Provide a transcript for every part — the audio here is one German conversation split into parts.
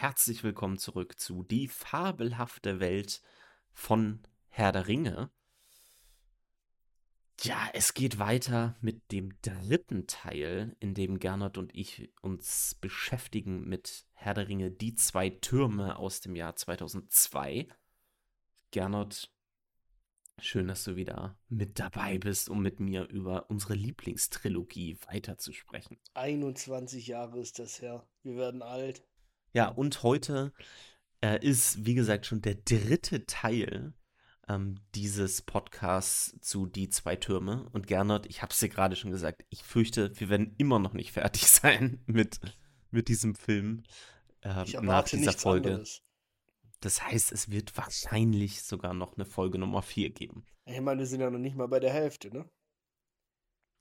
herzlich willkommen zurück zu Die fabelhafte Welt von Herr der Ringe. Ja, es geht weiter mit dem dritten Teil, in dem Gernot und ich uns beschäftigen mit Herr der Ringe, die zwei Türme aus dem Jahr 2002. Gernot, schön, dass du wieder mit dabei bist, um mit mir über unsere Lieblingstrilogie weiterzusprechen. 21 Jahre ist das her. Wir werden alt. Ja, und heute äh, ist, wie gesagt, schon der dritte Teil ähm, dieses Podcasts zu Die zwei Türme. Und Gernot, ich habe es dir gerade schon gesagt, ich fürchte, wir werden immer noch nicht fertig sein mit, mit diesem Film äh, nach dieser Folge. Anderes. Das heißt, es wird wahrscheinlich sogar noch eine Folge Nummer 4 geben. Ich meine, wir sind ja noch nicht mal bei der Hälfte, ne?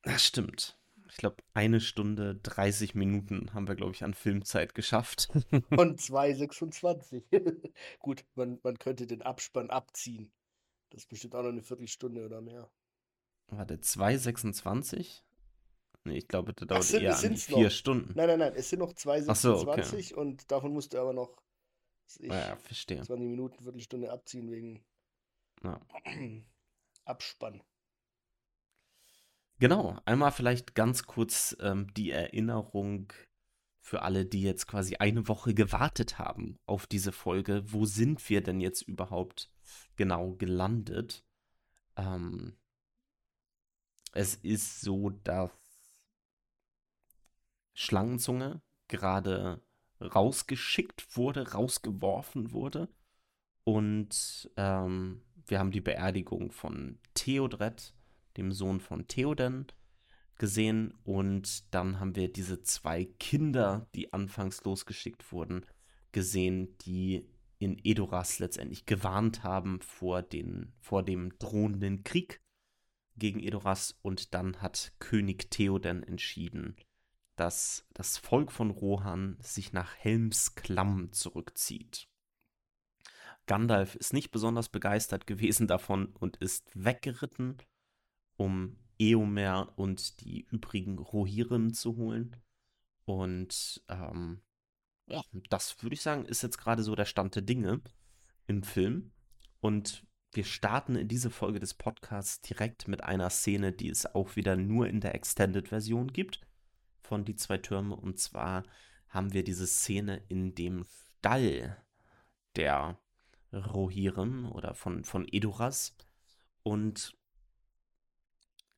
Das stimmt. Ich glaube, eine Stunde 30 Minuten haben wir, glaube ich, an Filmzeit geschafft. Und 2,26. Gut, man, man könnte den Abspann abziehen. Das ist bestimmt auch noch eine Viertelstunde oder mehr. Warte, 2,26? Nee, ich glaube, das dauert sind, eher an vier noch. Stunden. Nein, nein, nein, es sind noch 2,26 so, okay. und davon musst du aber noch ich, ja, verstehe. 20 Minuten, Viertelstunde abziehen wegen ja. Abspann. Genau, einmal vielleicht ganz kurz ähm, die Erinnerung für alle, die jetzt quasi eine Woche gewartet haben auf diese Folge. Wo sind wir denn jetzt überhaupt genau gelandet? Ähm, es ist so, dass Schlangenzunge gerade rausgeschickt wurde, rausgeworfen wurde. Und ähm, wir haben die Beerdigung von Theodred, dem Sohn von Theoden, gesehen. Und dann haben wir diese zwei Kinder, die anfangs losgeschickt wurden, gesehen, die in Edoras letztendlich gewarnt haben vor, den, vor dem drohenden Krieg gegen Edoras. Und dann hat König Theoden entschieden, dass das Volk von Rohan sich nach Helmsklamm zurückzieht. Gandalf ist nicht besonders begeistert gewesen davon und ist weggeritten, um Eomer und die übrigen Rohirrim zu holen. Und ähm, ja, das würde ich sagen, ist jetzt gerade so der Stand der Dinge im Film. Und wir starten in diese Folge des Podcasts direkt mit einer Szene, die es auch wieder nur in der Extended-Version gibt von Die zwei Türme. Und zwar haben wir diese Szene in dem Stall der Rohirrim oder von, von Eduras. Und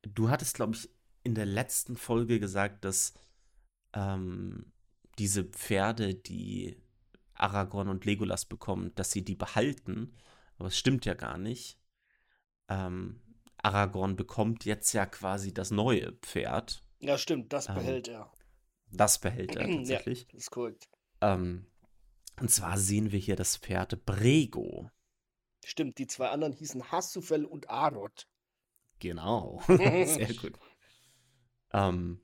du hattest, glaube ich, in der letzten Folge gesagt, dass ähm, diese Pferde, die Aragorn und Legolas bekommen, dass sie die behalten. Aber es stimmt ja gar nicht. Ähm, Aragorn bekommt jetzt ja quasi das neue Pferd. Ja, stimmt, das ähm, behält er. Das behält er tatsächlich. ja, ist korrekt. Ähm, und zwar sehen wir hier das Pferd Brego. Stimmt, die zwei anderen hießen Hassufel und Arod. Genau, sehr gut. Ähm,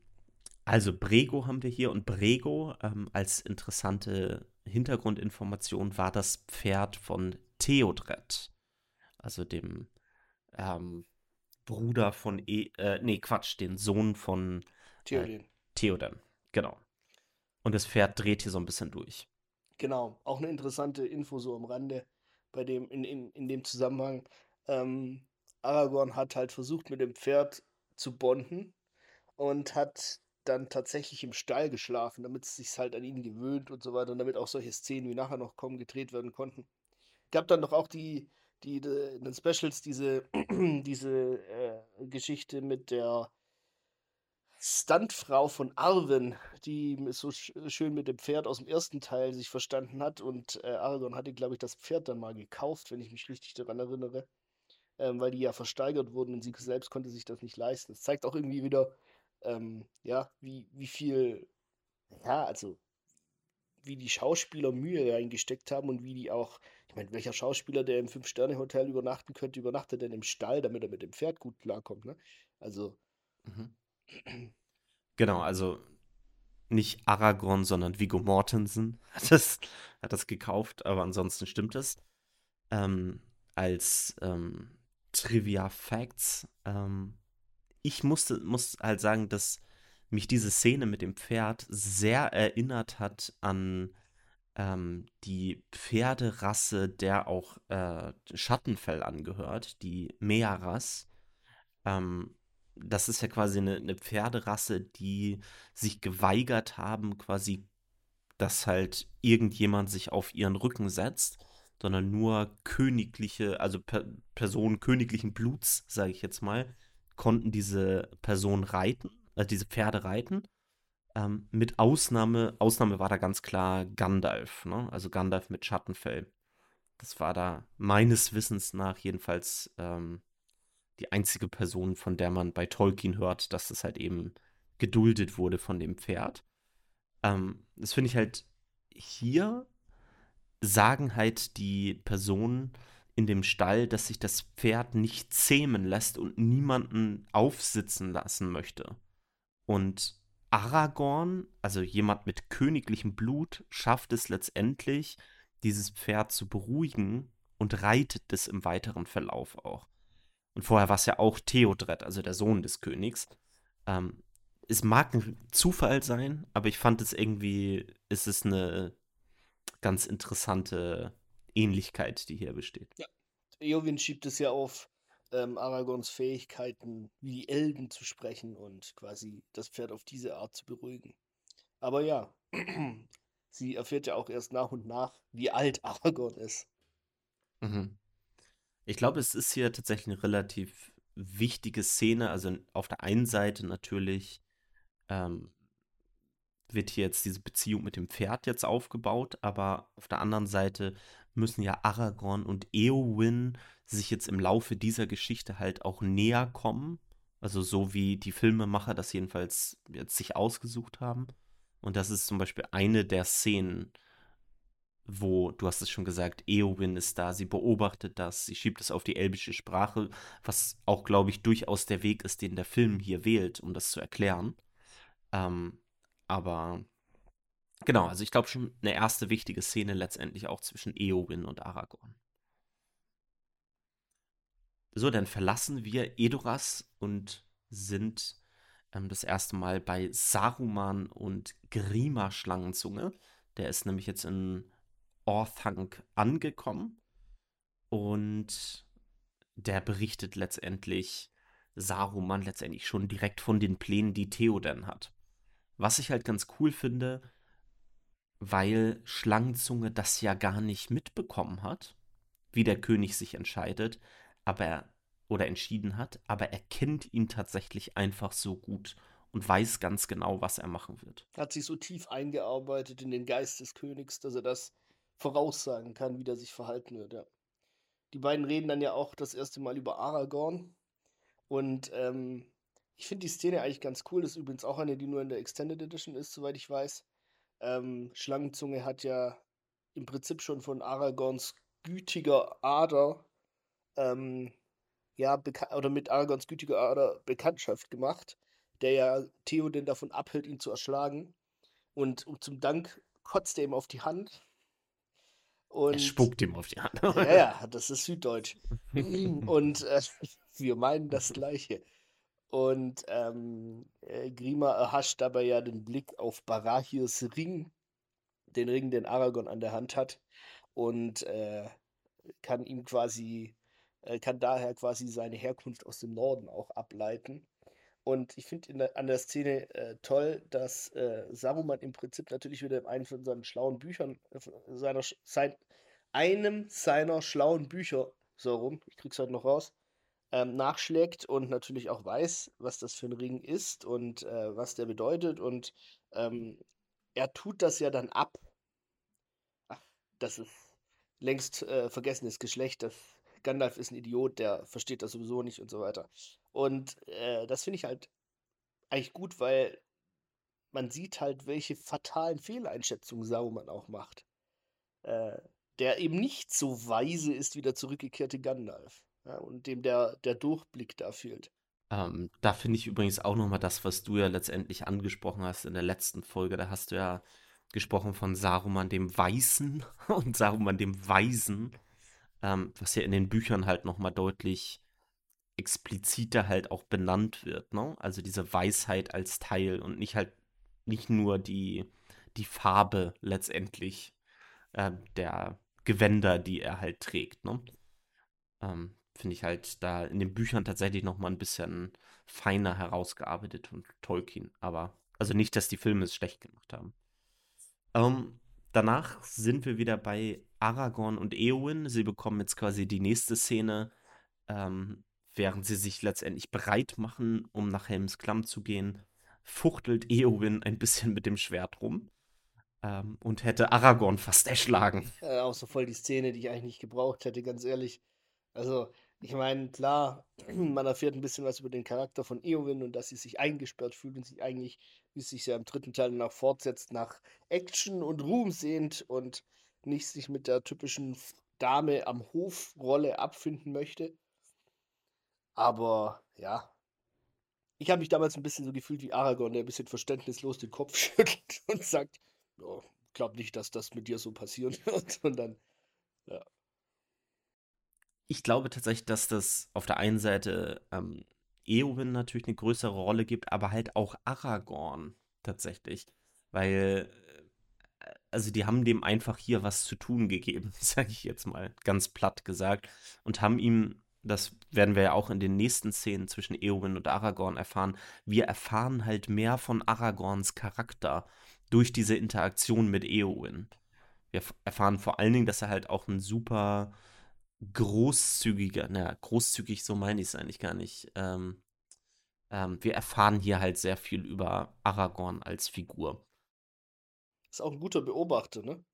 also Brego haben wir hier und Brego ähm, als interessante Hintergrundinformation war das Pferd von Theodred, also dem ähm, Bruder von, e äh, nee, Quatsch, den Sohn von Theoden. Äh, Theoden, genau. Und das Pferd dreht hier so ein bisschen durch. Genau, auch eine interessante Info so am Rande bei dem, in, in, in dem Zusammenhang. Ähm, Aragorn hat halt versucht, mit dem Pferd zu bonden und hat dann tatsächlich im Stall geschlafen, damit es sich halt an ihn gewöhnt und so weiter und damit auch solche Szenen wie nachher noch kommen gedreht werden konnten. Gab dann doch auch die, die, die in den Specials diese, diese äh, Geschichte mit der Stuntfrau von Arwen, die so sch schön mit dem Pferd aus dem ersten Teil sich verstanden hat. Und äh, Aragorn hatte, glaube ich, das Pferd dann mal gekauft, wenn ich mich richtig daran erinnere. Ähm, weil die ja versteigert wurden und sie selbst konnte sich das nicht leisten. Das zeigt auch irgendwie wieder, ähm, ja, wie, wie viel, ja, also wie die Schauspieler Mühe reingesteckt haben und wie die auch, ich meine, welcher Schauspieler, der im Fünf-Sterne-Hotel übernachten könnte, übernachtet denn im Stall, damit er mit dem Pferd gut klarkommt, ne? Also. Mhm. Genau, also nicht Aragorn, sondern Viggo Mortensen hat das, hat das gekauft, aber ansonsten stimmt es. Ähm, als ähm, Trivia Facts, ähm, ich musste, muss halt sagen, dass mich diese Szene mit dem Pferd sehr erinnert hat an ähm, die Pferderasse, der auch äh, Schattenfell angehört, die Mearas. Ähm, das ist ja quasi eine, eine Pferderasse, die sich geweigert haben, quasi, dass halt irgendjemand sich auf ihren Rücken setzt, sondern nur königliche, also per Personen königlichen Bluts, sage ich jetzt mal, konnten diese Person reiten, also diese Pferde reiten. Ähm, mit Ausnahme, Ausnahme war da ganz klar Gandalf, ne? Also Gandalf mit Schattenfell. Das war da meines Wissens nach jedenfalls ähm, die einzige Person, von der man bei Tolkien hört, dass es halt eben geduldet wurde von dem Pferd. Ähm, das finde ich halt hier sagen halt die Personen in dem Stall, dass sich das Pferd nicht zähmen lässt und niemanden aufsitzen lassen möchte. Und Aragorn, also jemand mit königlichem Blut, schafft es letztendlich, dieses Pferd zu beruhigen und reitet es im weiteren Verlauf auch. Und vorher war es ja auch Theodred, also der Sohn des Königs. Ähm, es mag ein Zufall sein, aber ich fand es irgendwie, ist es eine ganz interessante Ähnlichkeit, die hier besteht. Ja. Eowyn schiebt es ja auf ähm, Aragorns Fähigkeiten, wie die Elben zu sprechen und quasi das Pferd auf diese Art zu beruhigen. Aber ja, sie erfährt ja auch erst nach und nach, wie alt Aragorn ist. Mhm. Ich glaube, es ist hier tatsächlich eine relativ wichtige Szene. Also auf der einen Seite natürlich ähm, wird hier jetzt diese Beziehung mit dem Pferd jetzt aufgebaut, aber auf der anderen Seite müssen ja Aragorn und Eowyn sich jetzt im Laufe dieser Geschichte halt auch näher kommen. Also so wie die Filmemacher das jedenfalls jetzt sich ausgesucht haben. Und das ist zum Beispiel eine der Szenen, wo, du hast es schon gesagt, Eowyn ist da, sie beobachtet das, sie schiebt es auf die elbische Sprache, was auch, glaube ich, durchaus der Weg ist, den der Film hier wählt, um das zu erklären. Ähm, aber genau, also ich glaube schon eine erste wichtige Szene letztendlich auch zwischen Eowyn und Aragorn. So, dann verlassen wir Edoras und sind ähm, das erste Mal bei Saruman und Grima Schlangenzunge. Der ist nämlich jetzt in Orthanc angekommen und der berichtet letztendlich Saruman letztendlich schon direkt von den Plänen, die Theoden hat. Was ich halt ganz cool finde, weil Schlangenzunge das ja gar nicht mitbekommen hat, wie der König sich entscheidet, aber er, oder entschieden hat, aber er kennt ihn tatsächlich einfach so gut und weiß ganz genau, was er machen wird. Hat sich so tief eingearbeitet in den Geist des Königs, dass er das voraussagen kann, wie der sich verhalten wird, ja. Die beiden reden dann ja auch das erste Mal über Aragorn und ähm, ich finde die Szene eigentlich ganz cool. Das ist übrigens auch eine, die nur in der Extended Edition ist, soweit ich weiß. Ähm, Schlangenzunge hat ja im Prinzip schon von Aragorns gütiger Ader, ähm, ja, oder mit Aragorns gütiger Ader Bekanntschaft gemacht, der ja Theoden davon abhält, ihn zu erschlagen. Und, und zum Dank kotzt er ihm auf die Hand. Und, er spuckt ihm auf die Hand. ja, ja, das ist Süddeutsch. und äh, wir meinen das Gleiche. Und ähm, äh, Grima erhascht dabei ja den Blick auf Barachirs Ring, den Ring, den Aragorn an der Hand hat, und äh, kann ihm quasi, äh, kann daher quasi seine Herkunft aus dem Norden auch ableiten. Und ich finde an der Szene äh, toll, dass äh, Saruman im Prinzip natürlich wieder in einem von seinen schlauen Büchern, äh, seiner, sein, einem seiner schlauen Bücher, so rum, ich krieg's heute noch raus, ähm, nachschlägt und natürlich auch weiß, was das für ein Ring ist und äh, was der bedeutet. Und ähm, er tut das ja dann ab. Ach, das ist längst äh, vergessenes Geschlecht. Das Gandalf ist ein Idiot, der versteht das sowieso nicht und so weiter. Und äh, das finde ich halt eigentlich gut, weil man sieht halt, welche fatalen Fehleinschätzungen Sauron auch macht. Äh, der eben nicht so weise ist wie der zurückgekehrte Gandalf. Ja, und dem der, der Durchblick da fehlt. Ähm, da finde ich übrigens auch nochmal das, was du ja letztendlich angesprochen hast in der letzten Folge. Da hast du ja gesprochen von Saruman dem Weißen und Saruman dem Weisen, ähm, was ja in den Büchern halt nochmal deutlich expliziter halt auch benannt wird. Ne? Also diese Weisheit als Teil und nicht halt nicht nur die, die Farbe letztendlich äh, der Gewänder, die er halt trägt. Ne? Ähm, Finde ich halt da in den Büchern tatsächlich noch mal ein bisschen feiner herausgearbeitet und Tolkien. Aber, also nicht, dass die Filme es schlecht gemacht haben. Ähm, danach sind wir wieder bei Aragorn und Eowyn. Sie bekommen jetzt quasi die nächste Szene, ähm, während sie sich letztendlich bereit machen, um nach Helms Klamm zu gehen, fuchtelt Eowyn ein bisschen mit dem Schwert rum ähm, und hätte Aragorn fast erschlagen. Äh, auch so voll die Szene, die ich eigentlich nicht gebraucht hätte, ganz ehrlich. Also, ich meine, klar, man erfährt ein bisschen was über den Charakter von Eowyn und dass sie sich eingesperrt fühlt und sich eigentlich, wie es sich ja im dritten Teil nach fortsetzt, nach Action und Ruhm sehnt und nicht sich mit der typischen Dame am Hof-Rolle abfinden möchte. Aber ja, ich habe mich damals ein bisschen so gefühlt wie Aragorn, der ein bisschen verständnislos den Kopf schüttelt und sagt, oh, glaub nicht, dass das mit dir so passieren wird. Und dann, ja. Ich glaube tatsächlich, dass das auf der einen Seite ähm, Eowyn natürlich eine größere Rolle gibt, aber halt auch Aragorn tatsächlich. Weil, äh, also die haben dem einfach hier was zu tun gegeben, sage ich jetzt mal ganz platt gesagt, und haben ihm das werden wir ja auch in den nächsten Szenen zwischen Eowyn und Aragorn erfahren. Wir erfahren halt mehr von Aragorns Charakter durch diese Interaktion mit Eowyn. Wir erfahren vor allen Dingen, dass er halt auch ein super großzügiger, naja, großzügig, so meine ich es eigentlich gar nicht. Ähm, ähm, wir erfahren hier halt sehr viel über Aragorn als Figur. Ist auch ein guter Beobachter, ne?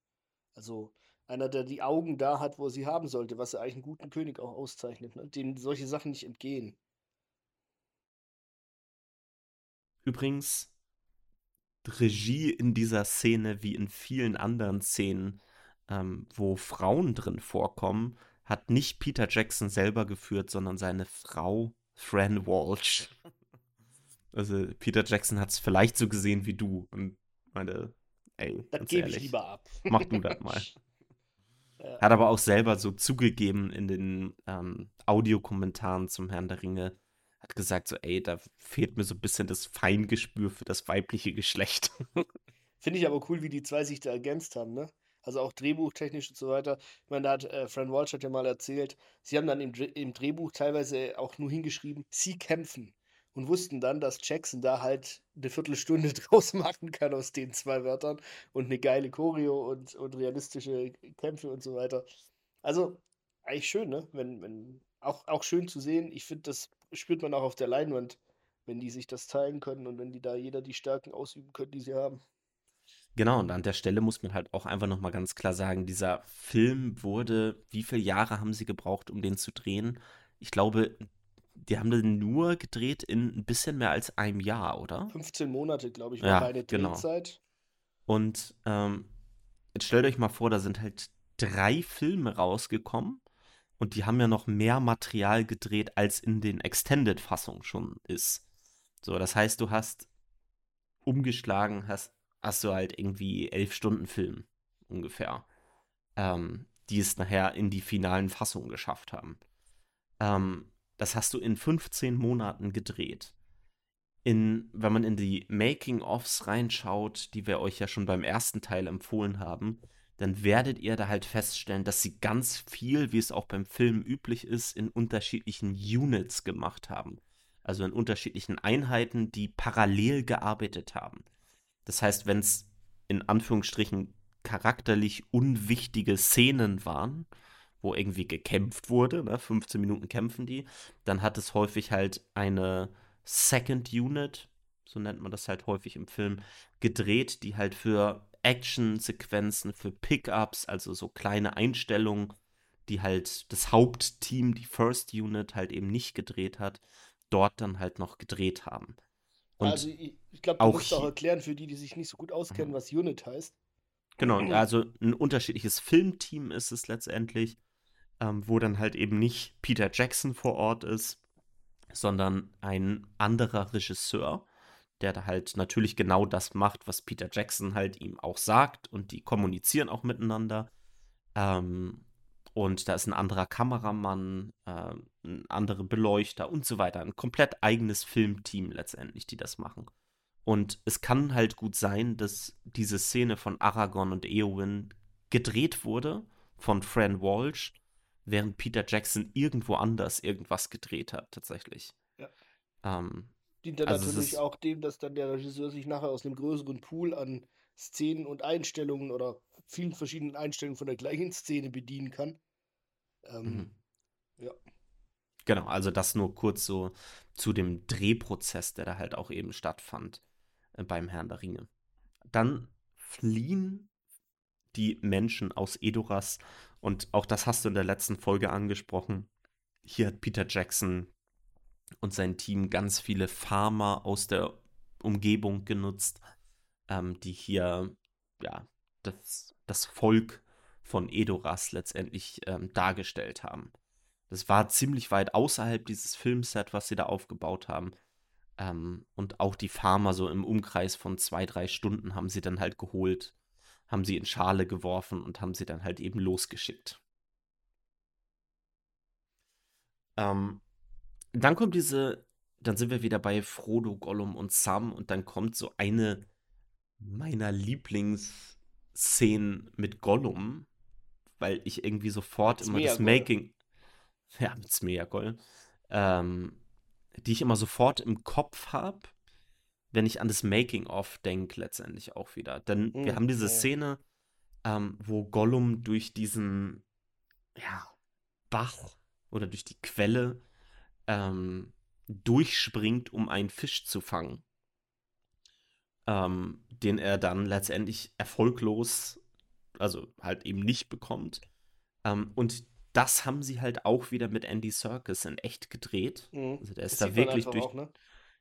Also, einer, der die Augen da hat, wo er sie haben sollte, was er eigentlich einen guten König auch auszeichnet, ne? dem solche Sachen nicht entgehen. Übrigens, Regie in dieser Szene, wie in vielen anderen Szenen, ähm, wo Frauen drin vorkommen, hat nicht Peter Jackson selber geführt, sondern seine Frau Fran Walsh. Also Peter Jackson hat es vielleicht so gesehen wie du und meine, ey, das gebe ich lieber ab. Mach du das mal. Hat aber auch selber so zugegeben in den ähm, Audiokommentaren zum Herrn der Ringe, hat gesagt so, ey, da fehlt mir so ein bisschen das Feingespür für das weibliche Geschlecht. Finde ich aber cool, wie die zwei sich da ergänzt haben, ne? Also auch drehbuchtechnisch und so weiter. Ich meine, da hat äh, Fran Walsh hat ja mal erzählt, sie haben dann im, im Drehbuch teilweise auch nur hingeschrieben, sie kämpfen und wussten dann, dass Jackson da halt eine Viertelstunde draus machen kann aus den zwei Wörtern und eine geile Choreo und, und realistische Kämpfe und so weiter. Also, eigentlich schön, ne? Wenn, wenn, auch, auch schön zu sehen. Ich finde, das spürt man auch auf der Leinwand, wenn die sich das teilen können und wenn die da jeder die Stärken ausüben können, die sie haben. Genau, und an der Stelle muss man halt auch einfach nochmal ganz klar sagen, dieser Film wurde, wie viele Jahre haben sie gebraucht, um den zu drehen? Ich glaube, die haben den nur gedreht in ein bisschen mehr als einem Jahr, oder? 15 Monate, glaube ich, war ja, meine genau. Drehzeit. Und ähm, jetzt stellt euch mal vor, da sind halt drei Filme rausgekommen und die haben ja noch mehr Material gedreht, als in den Extended-Fassungen schon ist. So, das heißt, du hast umgeschlagen, hast, hast du halt irgendwie elf Stunden Film ungefähr, ähm, die es nachher in die finalen Fassungen geschafft haben. Ähm, das hast du in 15 Monaten gedreht. In, wenn man in die Making-ofs reinschaut, die wir euch ja schon beim ersten Teil empfohlen haben, dann werdet ihr da halt feststellen, dass sie ganz viel, wie es auch beim Film üblich ist, in unterschiedlichen Units gemacht haben. Also in unterschiedlichen Einheiten, die parallel gearbeitet haben. Das heißt, wenn es in Anführungsstrichen charakterlich unwichtige Szenen waren, wo irgendwie gekämpft wurde, ne? 15 Minuten kämpfen die, dann hat es häufig halt eine Second Unit, so nennt man das halt häufig im Film, gedreht, die halt für Action-Sequenzen, für Pickups, also so kleine Einstellungen, die halt das Hauptteam, die First Unit halt eben nicht gedreht hat, dort dann halt noch gedreht haben. Und also ich, ich glaube, du auch musst auch erklären für die, die sich nicht so gut auskennen, mhm. was Unit heißt. Genau, also ein unterschiedliches Filmteam ist es letztendlich ähm, wo dann halt eben nicht Peter Jackson vor Ort ist, sondern ein anderer Regisseur, der da halt natürlich genau das macht, was Peter Jackson halt ihm auch sagt und die kommunizieren auch miteinander. Ähm, und da ist ein anderer Kameramann, äh, ein anderer Beleuchter und so weiter. Ein komplett eigenes Filmteam letztendlich, die das machen. Und es kann halt gut sein, dass diese Szene von Aragorn und Eowyn gedreht wurde von Fran Walsh, während Peter Jackson irgendwo anders irgendwas gedreht hat, tatsächlich. Ja. Ähm, Dient dann also natürlich auch dem, dass dann der Regisseur sich nachher aus einem größeren Pool an Szenen und Einstellungen oder vielen verschiedenen Einstellungen von der gleichen Szene bedienen kann. Ähm, Mhm. Ja. Genau, also das nur kurz so zu dem Drehprozess, der da halt auch eben stattfand äh, beim Herrn der Ringe. Dann fliehen die Menschen aus Edoras und auch das hast du in der letzten Folge angesprochen. Hier hat Peter Jackson und sein Team ganz viele Farmer aus der Umgebung genutzt, ähm, die hier ja das, das Volk von Edoras letztendlich ähm, dargestellt haben. Das war ziemlich weit außerhalb dieses Filmset, was sie da aufgebaut haben. Ähm, und auch die Farmer so im Umkreis von zwei, drei Stunden haben sie dann halt geholt, haben sie in Schale geworfen und haben sie dann halt eben losgeschickt. Ähm, dann kommt diese, dann sind wir wieder bei Frodo, Gollum und Sam und dann kommt so eine meiner Lieblingsszenen mit Gollum, weil ich irgendwie sofort immer das Smeagol. Making, ja, mit Smeagol, ähm, die ich immer sofort im Kopf habe, wenn ich an das Making-of denke, letztendlich auch wieder. Denn wir Mm, haben diese. Szene, ähm, wo Gollum durch diesen, ja, Bach oder durch die Quelle ähm, durchspringt, um einen Fisch zu fangen. Ähm, den er dann letztendlich erfolglos, also halt eben nicht bekommt. Ähm, und das haben sie halt auch wieder mit Andy Serkis in echt gedreht. Mhm. Also der Das ist da sieht man wirklich durch, auch, ne?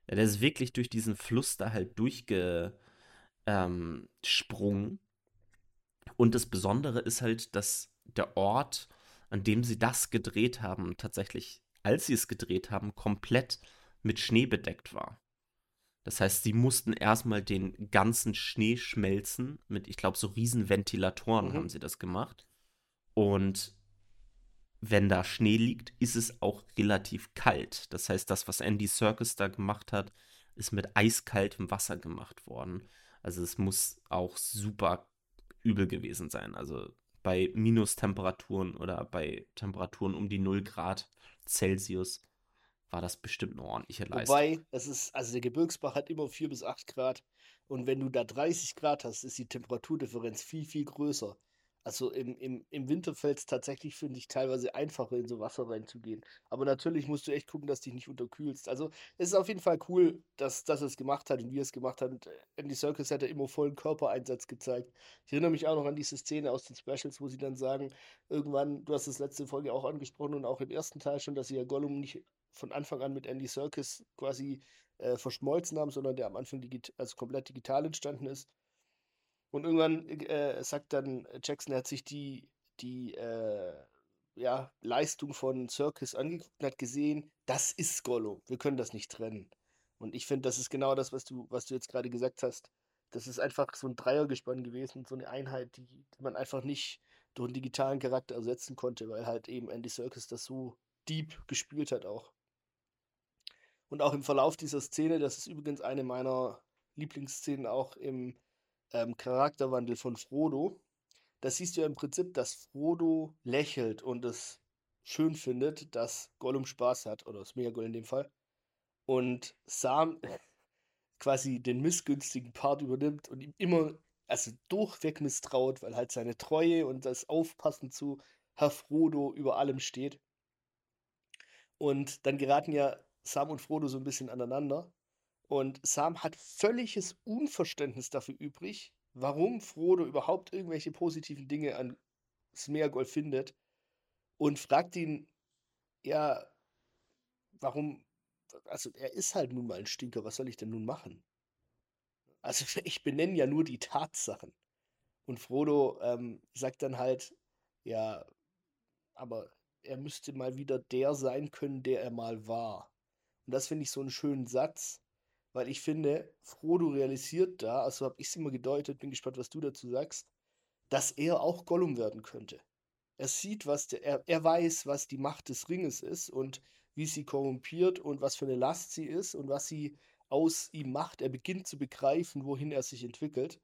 ja, der ist wirklich durch diesen Fluss da halt durchgesprungen. Ähm, und das Besondere ist halt, dass der Ort, an dem sie das gedreht haben, tatsächlich, als sie es gedreht haben, komplett mit Schnee bedeckt war. Das heißt, sie mussten erstmal den ganzen Schnee schmelzen. Mit, ich glaube, so riesen Ventilatoren Mhm. haben sie das gemacht. Und wenn da Schnee liegt, ist es auch relativ kalt. Das heißt, das, was Andy Serkis da gemacht hat, ist mit eiskaltem Wasser gemacht worden. Also es muss auch super übel gewesen sein. Also bei Minustemperaturen oder bei Temperaturen um die 0 Grad Celsius war das bestimmt eine ordentliche Leistung. Wobei, es ist, also der Gebirgsbach hat immer 4 bis 8 Grad. Und wenn du da 30 Grad hast, ist die Temperaturdifferenz viel, viel größer. Also im, im, im Winter fällt es tatsächlich, finde ich, teilweise einfacher, in so Wasser reinzugehen. Aber natürlich musst du echt gucken, dass du dich nicht unterkühlst. Also es ist auf jeden Fall cool, dass, dass es gemacht hat und wie es gemacht hat. Und äh, Andy Serkis hat ja immer vollen Körpereinsatz gezeigt. Ich erinnere mich auch noch an diese Szene aus den Specials, wo sie dann sagen, irgendwann, du hast das letzte Folge auch angesprochen und auch im ersten Teil schon, dass sie ja Gollum nicht von Anfang an mit Andy Serkis quasi äh, verschmolzen haben, sondern der am Anfang digit also komplett digital entstanden ist. Und irgendwann äh, sagt dann Jackson, er hat sich die, die äh, ja, Leistung von Serkis angeguckt und hat gesehen, das ist Gollum. Wir können das nicht trennen. Und ich finde, das ist genau das, was du, was du jetzt gerade gesagt hast. Das ist einfach so ein Dreiergespann gewesen, so eine Einheit, die, die man einfach nicht durch einen digitalen Charakter ersetzen konnte, weil halt eben Andy Serkis das so deep gespielt hat auch. Und auch im Verlauf dieser Szene, das ist übrigens eine meiner Lieblingsszenen auch im ähm, Charakterwandel von Frodo. Da siehst du ja im Prinzip, dass Frodo lächelt und es schön findet, dass Gollum Spaß hat, oder Smeagol in dem Fall. Und Sam quasi den missgünstigen Part übernimmt und ihm immer, also durchweg misstraut, weil halt seine Treue und das Aufpassen zu Herr Frodo über allem steht. Und dann geraten ja Sam und Frodo so ein bisschen aneinander. Und Sam hat völliges Unverständnis dafür übrig, warum Frodo überhaupt irgendwelche positiven Dinge an Smeagol findet. Und fragt ihn, ja, warum, also er ist halt nun mal ein Stinker, was soll ich denn nun machen? Also ich benenne ja nur die Tatsachen. Und Frodo ähm, sagt dann halt, ja, aber er müsste mal wieder der sein können, der er mal war. Und das finde ich so einen schönen Satz, weil ich finde, Frodo realisiert da, also habe ich es immer gedeutet, bin gespannt, was du dazu sagst, dass er auch Gollum werden könnte. Er sieht, was der, er, er weiß, was die Macht des Ringes ist und wie sie korrumpiert und was für eine Last sie ist und was sie aus ihm macht. Er beginnt zu begreifen, wohin er sich entwickelt.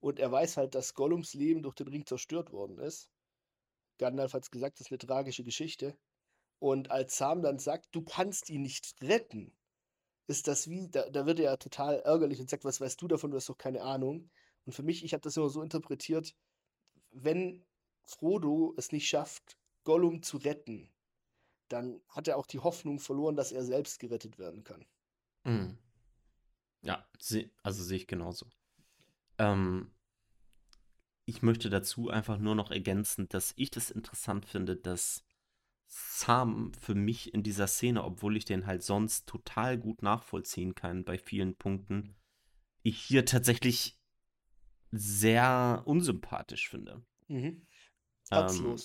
Und er weiß halt, dass Gollums Leben durch den Ring zerstört worden ist. Gandalf hat es gesagt, das ist eine tragische Geschichte. Und als Sam dann sagt, du kannst ihn nicht retten, ist das wie, da, da wird er ja total ärgerlich und sagt, was weißt du davon, du hast doch keine Ahnung. Und für mich, ich habe das immer so interpretiert, wenn Frodo es nicht schafft, Gollum zu retten, dann hat er auch die Hoffnung verloren, dass er selbst gerettet werden kann. Mhm. Ja, also sehe ich genauso. Ähm, ich möchte dazu einfach nur noch ergänzen, dass ich das interessant finde, dass Sam für mich in dieser Szene, obwohl ich den halt sonst total gut nachvollziehen kann bei vielen Punkten, ich hier tatsächlich sehr unsympathisch finde. Mhm. Ähm,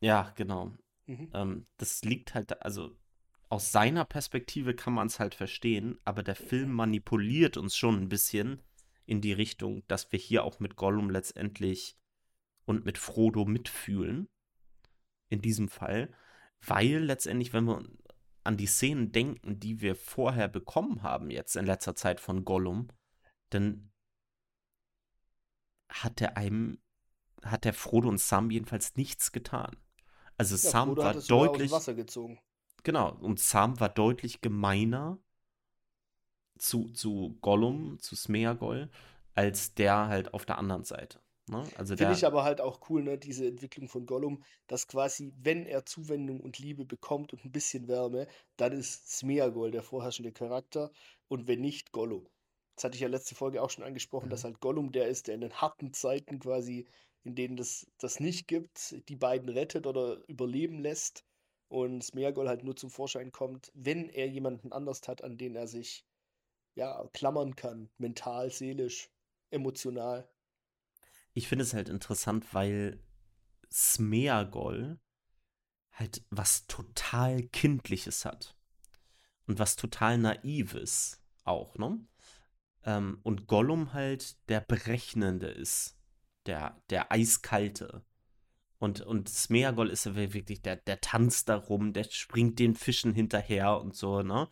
ja, genau. Mhm. Ähm, das liegt halt, also aus seiner Perspektive kann man es halt verstehen, aber der Film manipuliert uns schon ein bisschen in die Richtung, dass wir hier auch mit Gollum letztendlich und mit Frodo mitfühlen. In diesem Fall. Weil letztendlich, wenn wir an die Szenen denken, die wir vorher bekommen haben, jetzt in letzter Zeit von Gollum, dann hat er einem, hat der Frodo und Sam jedenfalls nichts getan. Also ja, Sam Frodo war deutlich. Wasser gezogen. Genau, und Sam war deutlich gemeiner zu, zu Gollum, zu Smeagol, als der halt auf der anderen Seite. Ne? Also Finde ich aber halt auch cool, ne, diese Entwicklung von Gollum, dass quasi, wenn er Zuwendung und Liebe bekommt und ein bisschen Wärme, dann ist Smeagol der vorherrschende Charakter und wenn nicht, Gollum. Das hatte ich ja letzte Folge auch schon angesprochen, mhm. dass halt Gollum der ist, der in den harten Zeiten quasi, in denen das, das nicht gibt, die beiden rettet oder überleben lässt und Smeagol halt nur zum Vorschein kommt, wenn er jemanden anders hat, an den er sich ja, klammern kann, mental, seelisch, emotional. Ich finde es halt interessant, weil Smeagol halt was total Kindliches hat. Und was total Naives auch, ne? Ähm, und Gollum halt der Berechnende ist. Der, der Eiskalte. Und, und Smeagol ist ja wirklich, der, der tanzt da rum, der springt den Fischen hinterher und so, ne?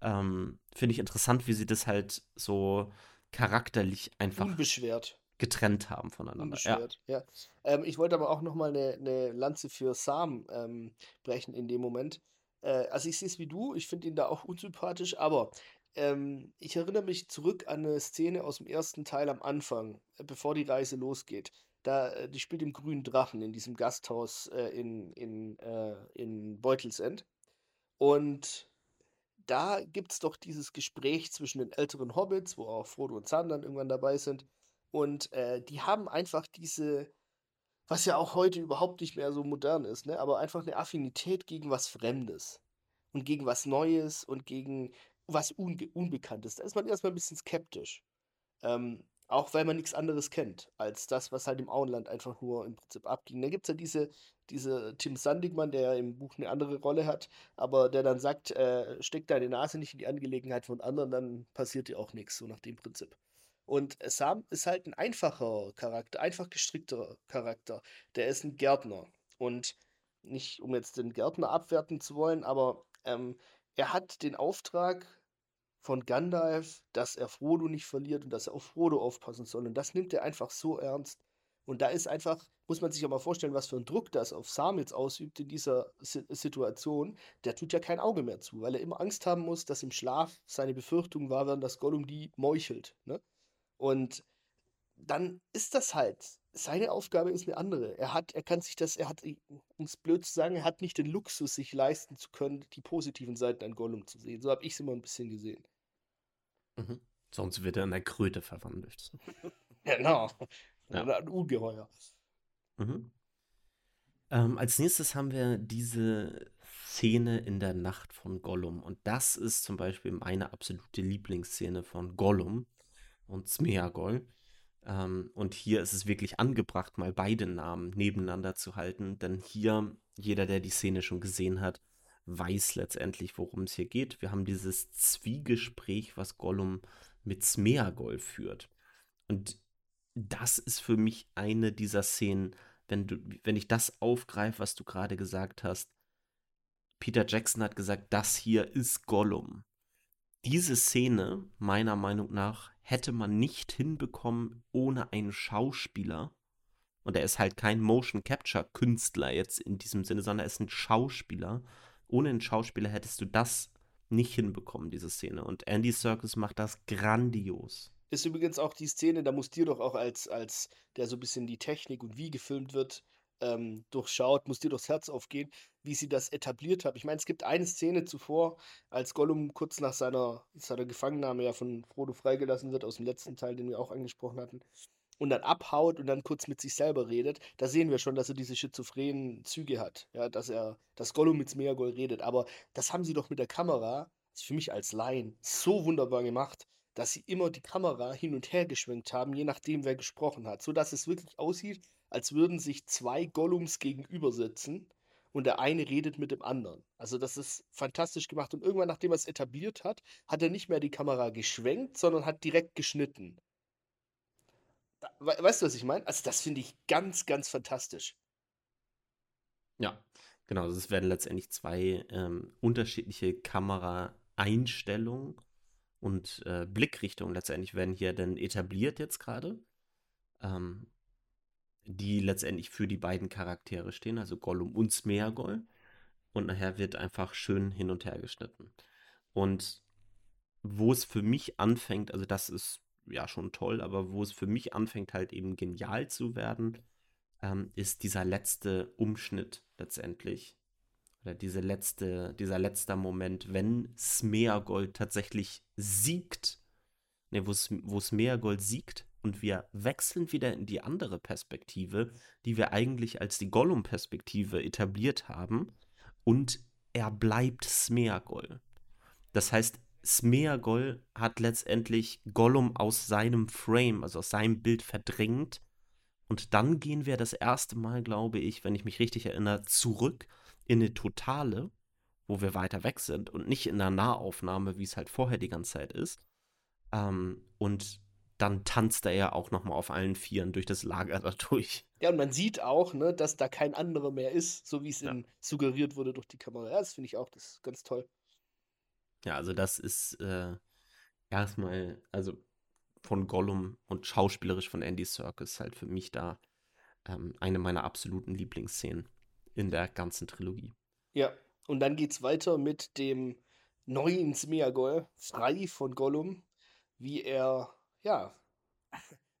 Ähm, Finde ich interessant, wie sie das halt so charakterlich einfach unbeschwert getrennt haben voneinander. Ja. ja. Ähm, ich wollte aber auch nochmal eine, eine Lanze für Sam ähm, brechen in dem Moment. Äh, also ich sehe es wie du, ich finde ihn da auch unsympathisch, aber ähm, ich erinnere mich zurück an eine Szene aus dem ersten Teil am Anfang, äh, bevor die Reise losgeht. Da, äh, die spielt im Grünen Drachen in diesem Gasthaus äh, in, in, äh, in Beutelsend. Und da gibt es doch dieses Gespräch zwischen den älteren Hobbits, wo auch Frodo und Sam dann irgendwann dabei sind. Und äh, die haben einfach diese, was ja auch heute überhaupt nicht mehr so modern ist, ne? aber einfach eine Affinität gegen was Fremdes und gegen was Neues und gegen was Unge Unbekanntes. Da ist man erstmal ein bisschen skeptisch. Ähm, auch weil man nichts anderes kennt, als das, was halt im Auenland einfach nur im Prinzip abging. Da gibt es ja diese, diese Tim Sandigmann, der im Buch eine andere Rolle hat, aber der dann sagt, äh, steck deine Nase nicht in die Angelegenheit von anderen, dann passiert dir auch nichts, so nach dem Prinzip. Und Sam ist halt ein einfacher Charakter, einfach gestrickter Charakter. Der ist ein Gärtner. Und nicht, um jetzt den Gärtner abwerten zu wollen, aber ähm, er hat den Auftrag, von Gandalf, dass er Frodo nicht verliert und dass er auf Frodo aufpassen soll. Und das nimmt er einfach so ernst. Und da ist einfach, muss man sich ja mal vorstellen, was für ein Druck das auf Sam jetzt ausübt in dieser S Situation. Der tut ja kein Auge mehr zu, weil er immer Angst haben muss, dass im Schlaf seine Befürchtungen wahr werden, dass Gollum die meuchelt. Ne? Und dann ist das halt. Seine Aufgabe ist eine andere. Er hat, er kann sich das, er hat, um es blöd zu sagen, er hat nicht den Luxus, sich leisten zu können, die positiven Seiten an Gollum zu sehen. So habe ich es immer ein bisschen gesehen. Mhm. Sonst wird er in der Kröte verwandelt. genau. Ja. Oder ein Ungeheuer. Mhm. Ähm, als nächstes haben wir diese Szene in der Nacht von Gollum. Und das ist zum Beispiel meine absolute Lieblingsszene von Gollum und Smeagol. Ähm, und hier ist es wirklich angebracht, mal beide Namen nebeneinander zu halten. Denn hier, jeder, der die Szene schon gesehen hat, weiß letztendlich, worum es hier geht. Wir haben dieses Zwiegespräch, was Gollum mit Smeagol führt. Und das ist für mich eine dieser Szenen, wenn du, wenn ich das aufgreife, was du gerade gesagt hast. Peter Jackson hat gesagt, das hier ist Gollum. Diese Szene, meiner Meinung nach, hätte man nicht hinbekommen ohne einen Schauspieler. Und er ist halt kein Motion Capture Künstler jetzt in diesem Sinne, sondern er ist ein Schauspieler. Ohne einen Schauspieler hättest du das nicht hinbekommen, diese Szene. Und Andy Serkis macht das grandios. Ist übrigens auch die Szene, da muss dir doch auch als, als der so ein bisschen die Technik und wie gefilmt wird, ähm, durchschaut, muss dir durchs Herz aufgehen, wie sie das etabliert haben. Ich meine, es gibt eine Szene zuvor, als Gollum kurz nach seiner, seiner Gefangennahme ja von Frodo freigelassen wird, aus dem letzten Teil, den wir auch angesprochen hatten, und dann abhaut und dann kurz mit sich selber redet, da sehen wir schon, dass er diese schizophrenen Züge hat. Ja, dass er, dass Gollum mit Smeagol redet. Aber das haben sie doch mit der Kamera, für mich als Laien, so wunderbar gemacht, dass sie immer die Kamera hin und her geschwenkt haben, je nachdem, wer gesprochen hat. So dass es wirklich aussieht, als würden sich zwei Gollums gegenüber sitzen und der eine redet mit dem anderen. Also das ist fantastisch gemacht. Und irgendwann, nachdem er es etabliert hat, hat er nicht mehr die Kamera geschwenkt, sondern hat direkt geschnitten. Weißt du, was ich meine? Also das finde ich ganz, ganz fantastisch. Ja, genau. Also es werden letztendlich zwei ähm, unterschiedliche Kameraeinstellungen und äh, Blickrichtungen letztendlich werden hier dann etabliert jetzt gerade. Ähm, die letztendlich für die beiden Charaktere stehen, also Gollum und Smeagol. Und nachher wird einfach schön hin und her geschnitten. Und wo es für mich anfängt, also das ist ja schon toll, aber wo es für mich anfängt halt eben genial zu werden, ähm, ist dieser letzte Umschnitt letztendlich. Oder diese letzte, dieser letzte Moment, wenn Smeagol tatsächlich siegt, ne, wo Smeagol siegt und wir wechseln wieder in die andere Perspektive, die wir eigentlich als die Gollum-Perspektive etabliert haben. Und er bleibt Smeagol. Das heißt, Smeagol hat letztendlich Gollum aus seinem Frame, also aus seinem Bild verdrängt. Und dann gehen wir das erste Mal, glaube ich, wenn ich mich richtig erinnere, zurück in eine Totale, wo wir weiter weg sind und nicht in einer Nahaufnahme, wie es halt vorher die ganze Zeit ist. Ähm, und dann tanzt er ja auch noch mal auf allen Vieren durch das Lager da durch. Ja, und man sieht auch, ne, dass da kein anderer mehr ist, so wie es ja. suggeriert wurde durch die Kamera. Ja, das finde ich auch, das ist ganz toll. Ja, also das ist äh, erstmal, also von Gollum und schauspielerisch von Andy Serkis halt für mich da ähm, eine meiner absoluten Lieblingsszenen in der ganzen Trilogie. Ja, und dann geht's weiter mit dem neuen Smeagol, frei von Gollum, wie er ja,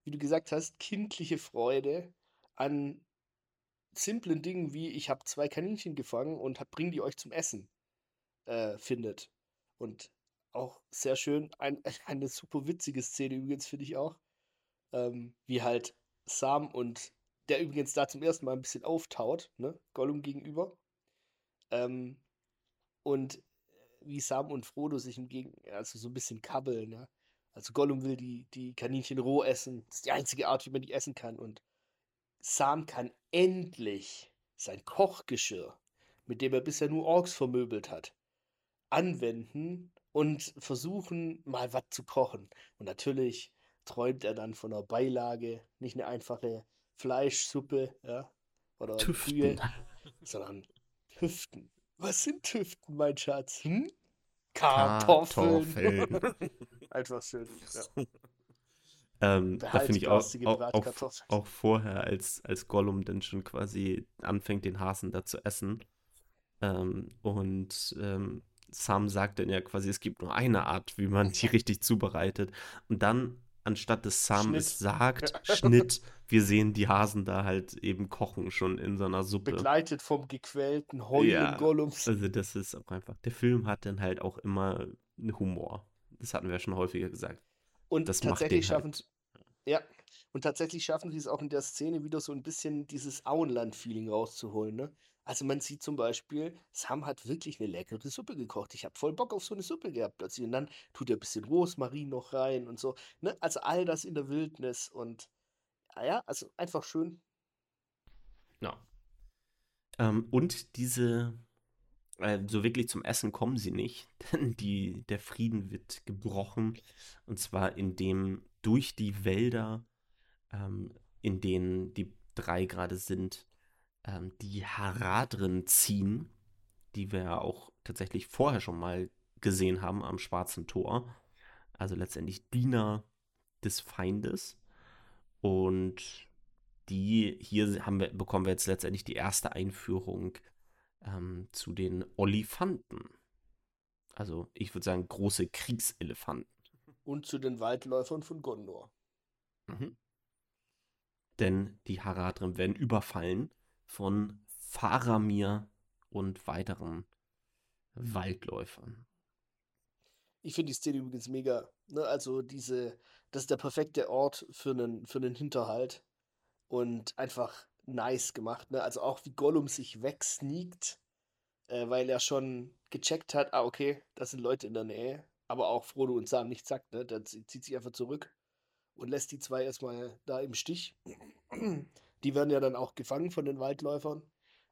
wie du gesagt hast, kindliche Freude an simplen Dingen wie ich habe zwei Kaninchen gefangen und hab, bring die euch zum Essen äh, findet. Und auch sehr schön, ein, eine super witzige Szene übrigens finde ich auch, ähm, wie halt Sam und der übrigens da zum ersten Mal ein bisschen auftaut, ne, Gollum gegenüber. Ähm, und wie Sam und Frodo sich im Gegen also so ein bisschen kabbeln, ja. Also Gollum will die, die Kaninchen roh essen. Das ist die einzige Art, wie man die essen kann. Und Sam kann endlich sein Kochgeschirr, mit dem er bisher nur Orks vermöbelt hat, anwenden und versuchen, mal was zu kochen. Und natürlich träumt er dann von einer Beilage, nicht eine einfache Fleischsuppe, ja, oder Tüften. sondern Tüften. Was sind Tüften, mein Schatz? Hm? Kartoffeln. Kartoffeln. Einfach schön. Ja. Ähm, da finde ich auch, auch, auch, auch, vorher, als, als Gollum dann schon quasi anfängt, den Hasen da zu essen. Ähm, und ähm, Sam sagt dann ja quasi, es gibt nur eine Art, wie man die richtig zubereitet. Und dann anstatt dass Sam Schnitt. es sagt, Schnitt, wir sehen die Hasen da halt eben kochen schon in so einer Suppe. Begleitet vom gequälten Heulen ja, Gollums. Also das ist auch einfach, der Film hat dann halt auch immer einen Humor. Das hatten wir ja schon häufiger gesagt. Und das tatsächlich schaffen halt. ja, und tatsächlich schaffen sie es auch in der Szene wieder so ein bisschen dieses Auenland-Feeling rauszuholen, ne? Also man sieht zum Beispiel, Sam hat wirklich eine leckere Suppe gekocht. Ich habe voll Bock auf so eine Suppe gehabt plötzlich. Und dann tut er ein bisschen Rosmarin noch rein und so. Ne? Also all das in der Wildnis und ja, also einfach schön. Ja. Ähm, und diese, äh, so wirklich zum Essen kommen sie nicht, denn die, der Frieden wird gebrochen. Und zwar indem durch die Wälder, ähm, in denen die drei gerade sind, ähm, die Haradren ziehen, die wir ja auch tatsächlich vorher schon mal gesehen haben am Schwarzen Tor. Also letztendlich Diener des Feindes. Und die hier haben wir, bekommen wir jetzt letztendlich die erste Einführung ähm, zu den Olifanten. Also ich würde sagen große Kriegselefanten. Und zu den Waldläufern von Gondor. Mhm. Denn die Haradrim werden überfallen von Faramir und weiteren Waldläufern. Ich finde die Szene übrigens mega. Ne? Also diese, das ist der perfekte Ort für einen, für einen Hinterhalt. Und einfach nice gemacht. Ne? Also auch wie Gollum sich wegsneakt, äh, weil er schon gecheckt hat, ah, okay, das sind Leute in der Nähe. Aber auch Frodo und Sam nicht sagt, ne? Der zieht sich einfach zurück und lässt die zwei erstmal da im Stich. Die werden ja dann auch gefangen von den Waldläufern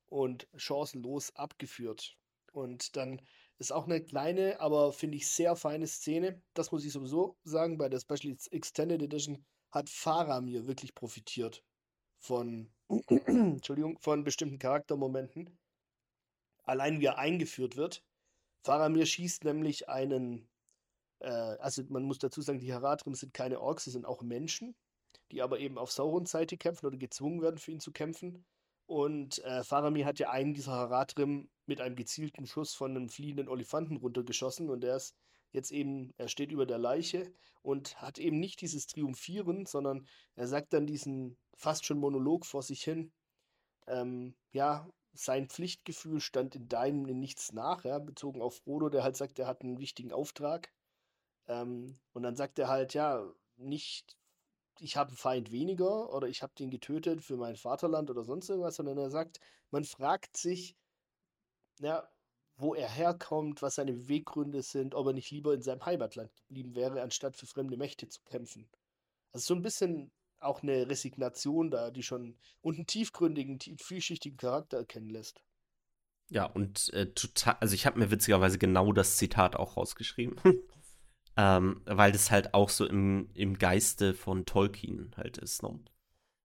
und chancenlos abgeführt. Und dann ist auch eine kleine, aber finde ich sehr feine Szene. Das muss ich sowieso sagen, bei der Special Extended Edition hat Faramir wirklich profitiert von, Entschuldigung, von bestimmten Charaktermomenten. Allein wie er eingeführt wird. Faramir schießt nämlich einen, äh, also man muss dazu sagen, die Haradrim sind keine Orks, sie sind auch Menschen, die aber eben auf Saurons Seite kämpfen oder gezwungen werden, für ihn zu kämpfen. Und äh, Faramir hat ja einen dieser Haradrim mit einem gezielten Schuss von einem fliehenden Olifanten runtergeschossen und er ist jetzt eben, er steht über der Leiche und hat eben nicht dieses Triumphieren, sondern er sagt dann diesen fast schon Monolog vor sich hin. Ähm, ja, sein Pflichtgefühl stand in deinem in nichts nach, ja, bezogen auf Frodo, der halt sagt, er hat einen wichtigen Auftrag. Ähm, und dann sagt er halt, ja, nicht ich habe einen Feind weniger oder ich habe den getötet für mein Vaterland oder sonst irgendwas, sondern er sagt, man fragt sich, ja, wo er herkommt, was seine Beweggründe sind, ob er nicht lieber in seinem Heimatland geblieben wäre, anstatt für fremde Mächte zu kämpfen. Also so ein bisschen auch eine Resignation da, die schon und einen tiefgründigen, vielschichtigen Charakter erkennen lässt. Ja, und äh, total, also ich habe mir witzigerweise genau das Zitat auch rausgeschrieben. Ähm, weil das halt auch so im, im Geiste von Tolkien halt ist. Ne?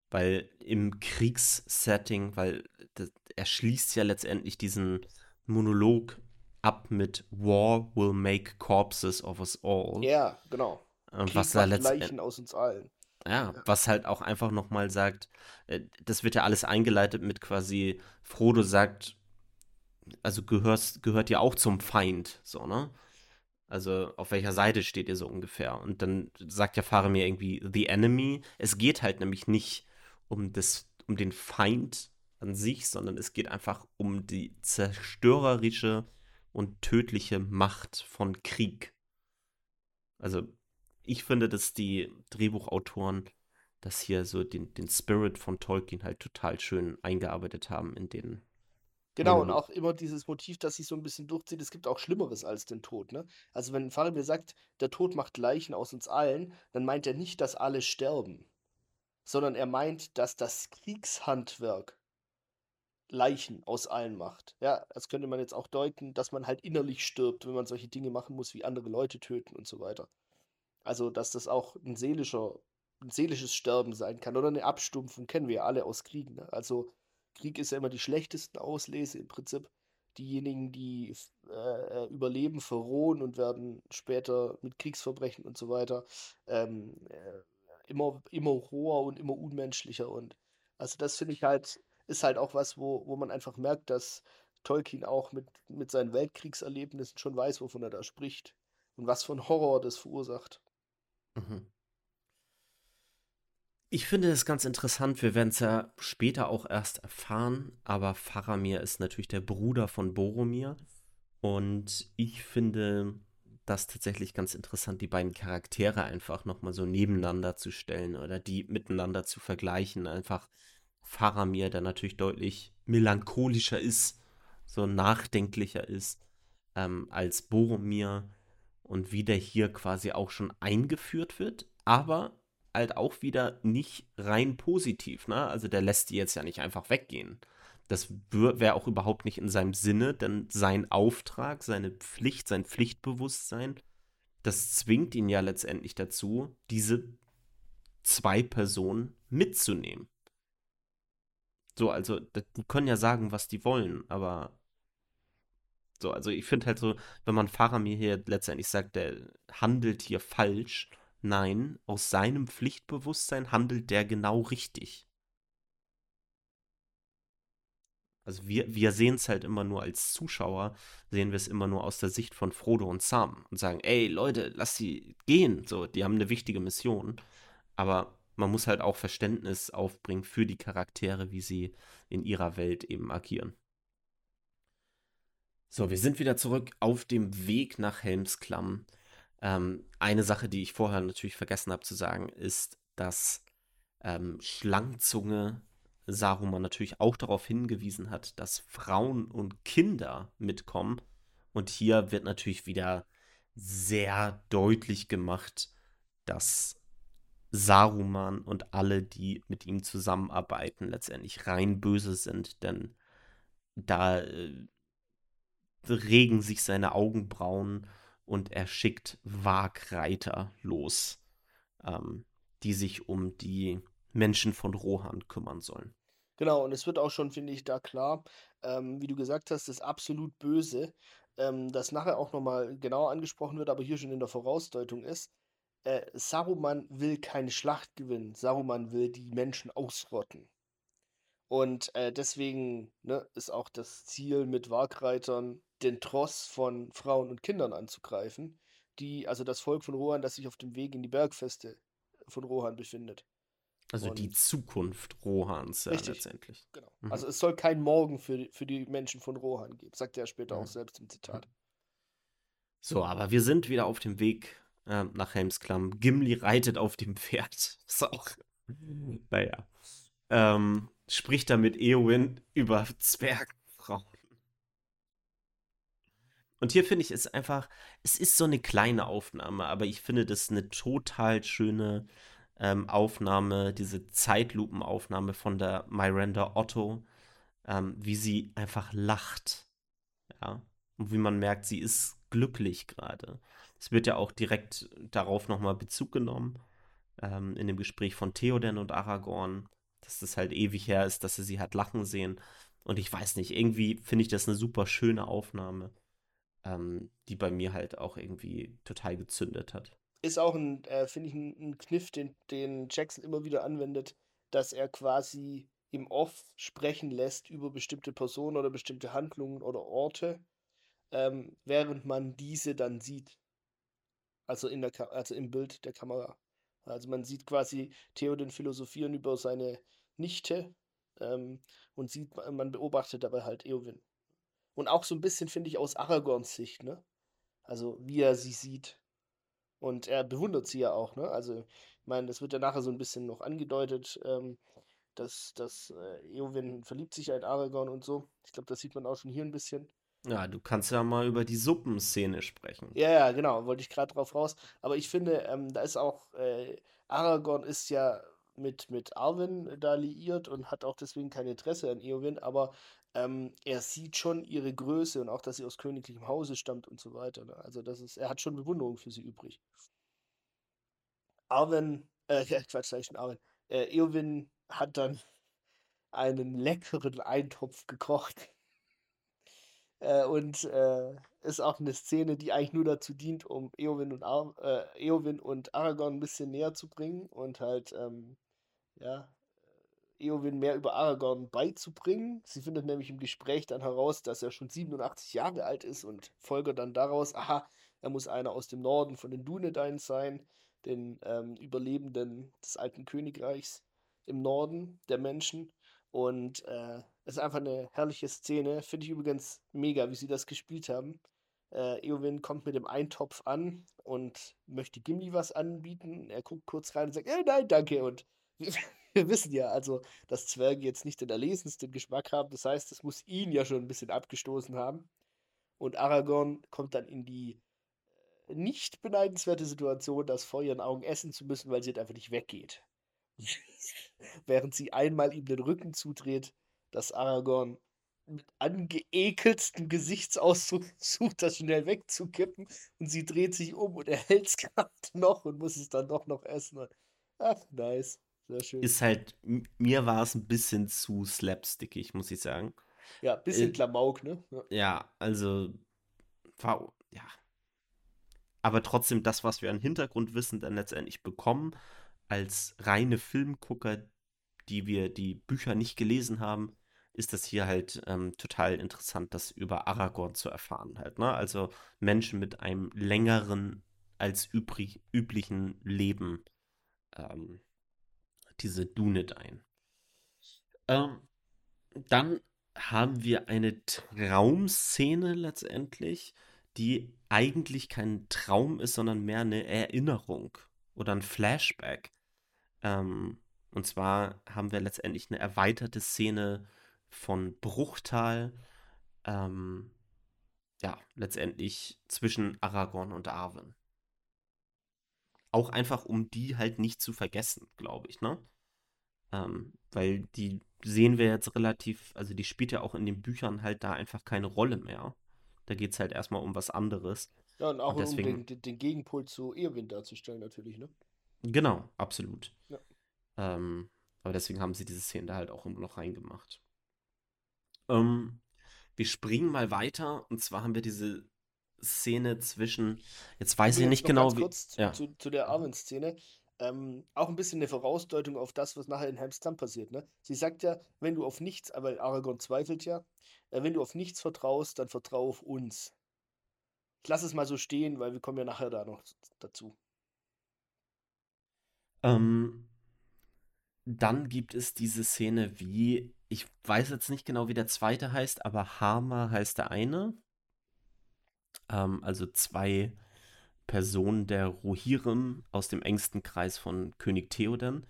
Weil im Kriegssetting, weil das, er schließt ja letztendlich diesen Monolog ab mit War will make corpses of us all. Ja, genau. Äh, was da Leichen aus uns allen. Ja, was halt auch einfach nochmal sagt, äh, das wird ja alles eingeleitet mit quasi, Frodo sagt, also gehörst, gehört ja auch zum Feind, so, ne? Also auf welcher Seite steht ihr so ungefähr? Und dann sagt ja Fahre mir irgendwie The Enemy. Es geht halt nämlich nicht um, das, um den Feind an sich, sondern es geht einfach um die zerstörerische und tödliche Macht von Krieg. Also ich finde, dass die Drehbuchautoren das hier so den, den Spirit von Tolkien halt total schön eingearbeitet haben in den Genau, und auch immer dieses Motiv, das sich so ein bisschen durchzieht, es gibt auch Schlimmeres als den Tod, ne? Also wenn Faramir sagt, der Tod macht Leichen aus uns allen, dann meint er nicht, dass alle sterben, sondern er meint, dass das Kriegshandwerk Leichen aus allen macht. Ja, das könnte man jetzt auch deuten, dass man halt innerlich stirbt, wenn man solche Dinge machen muss, wie andere Leute töten und so weiter. Also, dass das auch ein seelischer, ein seelisches Sterben sein kann oder eine Abstumpfung, kennen wir ja alle aus Kriegen. Ne? Also, Krieg ist ja immer die schlechtesten Auslese im Prinzip. Diejenigen, die äh, überleben, verrohen und werden später mit Kriegsverbrechen und so weiter ähm, äh, immer, immer roher und immer unmenschlicher. Und also das finde ich halt, ist halt auch was, wo, wo man einfach merkt, dass Tolkien auch mit, mit seinen Weltkriegserlebnissen schon weiß, wovon er da spricht und was für ein Horror das verursacht. Mhm. Ich finde es ganz interessant, wir werden es ja später auch erst erfahren, aber Faramir ist natürlich der Bruder von Boromir. Und ich finde das tatsächlich ganz interessant, die beiden Charaktere einfach nochmal so nebeneinander zu stellen oder die miteinander zu vergleichen. Einfach Faramir, der natürlich deutlich melancholischer ist, so nachdenklicher ist ähm, als Boromir und wie der hier quasi auch schon eingeführt wird, aber halt auch wieder nicht rein positiv, ne? Also der lässt die jetzt ja nicht einfach weggehen. Das wäre auch überhaupt nicht in seinem Sinne, denn sein Auftrag, seine Pflicht, sein Pflichtbewusstsein, das zwingt ihn ja letztendlich dazu, diese zwei Personen mitzunehmen. So, also, die können ja sagen, was die wollen, aber So, also ich finde halt so, wenn man Faramir hier letztendlich sagt, der handelt hier falsch, nein, aus seinem Pflichtbewusstsein handelt der genau richtig. Also wir, wir sehen es halt immer nur als Zuschauer, sehen wir es immer nur aus der Sicht von Frodo und Sam und sagen, ey Leute, lass sie gehen, so, die haben eine wichtige Mission. Aber man muss halt auch Verständnis aufbringen für die Charaktere, wie sie in ihrer Welt eben agieren. So, wir sind wieder zurück auf dem Weg nach Helmsklamm. Ähm, eine Sache, die ich vorher natürlich vergessen habe zu sagen, ist, dass ähm, Schlangenzunge Saruman natürlich auch darauf hingewiesen hat, dass Frauen und Kinder mitkommen. Und hier wird natürlich wieder sehr deutlich gemacht, dass Saruman und alle, die mit ihm zusammenarbeiten, letztendlich rein böse sind, denn da äh, regen sich seine Augenbrauen und er schickt Wagreiter los, ähm, die sich um die Menschen von Rohan kümmern sollen. Genau, und es wird auch schon, finde ich, da klar, ähm, wie du gesagt hast, das absolut Böse, ähm, das nachher auch nochmal genauer angesprochen wird, aber hier schon in der Vorausdeutung ist. Äh, Saruman will keine Schlacht gewinnen. Saruman will die Menschen ausrotten. Und äh, deswegen ne, ist auch das Ziel mit Wagreitern, den Tross von Frauen und Kindern anzugreifen, die, also das Volk von Rohan, das sich auf dem Weg in die Bergfeste von Rohan befindet. Also die Zukunft Rohans ja, Richtig, letztendlich. genau. Mhm. Also es soll kein Morgen für, für die Menschen von Rohan geben, sagt er später Ja. auch selbst im Zitat. So, aber wir sind wieder auf dem Weg äh, nach Helmsklamm. Gimli reitet auf dem Pferd. Ist auch. Naja. Ähm, spricht da mit Eowyn über Zwergfrauen. Und hier finde ich es einfach, es ist so eine kleine Aufnahme, aber ich finde das eine total schöne ähm, Aufnahme, diese Zeitlupenaufnahme von der Miranda Otto, ähm, wie sie einfach lacht. Ja. Und wie man merkt, sie ist glücklich gerade. Es wird ja auch direkt darauf nochmal Bezug genommen, ähm, in dem Gespräch von Theoden und Aragorn, dass das halt ewig her ist, dass sie sie hat lachen sehen. Und ich weiß nicht, irgendwie finde ich das eine super schöne Aufnahme, ähm, die bei mir halt auch irgendwie total gezündet hat. Ist auch ein, äh, finde ich, ein, ein Kniff, den, den Jackson immer wieder anwendet, dass er quasi im Off sprechen lässt über bestimmte Personen oder bestimmte Handlungen oder Orte, ähm, während man diese dann sieht. Also, in der, also im Bild der Kamera. Also man sieht quasi Theoden philosophieren über seine Nichte ähm, und sieht, man beobachtet dabei halt Eowyn. Und auch so ein bisschen, finde ich, aus Aragorns Sicht, ne? Also wie er sie sieht. Und er bewundert sie ja auch, ne? Also, ich meine, das wird ja nachher so ein bisschen noch angedeutet, ähm, dass, dass äh, Eowyn verliebt sich ja in Aragorn und so. Ich glaube, das sieht man auch schon hier ein bisschen. Ja, du kannst ja mal über die Suppenszene sprechen. Ja, ja, genau, wollte ich gerade drauf raus. Aber ich finde, ähm, da ist auch, äh, Aragorn ist ja mit, mit Arwen da liiert und hat auch deswegen kein Interesse an Eowyn, aber ähm, er sieht schon ihre Größe und auch, dass sie aus königlichem Hause stammt und so weiter. Ne? Also das ist, er hat schon Bewunderung für sie übrig. Arwen, äh, Quatsch, sag ich schon Arwen. Äh, Eowyn hat dann einen leckeren Eintopf gekocht. Äh, und äh, ist auch eine Szene, die eigentlich nur dazu dient, um Eowyn und, Ar äh, Eowyn und Aragorn ein bisschen näher zu bringen und halt, ähm, ja, Eowyn mehr über Aragorn beizubringen. Sie findet nämlich im Gespräch dann heraus, dass er schon 87 Jahre alt ist und folgert dann daraus, aha, er muss einer aus dem Norden von den Dunedain sein, den ähm, Überlebenden des alten Königreichs im Norden der Menschen. Und äh, es ist einfach eine herrliche Szene. Finde ich übrigens mega, wie sie das gespielt haben. Äh, Eowyn kommt mit dem Eintopf an und möchte Gimli was anbieten. Er guckt kurz rein und sagt, äh, nein, danke. Und wir wissen ja, also, dass Zwerge jetzt nicht den erlesensten Geschmack haben. Das heißt, es muss ihn ja schon ein bisschen abgestoßen haben. Und Aragorn kommt dann in die äh, nicht beneidenswerte Situation, das vor ihren Augen essen zu müssen, weil sie halt einfach nicht weggeht. Während sie einmal ihm den Rücken zudreht, dass Aragorn mit angeekeltstem Gesichtsausdruck versucht, das schnell wegzukippen. Und sie dreht sich um und er hält es gerade noch und muss es dann doch noch essen. Ach, nice. Sehr schön. Ist halt, mir war es ein bisschen zu slapstickig, muss ich sagen. ja, bisschen äh, Klamauk, ne? Ja. Ja, also war, ja. Aber trotzdem das, was wir an Hintergrundwissen dann letztendlich bekommen, als reine Filmgucker, die wir die Bücher nicht gelesen haben, ist das hier halt ähm, total interessant, das über Aragorn zu erfahren halt. Ne? Also Menschen mit einem längeren als übrig, üblichen Leben ähm, diese Dunet ein. Ähm, dann haben wir eine Traumszene letztendlich, die eigentlich kein Traum ist, sondern mehr eine Erinnerung oder ein Flashback. Ähm, und zwar haben wir letztendlich eine erweiterte Szene von Bruchtal, ähm, ja, letztendlich zwischen Aragorn und Arwen. Auch einfach, um die halt nicht zu vergessen, glaube ich, ne? Ähm, weil die sehen wir jetzt relativ, also die spielt ja auch in den Büchern halt da einfach keine Rolle mehr. Da geht es halt erstmal um was anderes. Ja, und auch und deswegen, um den, den, Gegenpol zu Eowyn darzustellen, natürlich, ne? Genau, absolut. Ja. Ähm, aber deswegen haben sie diese Szene da halt auch immer noch reingemacht. Ähm, wir springen mal weiter und zwar haben wir diese Szene zwischen, jetzt weiß ich, ich nicht genau, wie. Kurz ja. zu, zu der Arwen-Szene. Ähm, auch ein bisschen eine Vorausdeutung auf das, was nachher in Helms Klamm passiert. Ne? Sie sagt ja, wenn du auf nichts, aber Aragorn zweifelt ja, äh, wenn du auf nichts vertraust, dann vertraue auf uns. Ich lasse es mal so stehen, weil wir kommen ja nachher da noch dazu. Ähm, dann gibt es diese Szene wie, ich weiß jetzt nicht genau, wie der zweite heißt, aber Hama heißt der eine. Ähm, also zwei Personen der Rohirrim aus dem engsten Kreis von König Theoden.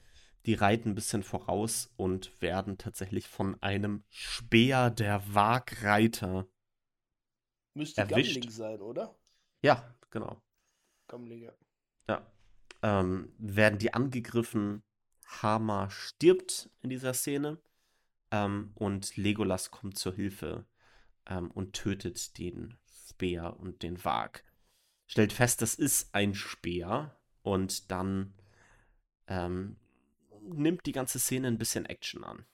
Die reiten ein bisschen voraus und werden tatsächlich von einem Speer der Wagreiter Müsste erwischt. Gamling sein, oder? Ja, genau. Gamling, ja. Ja. Ähm, werden die angegriffen. Hama stirbt in dieser Szene. Ähm, und Legolas kommt zur Hilfe ähm, und tötet den Speer und den Wag stellt fest, das ist ein Speer und dann ähm, nimmt die ganze Szene ein bisschen Action an.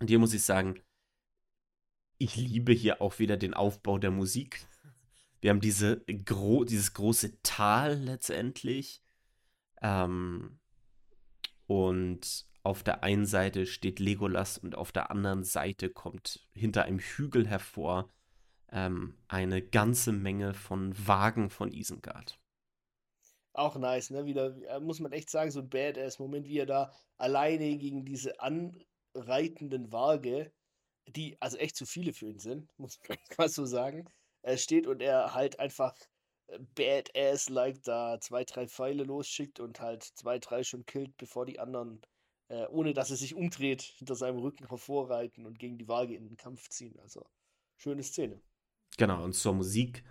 Und hier muss ich sagen, ich liebe hier auch wieder den Aufbau der Musik. Wir haben diese gro dieses große Tal letztendlich. Ähm, und auf der einen Seite steht Legolas und auf der anderen Seite kommt hinter einem Hügel hervor ähm, eine ganze Menge von Wagen von Isengard. Auch nice, ne? Wieder, äh, muss man echt sagen, so ein Badass-Moment, wie er da alleine gegen diese anreitenden Waage, die also echt zu viele für ihn sind, muss man mal so sagen, äh, steht und er halt einfach äh, Badass-like da zwei, drei Pfeile losschickt und halt zwei, drei schon killt, bevor die anderen, äh, ohne dass er sich umdreht, hinter seinem Rücken hervorreiten und gegen die Waage in den Kampf ziehen. Also, schöne Szene. Genau, und zur Musik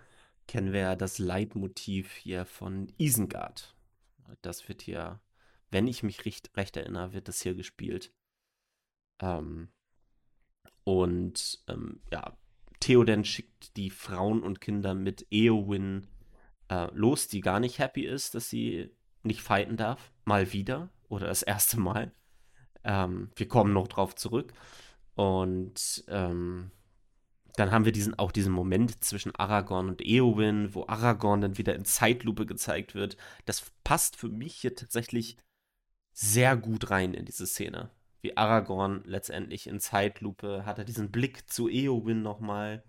kennen wir ja das Leitmotiv hier von Isengard. Das wird hier, wenn ich mich recht, recht erinnere, wird das hier gespielt. Ähm, und ähm, ja, Theoden schickt die Frauen und Kinder mit Eowyn äh, los, die gar nicht happy ist, dass sie nicht fighten darf. Mal wieder oder das erste Mal. Ähm, wir kommen noch drauf zurück. Und ähm, dann haben wir diesen, auch diesen Moment zwischen Aragorn und Eowyn, wo Aragorn dann wieder in Zeitlupe gezeigt wird. Das passt für mich hier tatsächlich sehr gut rein in diese Szene. Wie Aragorn letztendlich in Zeitlupe hat er diesen Blick zu Eowyn nochmal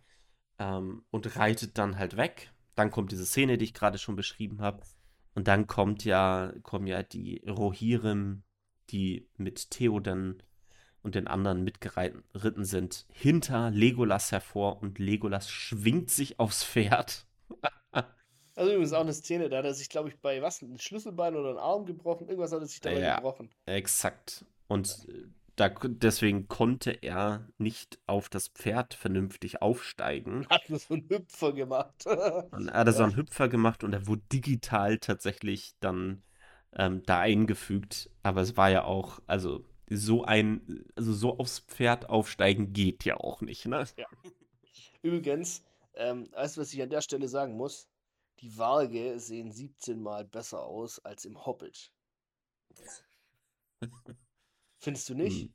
ähm, und reitet dann halt weg. Dann kommt diese Szene, die ich gerade schon beschrieben habe. Und dann kommt ja, kommen ja die Rohirrim, die mit Theoden und den anderen mitgeritten sind, hinter Legolas hervor und Legolas schwingt sich aufs Pferd. also übrigens auch eine Szene, da hat er sich, glaube ich, bei was, ein Schlüsselbein oder ein Arm gebrochen, irgendwas hat er sich dabei ja, gebrochen. Exakt. Und ja. da, deswegen konnte er nicht auf das Pferd vernünftig aufsteigen. Hat nur so einen Hüpfer gemacht. dann hat er so einen Hüpfer gemacht und er wurde digital tatsächlich dann ähm, da eingefügt. Aber es war ja auch, also so ein, also so aufs Pferd aufsteigen geht ja auch nicht, ne? Ja. Übrigens, ähm, weißt du, was ich an der Stelle sagen muss? Die Waage sehen 17 Mal besser aus als im Hobbit. Findest du nicht? Hm.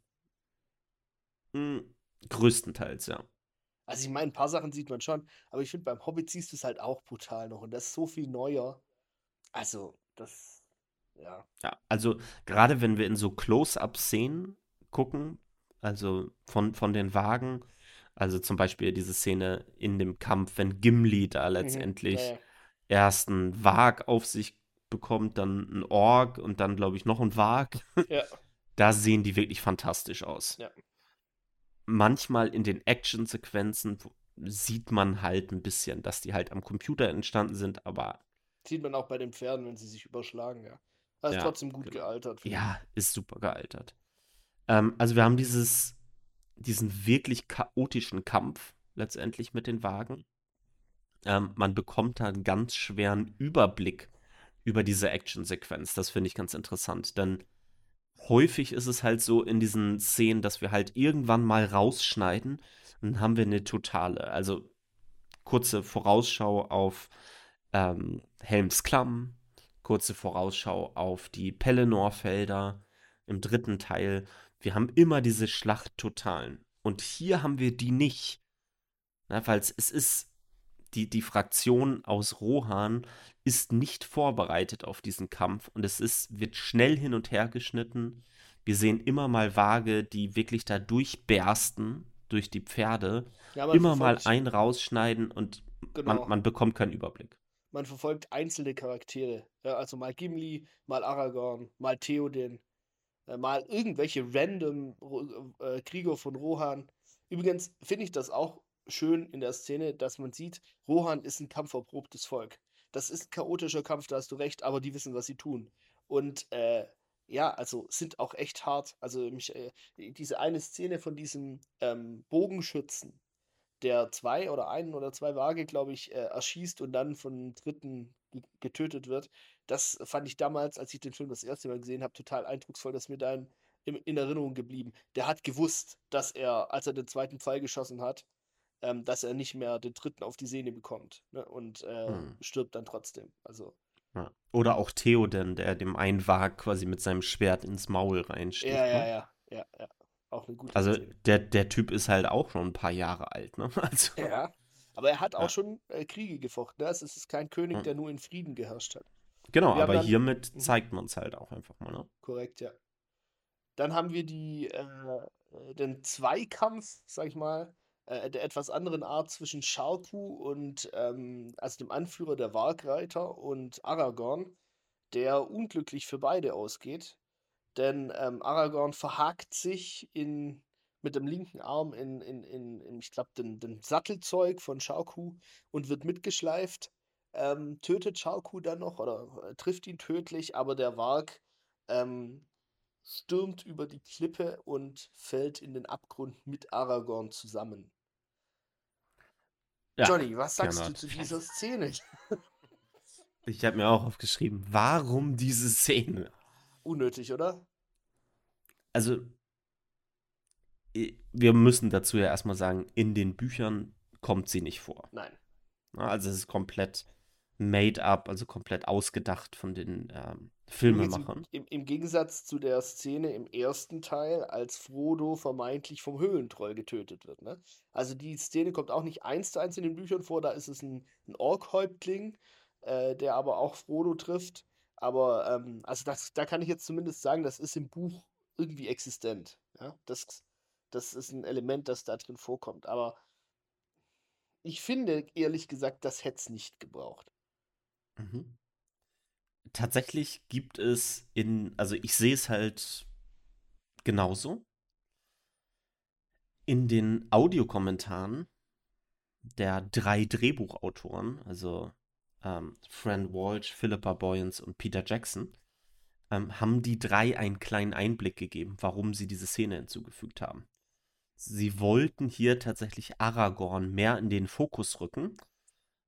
Hm, größtenteils, ja. Also ich meine, ein paar Sachen sieht man schon, aber ich finde, beim Hobbit siehst du es halt auch brutal noch und das ist so viel neuer. Also, das, ja. Ja, also gerade wenn wir in so Close-up-Szenen gucken, also von, von den Wagen, also zum Beispiel diese Szene in dem Kampf, wenn Gimli da Mhm, letztendlich ja, ja. erst einen Wag auf sich bekommt, dann ein Ork und dann, glaube ich, noch ein Wag. Ja, Da sehen die wirklich fantastisch aus. Ja. Manchmal in den Action-Sequenzen sieht man halt ein bisschen, dass die halt am Computer entstanden sind, aber sieht man auch bei den Pferden, wenn sie sich überschlagen, ja. Ist Ja, trotzdem gut genau. gealtert. ja, ist super gealtert. Ähm, also wir haben dieses, diesen wirklich chaotischen Kampf letztendlich mit den Wagen. Ähm, man bekommt da einen ganz schweren Überblick über diese Action-Sequenz. Das finde ich ganz interessant, denn häufig ist es halt so in diesen Szenen, dass wir halt irgendwann mal rausschneiden und dann haben wir eine totale, also kurze Vorausschau auf ähm, Helmsklamm, kurze Vorausschau auf die Pelennor-Felder im dritten Teil. Wir haben immer diese Schlachttotalen. Und hier haben wir die nicht. Na, weil es ist, die, die Fraktion aus Rohan ist nicht vorbereitet auf diesen Kampf und es ist, wird schnell hin und her geschnitten. Wir sehen immer mal Waage, die wirklich da durchbersten durch die Pferde. Ja, Immer mal verfolgt- ein rausschneiden und Genau. man, man bekommt keinen Überblick. Man verfolgt einzelne Charaktere. Ja, also mal Gimli, mal Aragorn, mal Theoden, äh, mal irgendwelche random Ro- äh, Krieger von Rohan. Übrigens finde ich das auch schön in der Szene, dass man sieht, Rohan ist ein kampferprobtes Volk. Das ist ein chaotischer Kampf, da hast du recht, aber die wissen, was sie tun. Und äh, ja, also sind auch echt hart. Also mich, äh, diese eine Szene von diesem ähm, Bogenschützen, der zwei oder einen oder zwei Waage, glaube ich, äh, erschießt und dann von Dritten ge- getötet wird. Das fand ich damals, als ich den Film das erste Mal gesehen habe, total eindrucksvoll, dass mir da in, in, in Erinnerung geblieben. Der hat gewusst, dass er, als er den zweiten Pfeil geschossen hat, ähm, dass er nicht mehr den dritten auf die Sehne bekommt. Ne? Und äh, Hm. stirbt dann trotzdem. Also, Ja. Oder auch Theoden, der dem einen Wag quasi mit seinem Schwert ins Maul reinsticht. ja, ja, ne? ja, ja, ja. Auch eine gute Also der, der Typ ist halt auch schon ein paar Jahre alt, ne? Also, Ja. Aber er hat auch Ja. schon äh, Kriege gefochten. Ne? Es ist kein König, Hm. der nur in Frieden geherrscht hat. genau, aber dann- hiermit Mhm. zeigt man es halt auch einfach mal, ne? Korrekt, ja. Dann haben wir die, äh, äh, den Zweikampf, sag ich mal, äh, der etwas anderen Art zwischen Sharku und, ähm, also dem Anführer der Waagreiter und Aragorn, der unglücklich für beide ausgeht. Denn ähm, Aragorn verhakt sich in, mit dem linken Arm in, in, in, in ich glaube, den, den Sattelzeug von Sharku und wird mitgeschleift. Ähm, tötet Sharku dann noch oder äh, trifft ihn tödlich, aber der Warg ähm, stürmt über die Klippe und fällt in den Abgrund mit Aragorn zusammen. Ja, Johnny, was sagst du Gernot. zu dieser Szene? Ich habe mir auch aufgeschrieben, warum diese Szene? Unnötig, oder? Also, wir müssen dazu ja erstmal sagen, in den Büchern kommt sie nicht vor. Nein. Ne? Also es ist komplett made up, also komplett ausgedacht von den ähm, Filmemachern. Im, im Gegensatz zu der Szene im ersten Teil, als Frodo vermeintlich vom Höhlentroll getötet wird. Ne? Also die Szene kommt auch nicht eins zu eins in den Büchern vor, da ist es ein, ein Ork-Häuptling, äh, der aber auch Frodo trifft. Aber ähm, also das, da kann ich jetzt zumindest sagen, das ist im Buch irgendwie existent. Ja? Das, das ist ein Element, das da drin vorkommt. Aber ich finde, ehrlich gesagt, das hätte es nicht gebraucht. Mhm. Tatsächlich gibt es in, also ich sehe es halt genauso. In den Audiokommentaren der drei Drehbuchautoren, also ähm, Fran Walsh, Philippa Boyens und Peter Jackson, ähm, haben die drei einen kleinen Einblick gegeben, warum sie diese Szene hinzugefügt haben. Sie wollten hier tatsächlich Aragorn mehr in den Fokus rücken,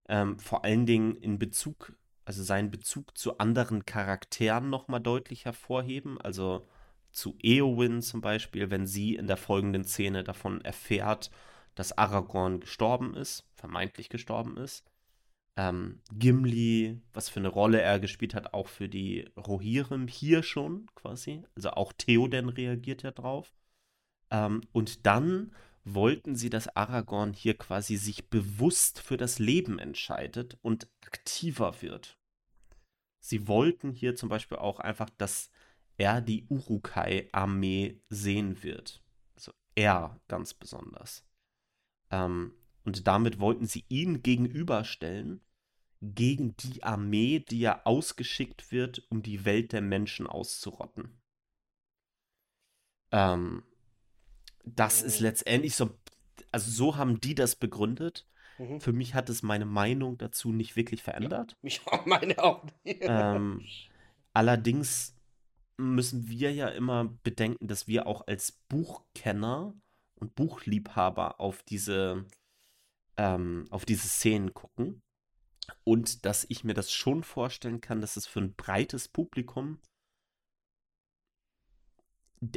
ähm, vor allen Dingen in Bezug, also seinen Bezug zu anderen Charakteren nochmal deutlich hervorheben, also zu Eowyn zum Beispiel, wenn sie in der folgenden Szene davon erfährt, dass Aragorn gestorben ist, vermeintlich gestorben ist. Ähm, Gimli, was für eine Rolle er gespielt hat, auch für die Rohirrim hier schon quasi. Also auch Theoden reagiert ja drauf. Ähm, und dann wollten sie, dass Aragorn hier quasi sich bewusst für das Leben entscheidet und aktiver wird. Sie wollten hier zum Beispiel auch einfach, dass er die Urukai-Armee sehen wird. Also er ganz besonders. Ähm, und damit wollten sie ihn gegenüberstellen gegen die Armee, die ja ausgeschickt wird, um die Welt der Menschen auszurotten. Ähm, das ist letztendlich so, also so haben die das begründet. Mhm. Für mich hat es meine Meinung dazu nicht wirklich verändert. Mich auch, meine auch nicht. Ähm, allerdings müssen wir ja immer bedenken, dass wir auch als Buchkenner und Buchliebhaber auf diese, ähm, auf diese Szenen gucken. Und dass ich mir das schon vorstellen kann, dass es für ein breites Publikum,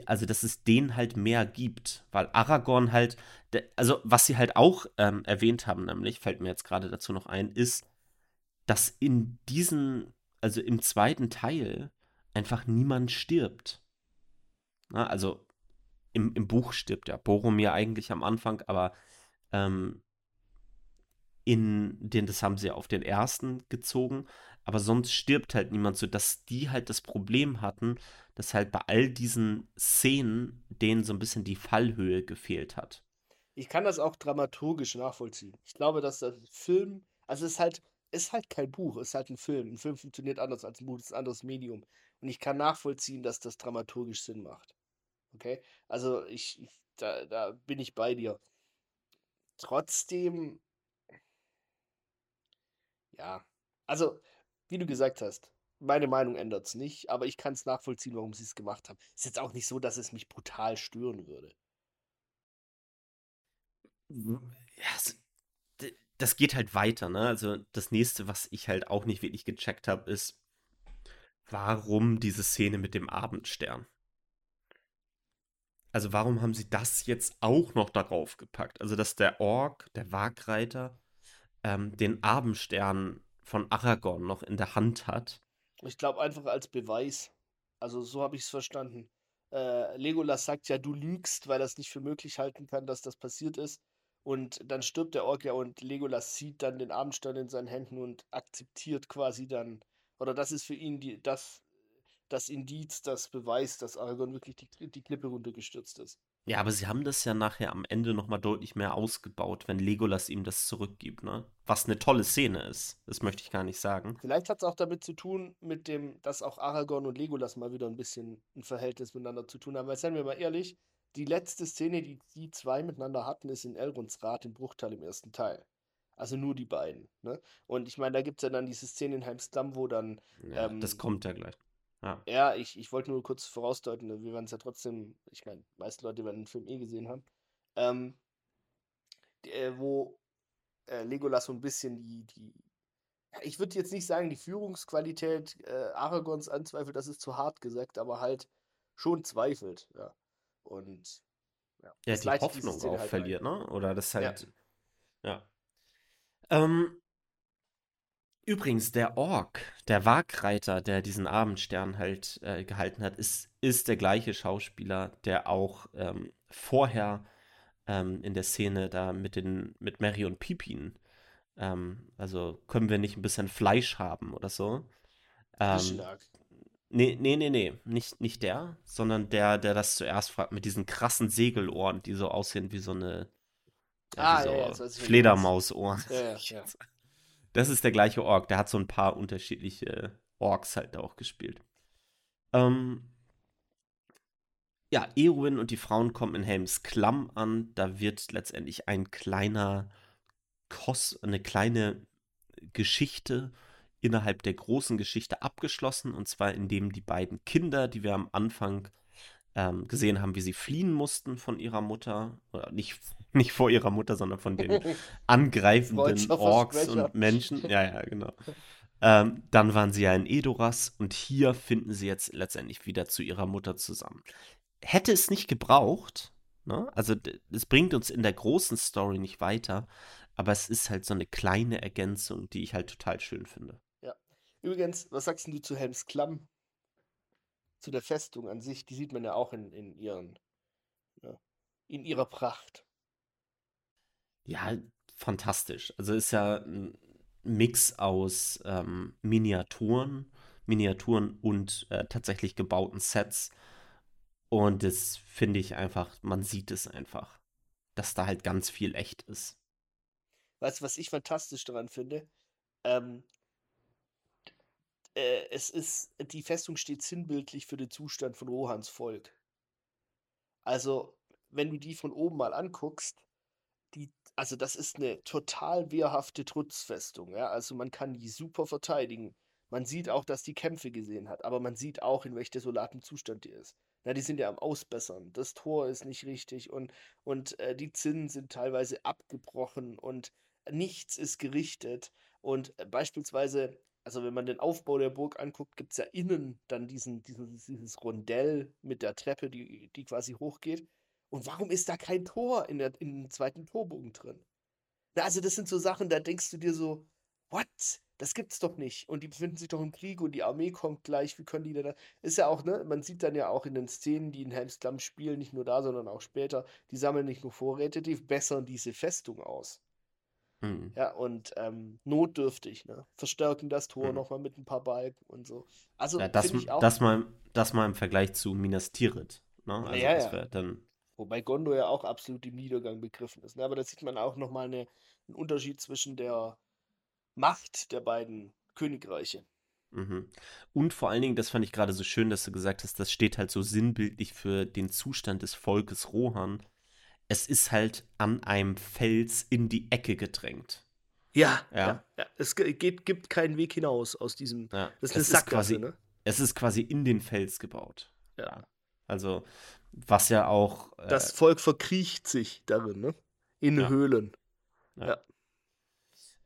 also dass es denen halt mehr gibt. Weil Aragorn halt, also was sie halt auch ähm, erwähnt haben, nämlich, fällt mir jetzt gerade dazu noch ein, ist, dass in diesen, also im zweiten Teil, einfach niemand stirbt. Na, also im, im Buch stirbt ja Boromir eigentlich am Anfang, aber ähm, in den, das haben sie auf den ersten gezogen, aber sonst stirbt halt niemand, sodass die halt das Problem hatten, dass halt bei all diesen Szenen denen so ein bisschen die Fallhöhe gefehlt hat. Ich kann das auch dramaturgisch nachvollziehen. Ich glaube, dass der Film, also es ist halt, ist halt kein Buch, es ist halt ein Film. Ein Film funktioniert anders als ein Buch, es ist ein anderes Medium. Und ich kann nachvollziehen, dass das dramaturgisch Sinn macht. Okay? Also ich, ich da, da bin ich bei dir. Trotzdem, ja, also wie du gesagt hast, meine Meinung ändert es nicht, aber ich kann es nachvollziehen, warum sie es gemacht haben. Ist jetzt auch nicht so, dass es mich brutal stören würde. Ja, das geht halt weiter, ne? Also das nächste, was ich halt auch nicht wirklich gecheckt habe, ist, warum diese Szene mit dem Abendstern? Also warum haben sie das jetzt auch noch darauf gepackt? Also dass der Ork, der Wagreiter, ähm, den Abendstern von Aragorn noch in der Hand hat. Ich glaube einfach als Beweis. Also so habe ich es verstanden. Äh, Legolas sagt ja, du lügst, weil er es nicht für möglich halten kann, dass das passiert ist. Und dann stirbt der Ork ja und Legolas sieht dann den Abendstern in seinen Händen und akzeptiert quasi dann, oder das ist für ihn die, das, das Indiz, das Beweis, dass Aragorn wirklich die, die Klippe runtergestürzt ist. Ja, aber sie haben das ja nachher am Ende nochmal deutlich mehr ausgebaut, wenn Legolas ihm das zurückgibt, ne? Was eine tolle Szene ist. Das möchte ich gar nicht sagen. Vielleicht hat es auch damit zu tun, mit dem, dass auch Aragorn und Legolas mal wieder ein bisschen ein Verhältnis miteinander zu tun haben. Weil, seien wir mal ehrlich, die letzte Szene, die die zwei miteinander hatten, ist in Elrons Rat im Bruchteil im ersten Teil. Also nur die beiden. Ne? Und ich meine, da gibt es ja dann diese Szene in Heimsdamm, wo dann, Ja, das Ähm, kommt ja gleich. Ja. ja, ich, ich wollte nur kurz vorausdeuten, ne, wir werden es ja trotzdem, ich meine, die meisten Leute werden den Film eh gesehen haben, ähm, äh, wo äh, Legolas so ein bisschen die, die ja, ich würde jetzt nicht sagen, die Führungsqualität äh, Aragorns anzweifelt, das ist zu hart gesagt, aber halt schon zweifelt, ja. Und ja, Ja, die Hoffnung auch halt ein. verliert, ne? Oder das Ja. halt. Ja. Ähm, übrigens, der Ork, der Wagreiter, der diesen Abendstern halt äh, gehalten hat, ist, ist der gleiche Schauspieler, der auch ähm, vorher ähm, in der Szene da mit den, mit Merry und Pippin, ähm, also können wir nicht ein bisschen Fleisch haben oder so. Ähm, Fischlag. Nee, nee, nee, nee, nicht, nicht der, sondern der, der das zuerst fragt, mit diesen krassen Segelohren, die so aussehen wie so eine, ja, Ah, wie so ja, ja. Fledermausohren. Ja, ja, ja. Das ist der gleiche Ork, der hat so ein paar unterschiedliche Orks halt auch gespielt. Ähm, ja, Eowyn und die Frauen kommen in Helms Klamm an, da wird letztendlich ein kleiner Kos eine kleine Geschichte innerhalb der großen Geschichte abgeschlossen. Und zwar indem die beiden Kinder, die wir am Anfang ähm, gesehen haben, wie sie fliehen mussten von ihrer Mutter, oder nicht, nicht vor ihrer Mutter, sondern von den angreifenden Orks und Menschen. Ja, ja, genau. Ähm, dann waren sie ja in Edoras und hier finden sie jetzt letztendlich wieder zu ihrer Mutter zusammen. Hätte es nicht gebraucht, ne? also es bringt uns in der großen Story nicht weiter, aber es ist halt so eine kleine Ergänzung, die ich halt total schön finde. Übrigens, was sagst du zu Helms Klamm? Zu der Festung an sich, die sieht man ja auch in, in ihren, ja, in ihrer Pracht. Ja, fantastisch. Also ist ja ein Mix aus ähm, Miniaturen, Miniaturen und äh, tatsächlich gebauten Sets. Und das finde ich einfach, man sieht es einfach, dass da halt ganz viel echt ist. Weißt du, was ich fantastisch daran finde? Ähm, äh, es ist, die Festung steht sinnbildlich für den Zustand von Rohans Volk. Also, wenn du die von oben mal anguckst, die, also das ist eine total wehrhafte Trutzfestung, ja. Also man kann die super verteidigen. Man sieht auch, dass die Kämpfe gesehen hat, aber man sieht auch, in welch desolatem Zustand die ist. Na, die sind ja am Ausbessern. Das Tor ist nicht richtig und, und äh, die Zinnen sind teilweise abgebrochen und nichts ist gerichtet. Und äh, beispielsweise, also wenn man den Aufbau der Burg anguckt, gibt es ja innen dann diesen, dieses, dieses Rondell mit der Treppe, die, die quasi hochgeht. Und warum ist da kein Tor in, der, in dem zweiten Torbogen drin? Na, also das sind so Sachen, da denkst du dir so, what? Das gibt's doch nicht. Und die befinden sich doch im Krieg und die Armee kommt gleich. Wie können die denn da? Ist ja auch, ne? Man sieht dann ja auch in den Szenen, die in Helms Klamm spielen, nicht nur da, sondern auch später, die sammeln nicht nur Vorräte, die bessern diese Festung aus. Hm. Ja, und ähm, notdürftig, ne? Verstärken das Tor Hm. nochmal mit ein paar Balken und so. Also Ja, das, ich auch. das, mal, das mal im Vergleich zu Minas Tirith. Ne? Also ja, ja. dann. Wobei Gondor ja auch absolut im Niedergang begriffen ist. Ne? Aber da sieht man auch nochmal eine, einen Unterschied zwischen der Macht der beiden Königreiche. Mhm. Und vor allen Dingen, das fand ich gerade so schön, dass du gesagt hast, das steht halt so sinnbildlich für den Zustand des Volkes Rohan. Es ist halt an einem Fels in die Ecke gedrängt. Ja, Ja. ja. ja. Es ge- geht, gibt keinen Weg hinaus aus diesem. Ja. Das ist eine Sackgasse, quasi, ne? es ist quasi in den Fels gebaut. Ja. Also, was ja auch. Äh, Das Volk verkriecht sich darin, ne? In Ja. Höhlen.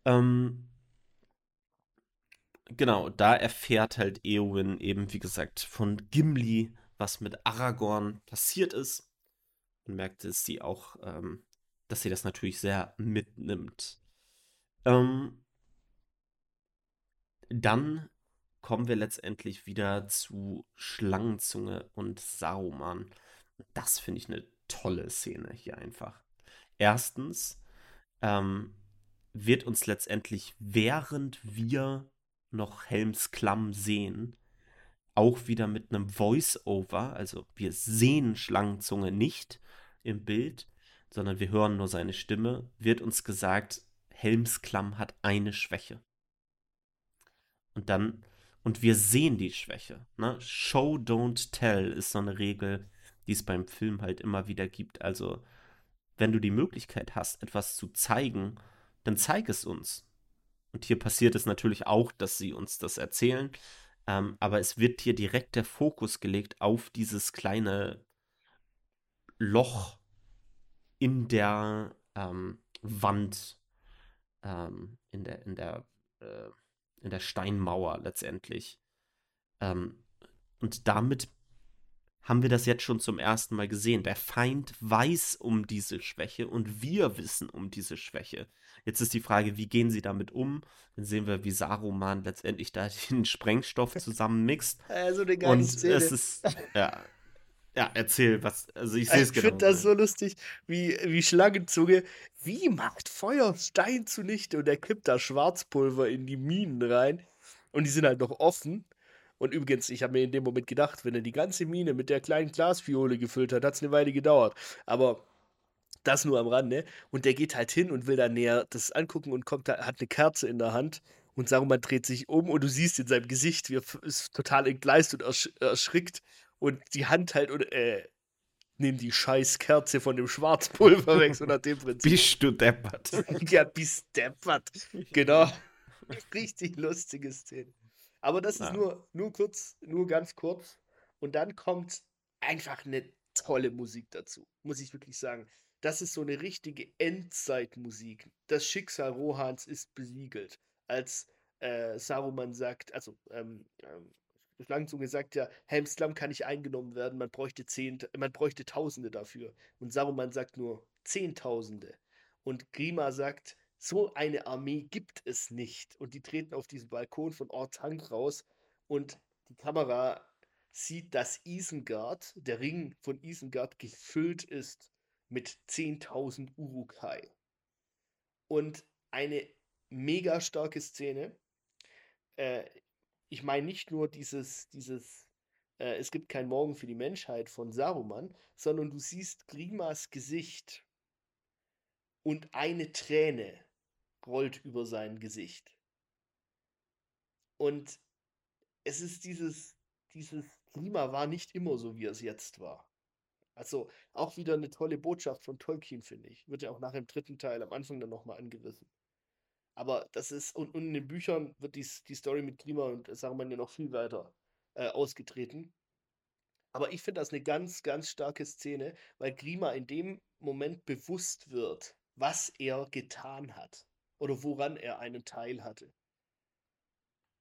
Ähm, genau, da erfährt halt Eowyn eben, wie gesagt, von Gimli, was mit Aragorn passiert ist. Und merkt, dass sie auch, ähm, dass sie das natürlich sehr mitnimmt. Ähm, dann kommen wir letztendlich wieder zu Schlangenzunge und Saruman. Das finde ich eine tolle Szene hier einfach. Erstens, ähm, wird uns letztendlich, während wir noch Helms Klamm sehen, auch wieder mit einem Voice-Over, also wir sehen Schlangenzunge nicht im Bild, sondern wir hören nur seine Stimme, wird uns gesagt, Helms Klamm hat eine Schwäche. Und dann, und wir sehen die Schwäche. Ne? Show, don't tell ist so eine Regel, die es beim Film halt immer wieder gibt. Also, wenn du die Möglichkeit hast, etwas zu zeigen, dann zeig es uns. Und hier passiert es natürlich auch, dass sie uns das erzählen. Ähm, aber es wird hier direkt der Fokus gelegt auf dieses kleine Loch in der ähm, Wand, ähm, in der, in der, äh, in der Steinmauer letztendlich. Ähm, und damit haben wir das jetzt schon zum ersten Mal gesehen. Der Feind weiß um diese Schwäche und wir wissen um diese Schwäche. Jetzt ist die Frage, wie gehen sie damit um? Dann sehen wir, wie Saruman letztendlich da den Sprengstoff zusammenmixt. Also eine geile Und Szene. es ist, ja, ja, erzähl, was, also ich sehe es Ich genau. finde das so lustig, wie, wie Schlangenzunge. Wie macht Feuer Stein zunichte? Und er kippt da Schwarzpulver in die Minen rein. Und die sind halt noch offen. Und übrigens, ich habe mir in dem Moment gedacht, wenn er die ganze Mine mit der kleinen Glasfiole gefüllt hat, hat es eine Weile gedauert. Aber das nur am Rande. Und der geht halt hin und will da näher das angucken und kommt da, hat eine Kerze in der Hand. Und Saruman dreht sich um und du siehst in seinem Gesicht, wie er ist total entgleist und ersch erschrickt. Und die Hand halt und äh, nimm die scheiß Kerze von dem Schwarzpulver weg, so nach dem Prinzip. Bist du deppert? ja, bis deppert. Genau. Richtig lustige Szene. Aber das ist Ja. nur, nur kurz, nur ganz kurz. Und dann kommt einfach eine tolle Musik dazu, muss ich wirklich sagen. Das ist so eine richtige Endzeitmusik. Das Schicksal Rohans ist besiegelt. Als äh, Saruman sagt, also ähm, ähm, Schlangenzunge sagt ja, Helms Klamm kann nicht eingenommen werden, man bräuchte, zehn, man bräuchte Tausende dafür. Und Saruman sagt nur Zehntausende. Und Grima sagt, so eine Armee gibt es nicht. Und die treten auf diesen Balkon von Ortank raus und die Kamera sieht, dass Isengard, der Ring von Isengard, gefüllt ist mit 10.000 Urukai. Und eine mega starke Szene. Äh, ich meine nicht nur dieses, dieses äh, Es gibt kein Morgen für die Menschheit von Saruman, sondern du siehst Grimas Gesicht und eine Träne rollt über sein Gesicht. Und es ist dieses, dieses Klima war nicht immer so, wie es jetzt war. Also auch wieder eine tolle Botschaft von Tolkien, finde ich. Wird ja auch nach dem dritten Teil am Anfang dann nochmal angerissen. Aber das ist, und, und in den Büchern wird die, die Story mit Klima und Saruman ja noch viel weiter äh, ausgetreten. Aber ich finde das eine ganz, ganz starke Szene, weil Grima in dem Moment bewusst wird, was er getan hat oder woran er einen Teil hatte.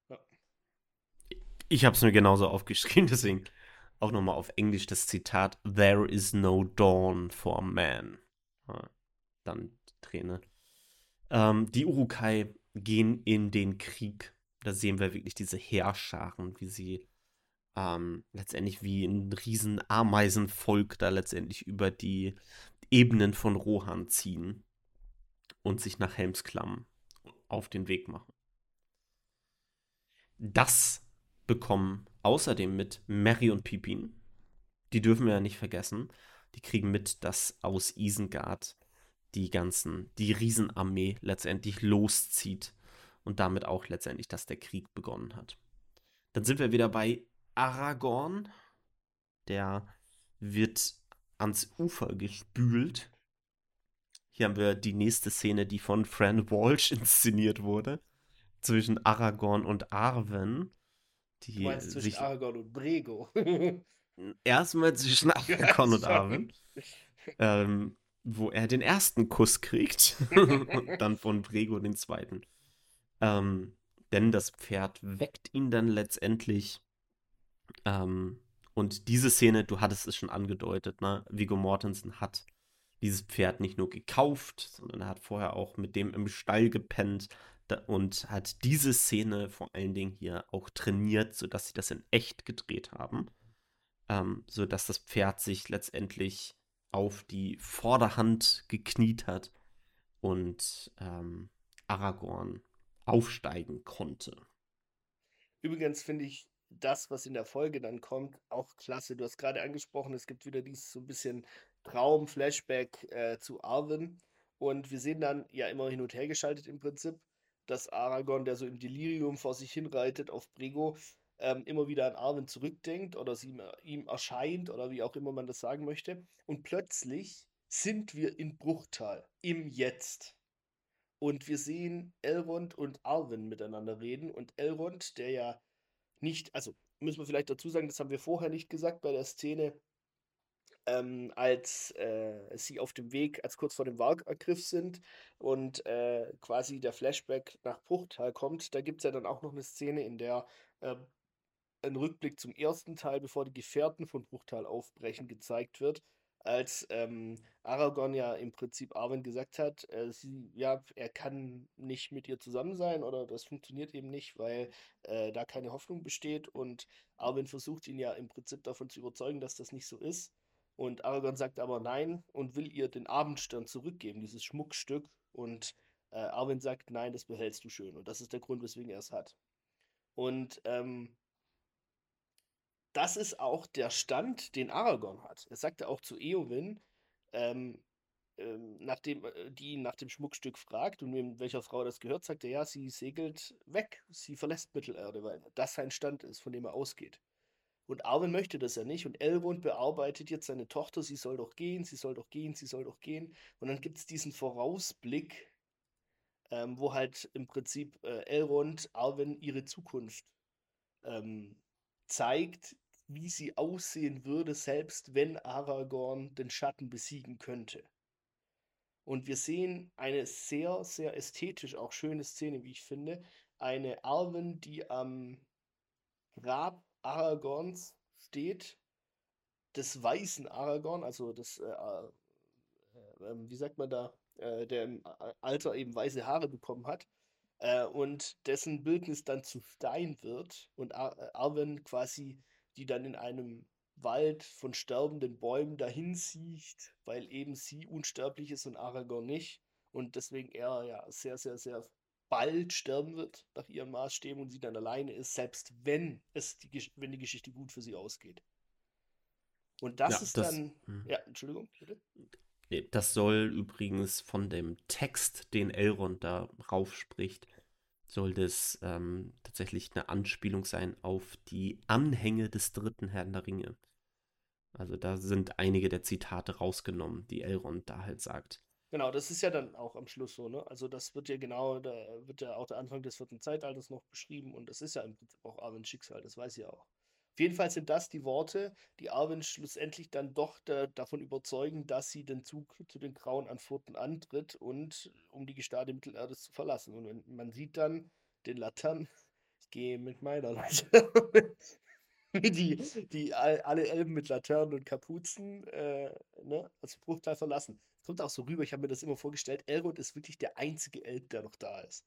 Ja. Ich habe es mir genauso aufgeschrieben, deswegen auch nochmal auf Englisch das Zitat: There is no dawn for man. Ja, dann die Träne. Ähm, die Urukai gehen in den Krieg. Da sehen wir wirklich diese Heerscharen, wie sie ähm, letztendlich wie ein riesen Ameisenvolk da letztendlich über die Ebenen von Rohan ziehen und sich nach Helmsklamm auf den Weg machen. Das bekommen außerdem mit Mary und Pippin. Die dürfen wir ja nicht vergessen. Die kriegen mit, dass aus Isengard die ganzen, die Riesenarmee letztendlich loszieht und damit auch letztendlich, dass der Krieg begonnen hat. Dann sind wir wieder bei Aragorn. Der wird ans Ufer gespült. Hier haben wir die nächste Szene, die von Fran Walsh inszeniert wurde. Zwischen Aragorn und Arwen. Die du meinst zwischen Aragorn und Brego. Erstmal zwischen Aragorn ja, und Arwen. Ähm, wo er den ersten Kuss kriegt und dann von Brego den zweiten. Ähm, denn das Pferd weckt ihn dann letztendlich ähm, und diese Szene, du hattest es schon angedeutet, ne? Vigo Mortensen hat dieses Pferd nicht nur gekauft, sondern er hat vorher auch mit dem im Stall gepennt und hat diese Szene vor allen Dingen hier auch trainiert, sodass sie das in echt gedreht haben. Ähm, sodass das Pferd sich letztendlich auf die Vorderhand gekniet hat und ähm, Aragorn aufsteigen konnte. Übrigens finde ich das, was in der Folge dann kommt, auch klasse. Du hast gerade angesprochen, es gibt wieder dieses so ein bisschen Traum-Flashback äh, zu Arwen. Und wir sehen dann ja immer hin und her geschaltet im Prinzip, dass Aragorn, der so im Delirium vor sich hinreitet auf Brego, ähm, immer wieder an Arwen zurückdenkt oder sie ihm, ihm erscheint oder wie auch immer man das sagen möchte. Und plötzlich sind wir in Bruchtal, im Jetzt. Und wir sehen Elrond und Arwen miteinander reden. Und Elrond, der ja nicht, also müssen wir vielleicht dazu sagen, das haben wir vorher nicht gesagt bei der Szene, ähm, als äh, sie auf dem Weg, als kurz vor dem Wagergriff sind und äh, quasi der Flashback nach Bruchtal kommt, da gibt es ja dann auch noch eine Szene, in der äh, ein Rückblick zum ersten Teil, bevor die Gefährten von Bruchtal aufbrechen, gezeigt wird als ähm, Aragorn ja im Prinzip Arwen gesagt hat, äh, sie, ja, er kann nicht mit ihr zusammen sein oder das funktioniert eben nicht, weil äh, da keine Hoffnung besteht und Arwen versucht ihn ja im Prinzip davon zu überzeugen, dass das nicht so ist. Und Aragorn sagt aber nein und will ihr den Abendstern zurückgeben, dieses Schmuckstück. Und äh, Arwen sagt, nein, das behältst du schön. Und das ist der Grund, weswegen er es hat. Und ähm, das ist auch der Stand, den Aragorn hat. Er sagte auch zu Eowyn, ähm, ähm, nachdem äh, die nach dem Schmuckstück fragt und wem, welcher Frau das gehört, sagt er, ja, sie segelt weg, sie verlässt Mittelerde, weil das sein Stand ist, von dem er ausgeht. Und Arwen möchte das ja nicht und Elrond bearbeitet jetzt seine Tochter, sie soll doch gehen, sie soll doch gehen, sie soll doch gehen. Und dann gibt es diesen Vorausblick, ähm, wo halt im Prinzip äh, Elrond Arwen ihre Zukunft ähm, zeigt, wie sie aussehen würde, selbst wenn Aragorn den Schatten besiegen könnte. Und wir sehen eine sehr, sehr ästhetisch auch schöne Szene, wie ich finde. Eine Arwen, die am Grab Aragorns steht, des weißen Aragorn, also das, äh, äh, äh, wie sagt man da, äh, der im Alter eben weiße Haare bekommen hat äh, und dessen Bildnis dann zu Stein wird und Ar äh, Arwen quasi die dann in einem Wald von sterbenden Bäumen dahin sieht, weil eben sie unsterblich ist und Aragorn nicht. und deswegen er ja sehr, sehr, sehr bald sterben wird nach ihren Maßstäben und sie dann alleine ist, selbst wenn es die, wenn die Geschichte gut für sie ausgeht. Und das ja, ist das, dann. Mh. Hm. Ja, Entschuldigung, bitte. Das soll übrigens von dem Text, den Elrond da raufspricht, soll das ähm, tatsächlich eine Anspielung sein auf die Anhänge des dritten Herrn der Ringe. Also da sind einige der Zitate rausgenommen, die Elrond da halt sagt. Genau, das ist ja dann auch am Schluss so, ne? Also das wird ja genau, da wird ja auch der Anfang des vierten Zeitalters noch beschrieben und das ist ja im Prinzip auch Arwens Schicksal, das weiß ich auch. Auf jeden Fall sind das die Worte, die Arwen schlussendlich dann doch da, davon überzeugen, dass sie den Zug zu den Grauen an Furten antritt und um die Gestade Mittelerdes zu verlassen. Und man sieht dann den Laternen, ich gehe mit meiner wie die, die alle Elben mit Laternen und Kapuzen, äh, ne, also Bruchteil verlassen. Kommt auch so rüber, ich habe mir das immer vorgestellt, Elrond ist wirklich der einzige Elb, der noch da ist.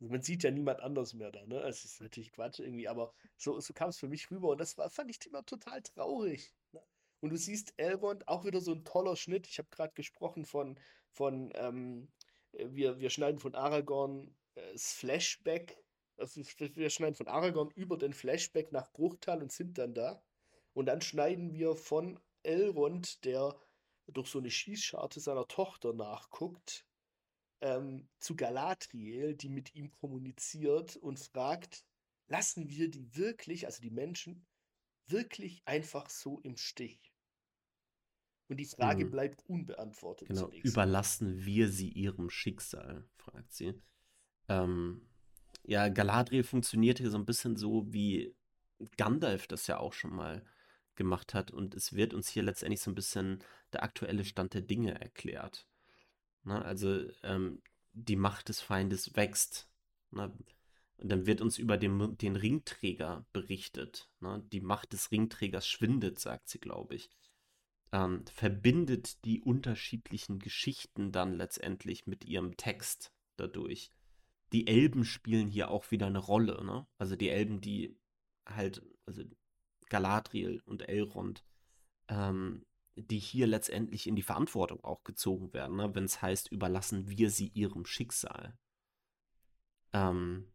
Also man sieht ja niemand anders mehr da, ne? Es ist natürlich Quatsch irgendwie, aber so, so kam es für mich rüber und das war, fand ich immer total traurig. Ne? Und du siehst Elrond, auch wieder so ein toller Schnitt. Ich habe gerade gesprochen von, von ähm, äh, wir, wir schneiden von Aragorn äh, das Flashback, also wir schneiden von Aragorn über den Flashback nach Bruchtal und sind dann da. Und dann schneiden wir von Elrond, der durch so eine Schießscharte seiner Tochter nachguckt, ähm, zu Galadriel, die mit ihm kommuniziert und fragt, lassen wir die wirklich, also die Menschen, wirklich einfach so im Stich? Und die Frage hm. bleibt unbeantwortet. Genau, überlassen wir sie ihrem Schicksal, fragt sie. Ähm, ja, Galadriel funktioniert hier so ein bisschen so, wie Gandalf das ja auch schon mal gemacht hat. Und es wird uns hier letztendlich so ein bisschen der aktuelle Stand der Dinge erklärt. Ne? Also ähm, die Macht des Feindes wächst. Ne? Und dann wird uns über den, den Ringträger berichtet. Ne? Die Macht des Ringträgers schwindet, sagt sie, glaube ich. Ähm, verbindet die unterschiedlichen Geschichten dann letztendlich mit ihrem Text dadurch. Die Elben spielen hier auch wieder eine Rolle. Ne? Also die Elben, die halt, also Galadriel und Elrond, ähm, die hier letztendlich in die Verantwortung auch gezogen werden, ne? wenn es heißt, überlassen wir sie ihrem Schicksal. Ähm,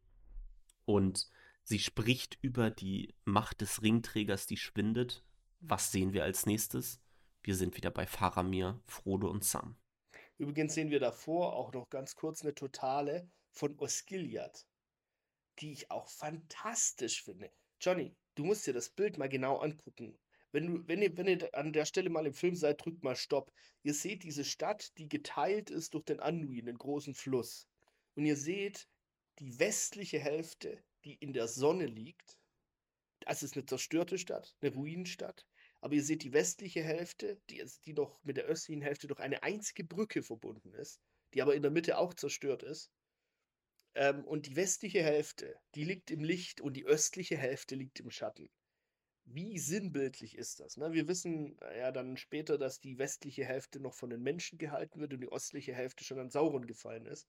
und sie spricht über die Macht des Ringträgers, die schwindet. Was sehen wir als nächstes? Wir sind wieder bei Faramir, Frodo und Sam. Übrigens sehen wir davor auch noch ganz kurz eine Totale von Osgiliath, die ich auch fantastisch finde. Johnny, du musst dir das Bild mal genau angucken. Wenn, du, wenn, ihr, wenn ihr an der Stelle mal im Film seid, drückt mal Stopp. Ihr seht diese Stadt, die geteilt ist durch den Anduin, den großen Fluss. Und ihr seht die westliche Hälfte, die in der Sonne liegt. Das ist eine zerstörte Stadt, eine Ruinenstadt. Aber ihr seht die westliche Hälfte, die, die noch mit der östlichen Hälfte durch eine einzige Brücke verbunden ist, die aber in der Mitte auch zerstört ist. Ähm, und die westliche Hälfte, die liegt im Licht und die östliche Hälfte liegt im Schatten wie sinnbildlich ist das? Ne? Wir wissen ja dann später, dass die westliche Hälfte noch von den Menschen gehalten wird und die östliche Hälfte schon an Sauron gefallen ist.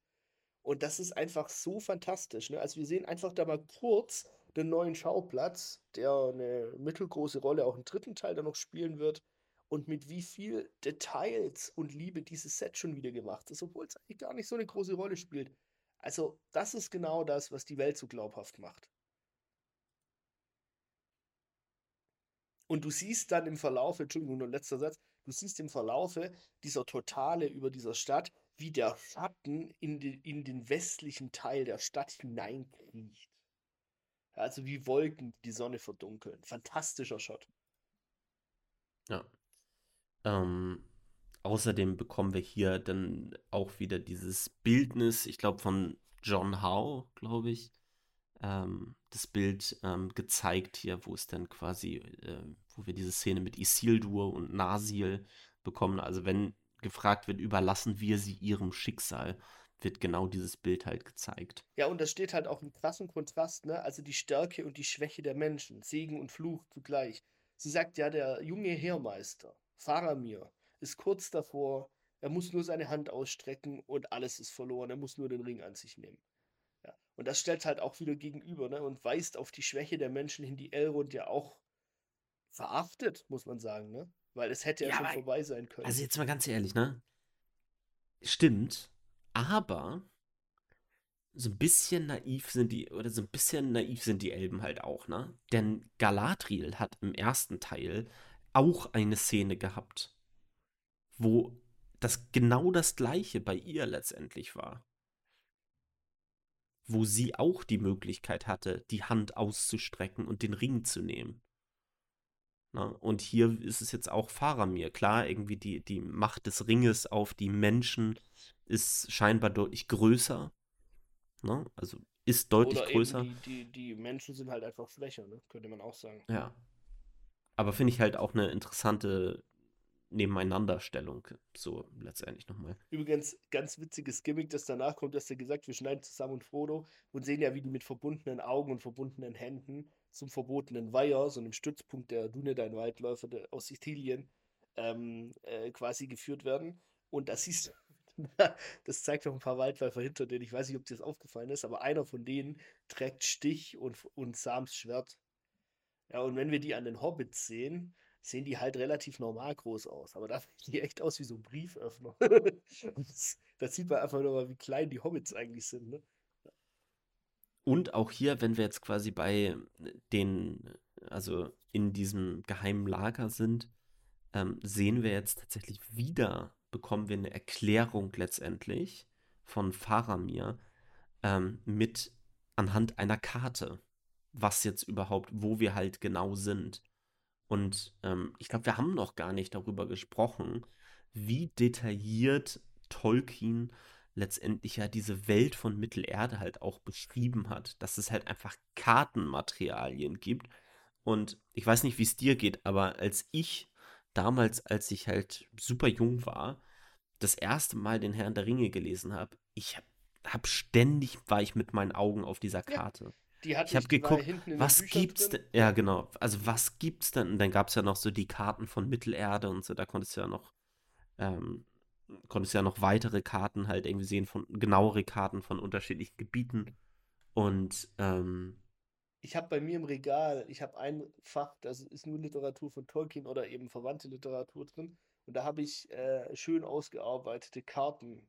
Und das ist einfach so fantastisch. Ne? Also wir sehen einfach da mal kurz den neuen Schauplatz, der eine mittelgroße Rolle auch im dritten Teil dann noch spielen wird. Und mit wie viel Details und Liebe dieses Set schon wieder gemacht ist, obwohl es eigentlich gar nicht so eine große Rolle spielt. Also, das ist genau das, was die Welt so glaubhaft macht. Und du siehst dann im Verlaufe, Entschuldigung, nur letzter Satz, du siehst im Verlaufe dieser Totale über dieser Stadt, wie der Schatten in, die, in den westlichen Teil der Stadt hineinkriecht. Also wie Wolken die Sonne verdunkeln. Fantastischer Shot. Ja. Ähm, außerdem bekommen wir hier dann auch wieder dieses Bildnis, ich glaube von John Howe, glaube ich, ähm, das Bild ähm, gezeigt hier, wo es dann quasi, äh, wo wir diese Szene mit Isildur und Nasil bekommen. Also wenn gefragt wird, überlassen wir sie ihrem Schicksal, wird genau dieses Bild halt gezeigt. Ja, und das steht halt auch im krassen Kontrast, ne? Also die Stärke und die Schwäche der Menschen, Segen und Fluch zugleich. Sie sagt ja, der junge Heermeister, Faramir, ist kurz davor, er muss nur seine Hand ausstrecken und alles ist verloren, er muss nur den Ring an sich nehmen. Und das stellt halt auch wieder gegenüber ne? und weist auf die Schwäche der Menschen hin, die Elrond ja auch verachtet, muss man sagen, ne? Weil es hätte ja, ja schon vorbei sein können. Also jetzt mal ganz ehrlich, ne? Stimmt, Aber so ein bisschen naiv sind die, oder so ein bisschen naiv sind die Elben halt auch, ne? Denn Galadriel hat im ersten Teil auch eine Szene gehabt, wo das genau das gleiche bei ihr letztendlich war. Wo sie auch die Möglichkeit hatte, die Hand auszustrecken und den Ring zu nehmen. Na, und hier ist es jetzt auch Faramir. Klar, irgendwie die, die Macht des Ringes auf die Menschen ist scheinbar deutlich größer. Ne? Also ist deutlich Oder größer. die, die, die Menschen sind halt einfach schwächer, ne? könnte man auch sagen. Ja. Aber finde ich halt auch eine interessante Nebeneinanderstellung, so letztendlich nochmal. Übrigens, ganz witziges Gimmick, das danach kommt, dass er gesagt, wir schneiden zusammen und Frodo und sehen ja, wie die mit verbundenen Augen und verbundenen Händen zum verbotenen Weiher, so einem Stützpunkt der Dunedain-Waldläufer aus Sizilien, ähm, äh, quasi geführt werden. Und das siehst das zeigt noch ein paar Waldläufer hinter denen. Ich weiß nicht, ob dir das aufgefallen ist, aber einer von denen trägt Stich und, und Sams Schwert. Ja, und wenn wir die an den Hobbits sehen, sehen die halt relativ normal groß aus. Aber da sehen die echt aus wie so ein Brieföffner. das, das, sieht man einfach nur mal, wie klein die Hobbits eigentlich sind. Ne? Und auch hier, wenn wir jetzt quasi bei den, also in diesem geheimen Lager sind, ähm, sehen wir jetzt tatsächlich wieder, bekommen wir eine Erklärung letztendlich von Faramir ähm, mit anhand einer Karte, was jetzt überhaupt, wo wir halt genau sind. Und ähm, ich glaube, wir haben noch gar nicht darüber gesprochen, wie detailliert Tolkien letztendlich ja diese Welt von Mittelerde halt auch beschrieben hat, dass es halt einfach Kartenmaterialien gibt. Und ich weiß nicht, wie es dir geht, aber als ich damals, als ich halt super jung war, das erste Mal den Herrn der Ringe gelesen habe, ich habe hab ständig war ich mit meinen Augen auf dieser Karte. Ja. Die ich habe geguckt, was gibt's denn? Ja, genau. Also was gibt's denn? Und dann gab es ja noch so die Karten von Mittelerde und so. Da konntest du ja noch, ähm, konntest ja noch weitere Karten halt irgendwie sehen von genauere Karten von unterschiedlichen Gebieten. Und ähm, ich habe bei mir im Regal, ich habe ein Fach, das ist nur Literatur von Tolkien oder eben verwandte Literatur drin. Und da habe ich äh, schön ausgearbeitete Karten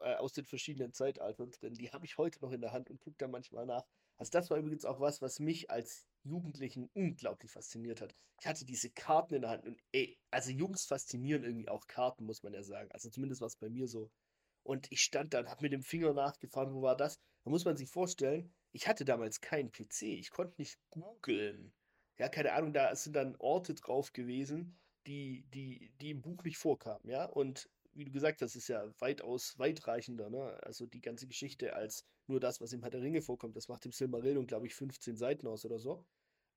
äh, aus den verschiedenen Zeitaltern drin. Die habe ich heute noch in der Hand und gucke da manchmal nach. Also das war übrigens auch was, was mich als Jugendlichen unglaublich fasziniert hat. Ich hatte diese Karten in der Hand und ey, also Jungs faszinieren irgendwie auch Karten, muss man ja sagen. Also zumindest war es bei mir so. Und ich stand da und habe mit dem Finger nachgefahren, wo war das? Da muss man sich vorstellen, ich hatte damals keinen PC. Ich konnte nicht googeln. Ja, keine Ahnung, da sind dann Orte drauf gewesen, die, die, die im Buch nicht vorkamen, ja. Und wie du gesagt hast, ist ja weitaus weitreichender, ne? Also die ganze Geschichte als nur das, was im Herr der Ringe vorkommt. Das macht im Silmarillion, glaube ich, 15 Seiten aus oder so.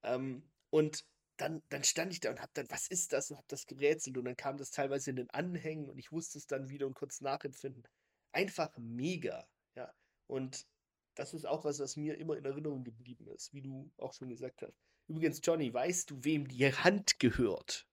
Ähm, und dann, dann stand ich da und hab dann, was ist das? Und hab das gerätselt und dann kam das teilweise in den Anhängen und ich wusste es dann wieder und kurz nachempfinden. Einfach mega, ja. Und das ist auch was, was mir immer in Erinnerung geblieben ist, wie du auch schon gesagt hast. Übrigens, Johnny, weißt du, wem die Hand gehört?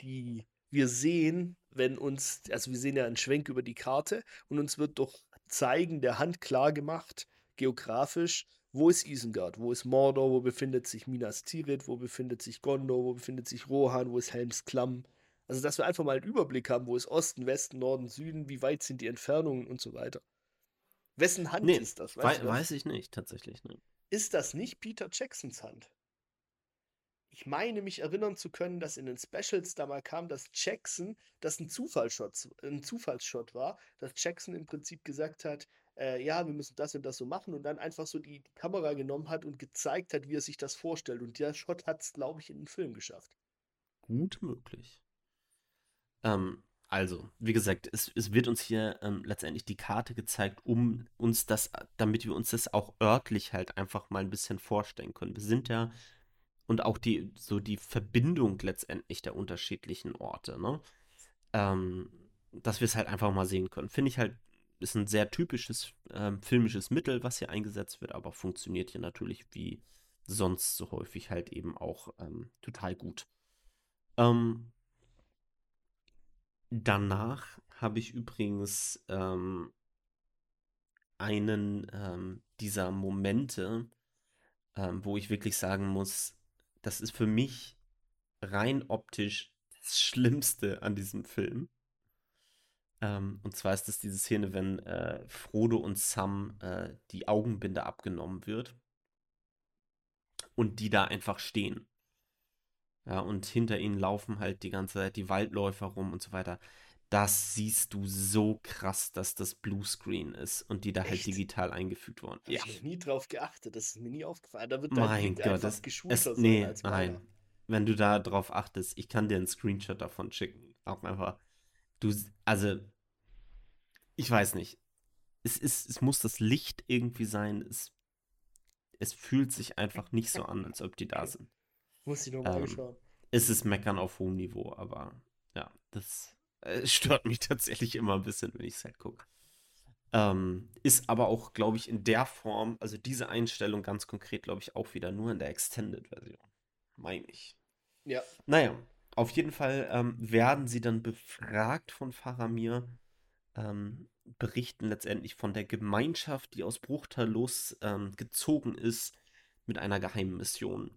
Die wir sehen, wenn uns, also wir sehen ja einen Schwenk über die Karte und uns wird durch Zeigen der Hand klar gemacht, geografisch, wo ist Isengard, wo ist Mordor, wo befindet sich Minas Tirith, wo befindet sich Gondor, wo befindet sich Rohan, wo ist Helms Klamm. Also, dass wir einfach mal einen Überblick haben, wo ist Osten, Westen, Norden, Süden, wie weit sind die Entfernungen und so weiter. Wessen Hand nee, ist das? Weißt wei weiß ich nicht, tatsächlich. Ne. Ist das nicht Peter Jacksons Hand? Ich meine mich erinnern zu können, dass in den Specials da mal kam, dass Jackson das ein Zufallsshot, ein Zufallsshot war, dass Jackson im Prinzip gesagt hat, äh, ja, wir müssen das und das so machen und dann einfach so die, Kamera genommen hat und gezeigt hat, wie er sich das vorstellt. Und der Shot hat es, glaube ich, in den Film geschafft. Gut möglich. Ähm, also, wie gesagt, es, es wird uns hier ähm, letztendlich die Karte gezeigt, um uns das, damit wir uns das auch örtlich halt einfach mal ein bisschen vorstellen können. Wir sind ja und auch die, so die Verbindung letztendlich der unterschiedlichen Orte, ne? Ähm, dass wir es halt einfach mal sehen können. Finde ich halt, ist ein sehr typisches ähm, filmisches Mittel, was hier eingesetzt wird, aber funktioniert hier natürlich wie sonst so häufig halt eben auch ähm, total gut. Ähm, danach habe ich übrigens ähm, einen ähm, dieser Momente, ähm, wo ich wirklich sagen muss, das ist für mich rein optisch das Schlimmste an diesem Film. Ähm, und zwar ist das diese Szene, wenn äh, Frodo und Sam äh, die Augenbinde abgenommen wird und die da einfach stehen. Ja, und hinter ihnen laufen halt die ganze Zeit die Waldläufer rum und so weiter. Das siehst du so krass, dass das Bluescreen ist und die da halt Echt? digital eingefügt wurden. Habe Ja. ich nie drauf geachtet. Das ist mir nie aufgefallen. Da wird Mein Gott, das es, sein nee, als meiner. nein. Wenn du da drauf achtest, ich kann dir einen Screenshot davon schicken. Auch einfach. Du, also, ich weiß nicht. Es ist, es muss das Licht irgendwie sein. Es, es fühlt sich einfach nicht so an, als ob die da sind. Muss ich nochmal Ähm, anschauen. Es ist Meckern auf hohem Niveau, aber ja, das äh, stört mich tatsächlich immer ein bisschen, wenn ich es halt gucke. Ähm, ist aber auch, glaube ich, in der Form, also diese Einstellung ganz konkret, glaube ich, auch wieder nur in der Extended-Version. Meine ich. Ja. Naja, auf jeden Fall ähm, werden sie dann befragt von Faramir, ähm, berichten letztendlich von der Gemeinschaft, die aus Bruchtal ähm, gezogen ist mit einer geheimen Mission.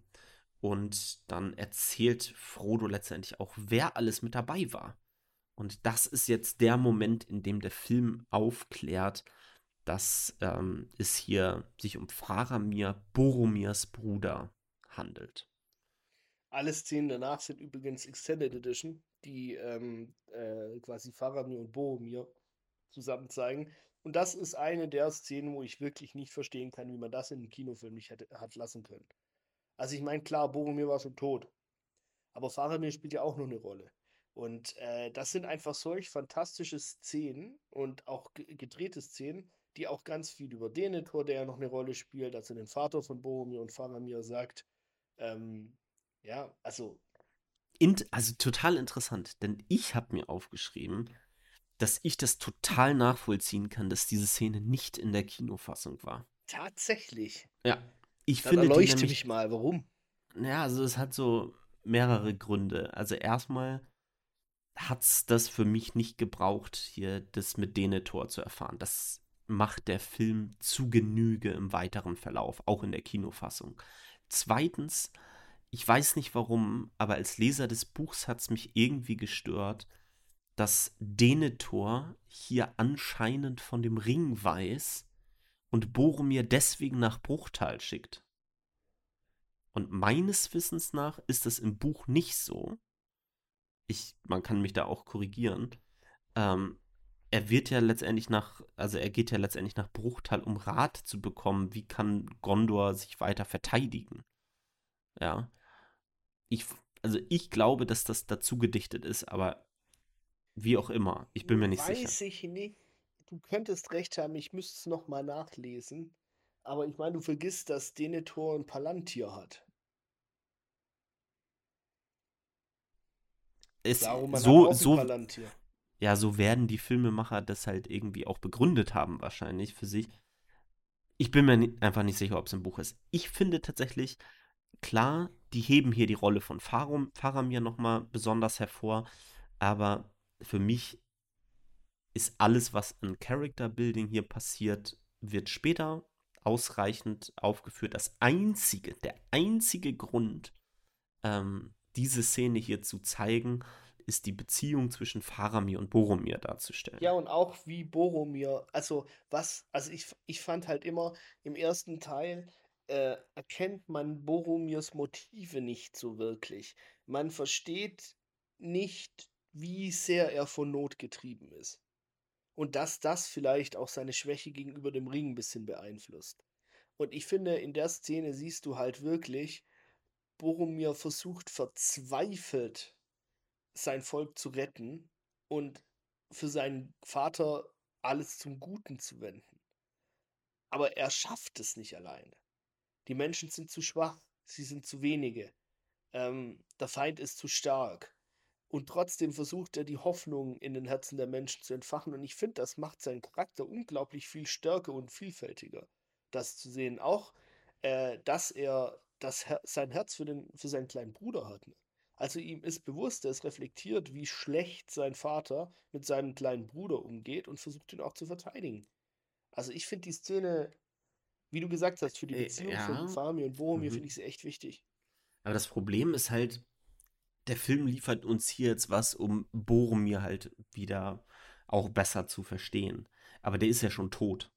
Und dann erzählt Frodo letztendlich auch, wer alles mit dabei war. Und das ist jetzt der Moment, in dem der Film aufklärt, dass ähm, es hier sich um Faramir, Boromirs Bruder, handelt. Alle Szenen danach sind übrigens Extended Edition, die ähm, äh, quasi Faramir und Boromir zusammen zeigen. Und das ist eine der Szenen, wo ich wirklich nicht verstehen kann, wie man das in einem Kinofilm nicht hätte, hat lassen können. Also ich meine, klar, Boromir war schon tot. Aber Faramir spielt ja auch noch eine Rolle. Und äh, das sind einfach solch fantastische Szenen und auch ge- gedrehte Szenen, die auch ganz viel über Denethor, der ja noch eine Rolle spielt, also den Vater von Boromir und Faramir sagt. Ähm, ja, also Int also total interessant, denn ich habe mir aufgeschrieben, dass ich das total nachvollziehen kann, dass diese Szene nicht in der Kinofassung war. tatsächlich. Ja, ich Dann finde erleuchte nämlich, mich mal, warum? ja, also es hat so mehrere Gründe. Also erstmal hat's das für mich nicht gebraucht, hier das mit Denethor zu erfahren. Das macht der Film zu Genüge im weiteren Verlauf, auch in der Kinofassung. Zweitens, ich weiß nicht warum, aber als Leser des Buchs hat es mich irgendwie gestört, dass Denethor hier anscheinend von dem Ring weiß und Boromir deswegen nach Bruchtal schickt. Und meines Wissens nach ist das im Buch nicht so. Ich, man kann mich da auch korrigieren. Ähm, er wird ja letztendlich nach, also er geht ja letztendlich nach Bruchtal, um Rat zu bekommen, wie kann Gondor sich weiter verteidigen. Ja. Ich, also ich glaube, dass das dazu gedichtet ist, aber wie auch immer, ich bin mir nicht sicher. Weiß ich nicht. Du könntest recht haben, ich müsste es nochmal nachlesen. Aber ich meine, du vergisst, dass Denethor ein Palantir hat. Es, hat so, so, ja, so werden die Filmemacher das halt irgendwie auch begründet haben, wahrscheinlich für sich. Ich bin mir einfach nicht sicher, ob es im Buch ist. Ich finde tatsächlich, klar, die heben hier die Rolle von Farum, Faramir nochmal besonders hervor, aber für mich ist alles, was an Character Building hier passiert, wird später ausreichend aufgeführt. Das einzige, der einzige Grund, ähm, diese Szene hier zu zeigen, ist die Beziehung zwischen Faramir und Boromir darzustellen. Ja, und auch wie Boromir, also was, also ich, ich fand halt immer, im ersten Teil äh, erkennt man Boromirs Motive nicht so wirklich. Man versteht nicht, wie sehr er von Not getrieben ist. Und dass das vielleicht auch seine Schwäche gegenüber dem Ring ein bisschen beeinflusst. Und ich finde, in der Szene siehst du halt wirklich, Boromir versucht verzweifelt, sein Volk zu retten und für seinen Vater alles zum Guten zu wenden. Aber er schafft es nicht alleine. Die Menschen sind zu schwach, sie sind zu wenige. Ähm, der Feind ist zu stark. Und trotzdem versucht er, die Hoffnung in den Herzen der Menschen zu entfachen. Und ich finde, das macht seinen Charakter unglaublich viel stärker und vielfältiger, das zu sehen. Auch, äh, dass er das Her sein Herz für, den, für seinen kleinen Bruder hat. ne? Also ihm ist bewusst, er ist reflektiert, wie schlecht sein Vater mit seinem kleinen Bruder umgeht und versucht ihn auch zu verteidigen. Also ich finde die Szene, wie du gesagt hast, für die Äh, Beziehung ja. von Faramir und Boromir Mhm. finde ich sie echt wichtig. Aber das Problem ist halt, der Film liefert uns hier jetzt was, um Boromir halt wieder auch besser zu verstehen. Aber der ist ja schon tot.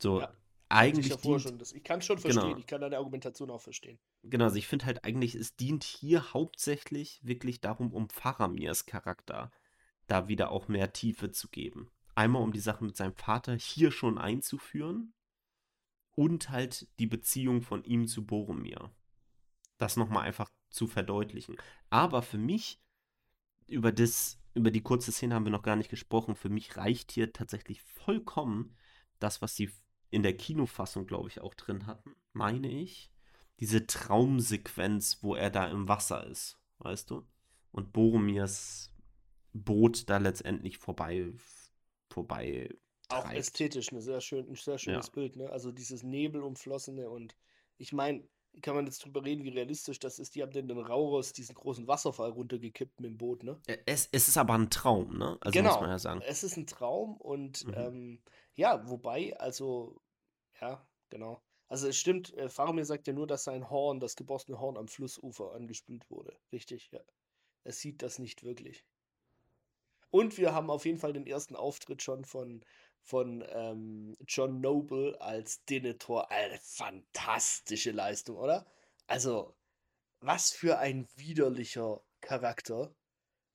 So, Ja, eigentlich ja dient, schon das. Ich kann es schon verstehen. genau, Ich kann deine Argumentation auch verstehen. genau, also ich finde halt eigentlich, es dient hier hauptsächlich wirklich darum, um Faramirs Charakter da wieder auch mehr Tiefe zu geben. Einmal um die Sache mit seinem Vater hier schon einzuführen und halt die Beziehung von ihm zu Boromir. Das nochmal einfach zu verdeutlichen. Aber für mich, über das, über die kurze Szene haben wir noch gar nicht gesprochen, für mich reicht hier tatsächlich vollkommen das, was sie in der Kinofassung, glaube ich, auch drin hatten, meine ich. Diese Traumsequenz, wo er da im Wasser ist, weißt du? Und Boromirs Boot da letztendlich vorbei, vorbei Auch ästhetisch eine sehr schön, ein sehr schönes Ja. Bild, ne? Also dieses Nebelumflossene und ich meine, kann man jetzt drüber reden, wie realistisch das ist. Die haben den, den Rauros diesen großen Wasserfall runtergekippt mit dem Boot, ne? Es, es ist aber ein Traum, ne? Also muss man ja sagen. Es ist ein Traum und Mhm. ähm, ja, wobei, also, ja, genau. Also es stimmt, äh, Faramir sagt ja nur, dass sein Horn, das geborstene Horn am Flussufer angespült wurde. Richtig, ja. Er sieht das nicht wirklich. Und wir haben auf jeden Fall den ersten Auftritt schon von, von ähm, John Noble als Denethor. Eine fantastische Leistung, oder? Also, was für ein widerlicher Charakter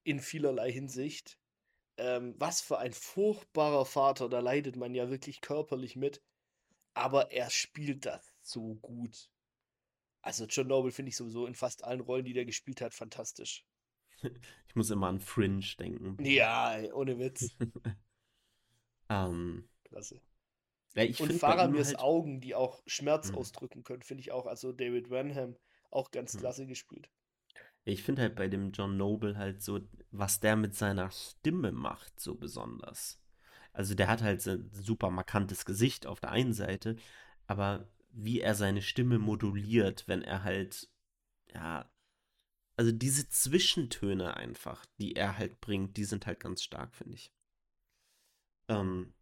in vielerlei Hinsicht. Ähm, was für ein furchtbarer Vater, da leidet man ja wirklich körperlich mit. Aber er spielt das so gut. Also John Noble finde ich sowieso in fast allen Rollen, die der gespielt hat, fantastisch. Ich muss immer an Fringe denken. Ja, ohne Witz. Ähm, Klasse. ja, Und Faramirs halt, Augen, die auch Schmerz Mhm. ausdrücken können, finde ich auch. Also David Wenham auch ganz Mhm. klasse gespielt. ich finde halt bei dem John Noble halt so, was der mit seiner Stimme macht, so besonders. Also der hat halt ein super markantes Gesicht auf der einen Seite, aber wie er seine Stimme moduliert, wenn er halt, ja, also diese Zwischentöne einfach, die er halt bringt, die sind halt ganz stark, finde ich. Ähm,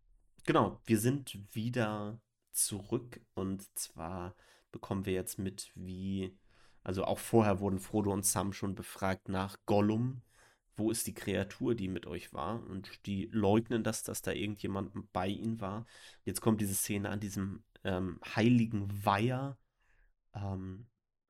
genau, wir sind wieder zurück und zwar bekommen wir jetzt mit, wie, also auch vorher wurden Frodo und Sam schon befragt nach Gollum. Wo ist die Kreatur, die mit euch war? Und die leugnen das, dass da irgendjemand bei ihnen war. Jetzt kommt diese Szene an diesem ähm, heiligen Weiher. Ähm,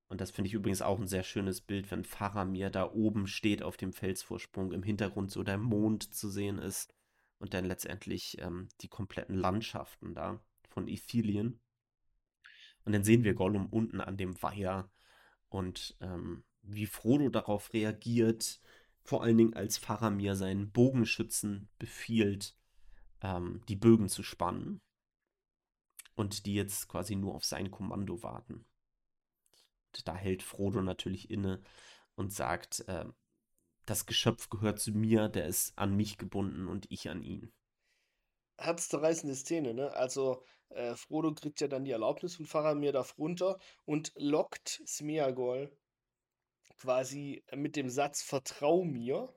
und das finde ich übrigens auch ein sehr schönes Bild, wenn Faramir da oben steht auf dem Felsvorsprung, im Hintergrund so der Mond zu sehen ist und dann letztendlich ähm, die kompletten Landschaften da von Ithilien. Und dann sehen wir Gollum unten an dem Weiher und ähm, wie Frodo darauf reagiert, vor allen Dingen als Faramir seinen Bogenschützen befiehlt, ähm, die Bögen zu spannen und die jetzt quasi nur auf sein Kommando warten. Und da hält Frodo natürlich inne und sagt, äh, das Geschöpf gehört zu mir, der ist an mich gebunden und ich an ihn. Herzzerreißende Szene, ne? Also äh, Frodo kriegt ja dann die Erlaubnis von Faramir da runter und lockt Smeagol quasi mit dem Satz Vertrau mir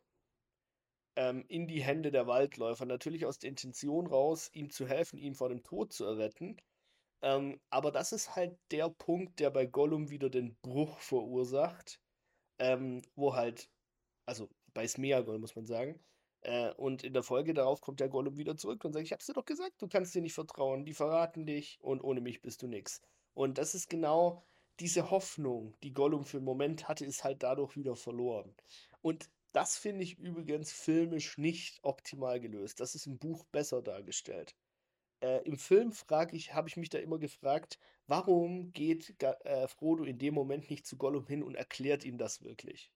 ähm, in die Hände der Waldläufer. Natürlich aus der Intention raus, ihm zu helfen, ihn vor dem Tod zu erretten. Ähm, aber das ist halt der Punkt, der bei Gollum wieder den Bruch verursacht, ähm, wo halt, also bei Smeagol muss man sagen, äh, und in der Folge darauf kommt der Gollum wieder zurück und sagt, ich hab's dir doch gesagt, du kannst dir nicht vertrauen, die verraten dich und ohne mich bist du nix. Und das ist genau diese Hoffnung, die Gollum für einen Moment hatte, ist halt dadurch wieder verloren. Und das finde ich übrigens filmisch nicht optimal gelöst. Das ist im Buch besser dargestellt. Äh, Im Film ich, habe ich mich da immer gefragt, warum geht äh, Frodo in dem Moment nicht zu Gollum hin und erklärt ihm das wirklich?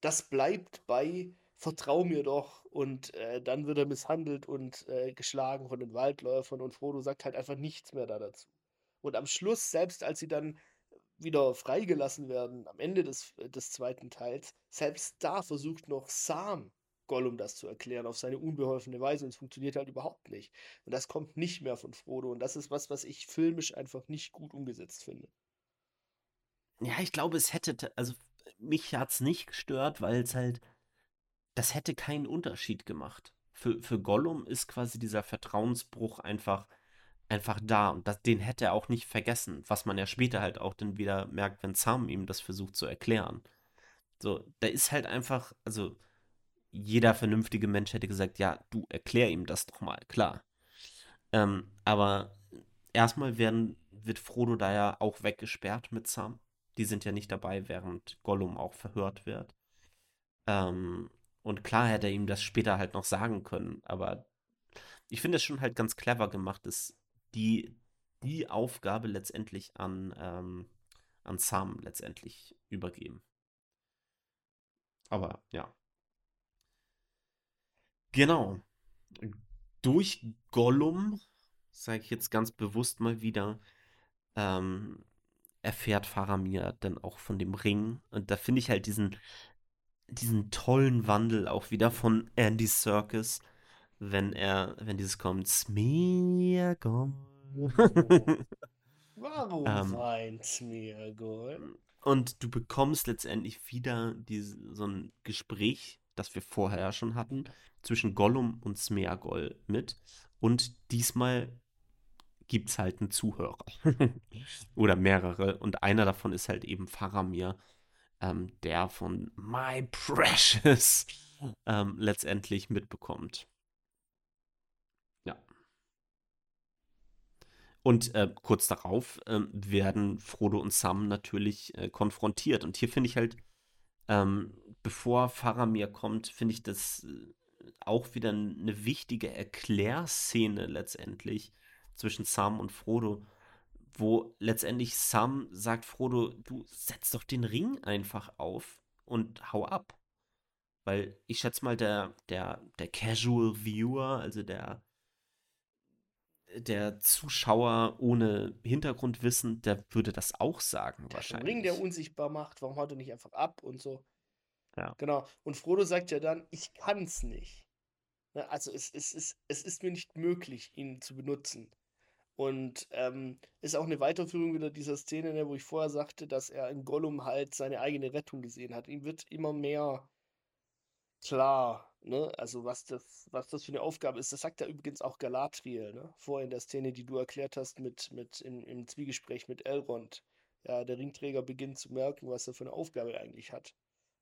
Das bleibt bei Vertrau mir doch und äh, dann wird er misshandelt und äh, geschlagen von den Waldläufern und Frodo sagt halt einfach nichts mehr da dazu. Und am Schluss, selbst als sie dann wieder freigelassen werden, am Ende des, des zweiten Teils, selbst da versucht noch Sam Gollum das zu erklären auf seine unbeholfene Weise und es funktioniert halt überhaupt nicht. Und das kommt nicht mehr von Frodo und das ist was, was ich filmisch einfach nicht gut umgesetzt finde. Ja, ich glaube, es hätte, also mich hat es nicht gestört, weil es halt, das hätte keinen Unterschied gemacht. Für, für Gollum ist quasi dieser Vertrauensbruch einfach, einfach da und das, den hätte er auch nicht vergessen, was man ja später halt auch dann wieder merkt, wenn Sam ihm das versucht zu erklären. So, da ist halt einfach, also jeder vernünftige Mensch hätte gesagt, ja, du erklär ihm das doch mal, klar. Ähm, aber erstmal werden, wird Frodo da ja auch weggesperrt mit Sam. Die sind ja nicht dabei, während Gollum auch verhört wird. Ähm, und klar hätte er ihm das später halt noch sagen können, aber ich finde es schon halt ganz clever gemacht, dass die, die Aufgabe letztendlich an, ähm, an Sam letztendlich übergeben. Aber ja. Genau. Durch Gollum, sage ich jetzt ganz bewusst mal wieder, ähm, erfährt Faramir dann auch von dem Ring. Und da finde ich halt diesen, diesen tollen Wandel auch wieder von Andy Serkis, wenn er, wenn dieses kommt, Smeargol. Warum ähm, weint Smeargol? Und du bekommst letztendlich wieder diese, so ein Gespräch, das wir vorher schon hatten, zwischen Gollum und Smeagol mit. Und diesmal gibt es halt einen Zuhörer. Oder mehrere. Und einer davon ist halt eben Faramir, ähm, der von My Precious ähm, letztendlich mitbekommt. Ja. Und äh, kurz darauf äh, werden Frodo und Sam natürlich äh, konfrontiert. Und hier finde ich halt, ähm, bevor Faramir kommt, finde ich das äh, auch wieder eine wichtige Erklärszene letztendlich zwischen Sam und Frodo, wo letztendlich Sam sagt Frodo, du setz doch den Ring einfach auf und hau ab. Weil ich schätze mal, der, der, der Casual Viewer, also der, der Zuschauer ohne Hintergrundwissen, der würde das auch sagen der wahrscheinlich. Ring, der unsichtbar macht, warum haut er nicht einfach ab und so. Ja. Genau. Und Frodo sagt ja dann, ich kann es nicht. Ne, also es, es, es, es ist mir nicht möglich, ihn zu benutzen. Und ähm, ist auch eine Weiterführung wieder dieser Szene, ne, wo ich vorher sagte, dass er in Gollum halt seine eigene Rettung gesehen hat. Ihm wird immer mehr klar, ne? Also was das, was das für eine Aufgabe ist. Das sagt ja übrigens auch Galadriel, ne? Vorher in der Szene, die du erklärt hast mit, mit in, im Zwiegespräch mit Elrond. Ja, der Ringträger beginnt zu merken, was er für eine Aufgabe eigentlich hat.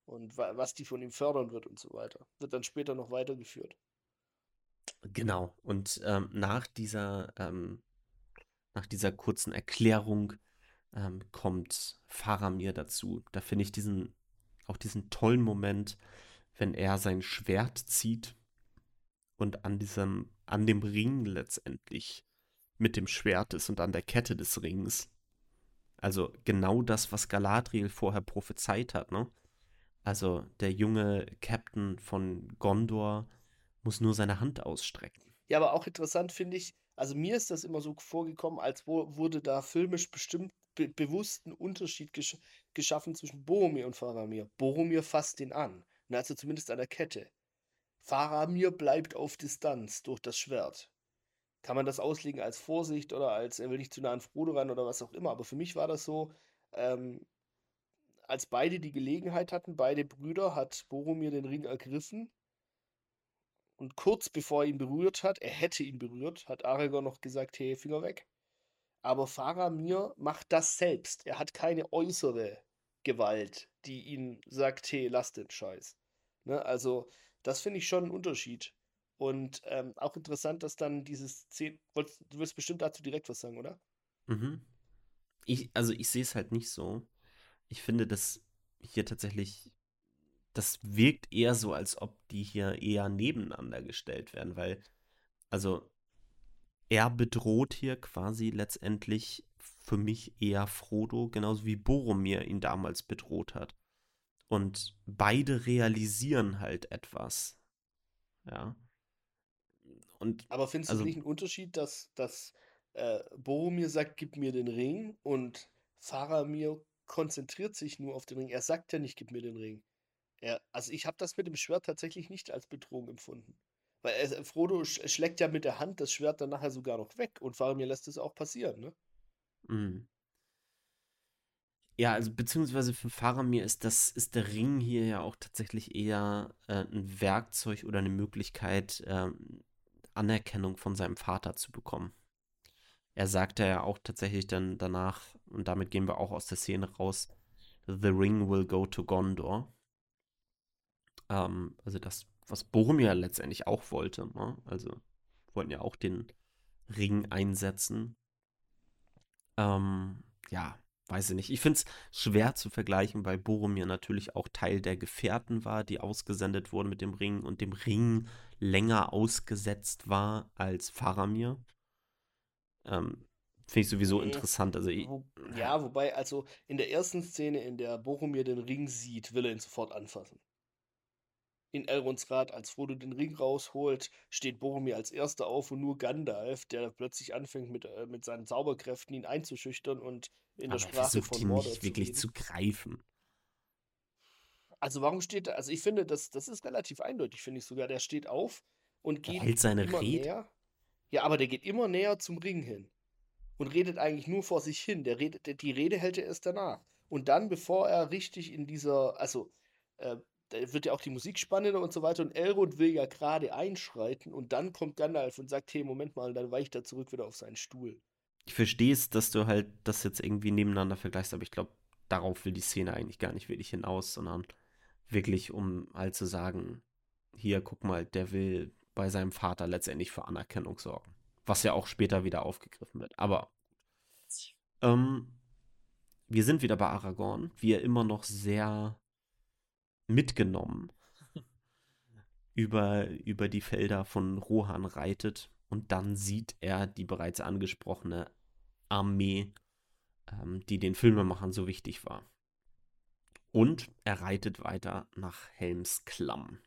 Und wa was die von ihm fördern wird und so weiter. Wird dann später noch weitergeführt. Genau. Und ähm, nach dieser, ähm, nach dieser kurzen Erklärung ähm, kommt Faramir dazu. Da finde ich diesen, auch diesen tollen Moment, wenn er sein Schwert zieht und an diesem, an dem Ring letztendlich mit dem Schwert ist und an der Kette des Rings. Also genau das, was Galadriel vorher prophezeit hat, ne? Also der junge Captain von Gondor muss nur seine Hand ausstrecken. Ja, aber auch interessant finde ich, also mir ist das immer so vorgekommen, als wo, wurde da filmisch bestimmt be bewusst ein Unterschied gesch geschaffen zwischen Boromir und Faramir. Boromir fasst ihn an, also zumindest an der Kette. Faramir bleibt auf Distanz durch das Schwert. Kann man das auslegen als Vorsicht oder als, er will nicht zu nah an Frodo ran oder was auch immer, aber für mich war das so, ähm, als beide die Gelegenheit hatten, beide Brüder, hat Boromir den Ring ergriffen und kurz bevor er ihn berührt hat, er hätte ihn berührt, hat Aragorn noch gesagt, hey, Finger weg. Aber Faramir macht das selbst. Er hat keine äußere Gewalt, die ihn sagt, hey, lass den Scheiß. Ne? Also, das finde ich schon ein Unterschied. Und ähm, auch interessant, dass dann dieses Szene. Du willst bestimmt dazu direkt was sagen, oder? Mhm. Ich, also, ich sehe es halt nicht so. Ich finde, dass hier tatsächlich das wirkt eher so, als ob die hier eher nebeneinander gestellt werden, weil, also, er bedroht hier quasi letztendlich für mich eher Frodo, genauso wie Boromir ihn damals bedroht hat. Und beide realisieren halt etwas. Ja. Und, Aber findest also, du nicht einen Unterschied, dass, dass äh, Boromir sagt, gib mir den Ring und Faramir konzentriert sich nur auf den Ring. Er sagt ja nicht, gib mir den Ring. Ja, also ich habe das mit dem Schwert tatsächlich nicht als Bedrohung empfunden. Weil er, Frodo sch schlägt ja mit der Hand das Schwert dann nachher sogar noch weg und Faramir lässt es auch passieren, ne? Mhm. Ja, also beziehungsweise für Faramir ist das, ist der Ring hier ja auch tatsächlich eher äh, ein Werkzeug oder eine Möglichkeit, äh, Anerkennung von seinem Vater zu bekommen. Er sagte ja auch tatsächlich dann danach, und damit gehen wir auch aus der Szene raus, The Ring will go to Gondor. Ähm, also, dass was Boromir letztendlich auch wollte. Ne? Also wollten ja auch den Ring einsetzen. Ähm, ja, weiß ich nicht. Ich finde es schwer zu vergleichen, weil Boromir natürlich auch Teil der Gefährten war, die ausgesendet wurden mit dem Ring und dem Ring länger ausgesetzt war als Faramir. Ähm, Finde ich sowieso interessant. Also ich, ja, wobei, also in der ersten Szene, in der Boromir den Ring sieht, will er ihn sofort anfassen. In Elrons Rat, als Frodo den Ring rausholt, steht Boromir als erster auf und nur Gandalf, der plötzlich anfängt mit, äh, mit seinen Zauberkräften ihn einzuschüchtern und in der aber er Sprache von ihn Mordor nicht zu wirklich reden. zu greifen. Also warum steht er, also ich finde, das, das ist relativ eindeutig, finde ich sogar. Der steht auf und geht hält seine immer Rede. näher. Ja, aber der geht immer näher zum Ring hin und redet eigentlich nur vor sich hin. Der redet, der- die Rede hält er erst danach. Und dann, bevor er richtig in dieser, also äh, da wird ja auch die Musik spannender und so weiter. Und Elrond will ja gerade einschreiten und dann kommt Gandalf und sagt, hey, Moment mal, und dann weicht er zurück wieder auf seinen Stuhl. Ich verstehe es, dass du halt das jetzt irgendwie nebeneinander vergleichst, aber ich glaube, darauf will die Szene eigentlich gar nicht wirklich hinaus, sondern wirklich, um halt zu sagen, hier, guck mal, der will bei seinem Vater letztendlich für Anerkennung sorgen. Was ja auch später wieder aufgegriffen wird. Aber ähm, wir sind wieder bei Aragorn, wie er immer noch sehr mitgenommen über, über die Felder von Rohan reitet und dann sieht er die bereits angesprochene Armee, ähm, die den Filmemachern so wichtig war. Und er reitet weiter nach Helms Klamm.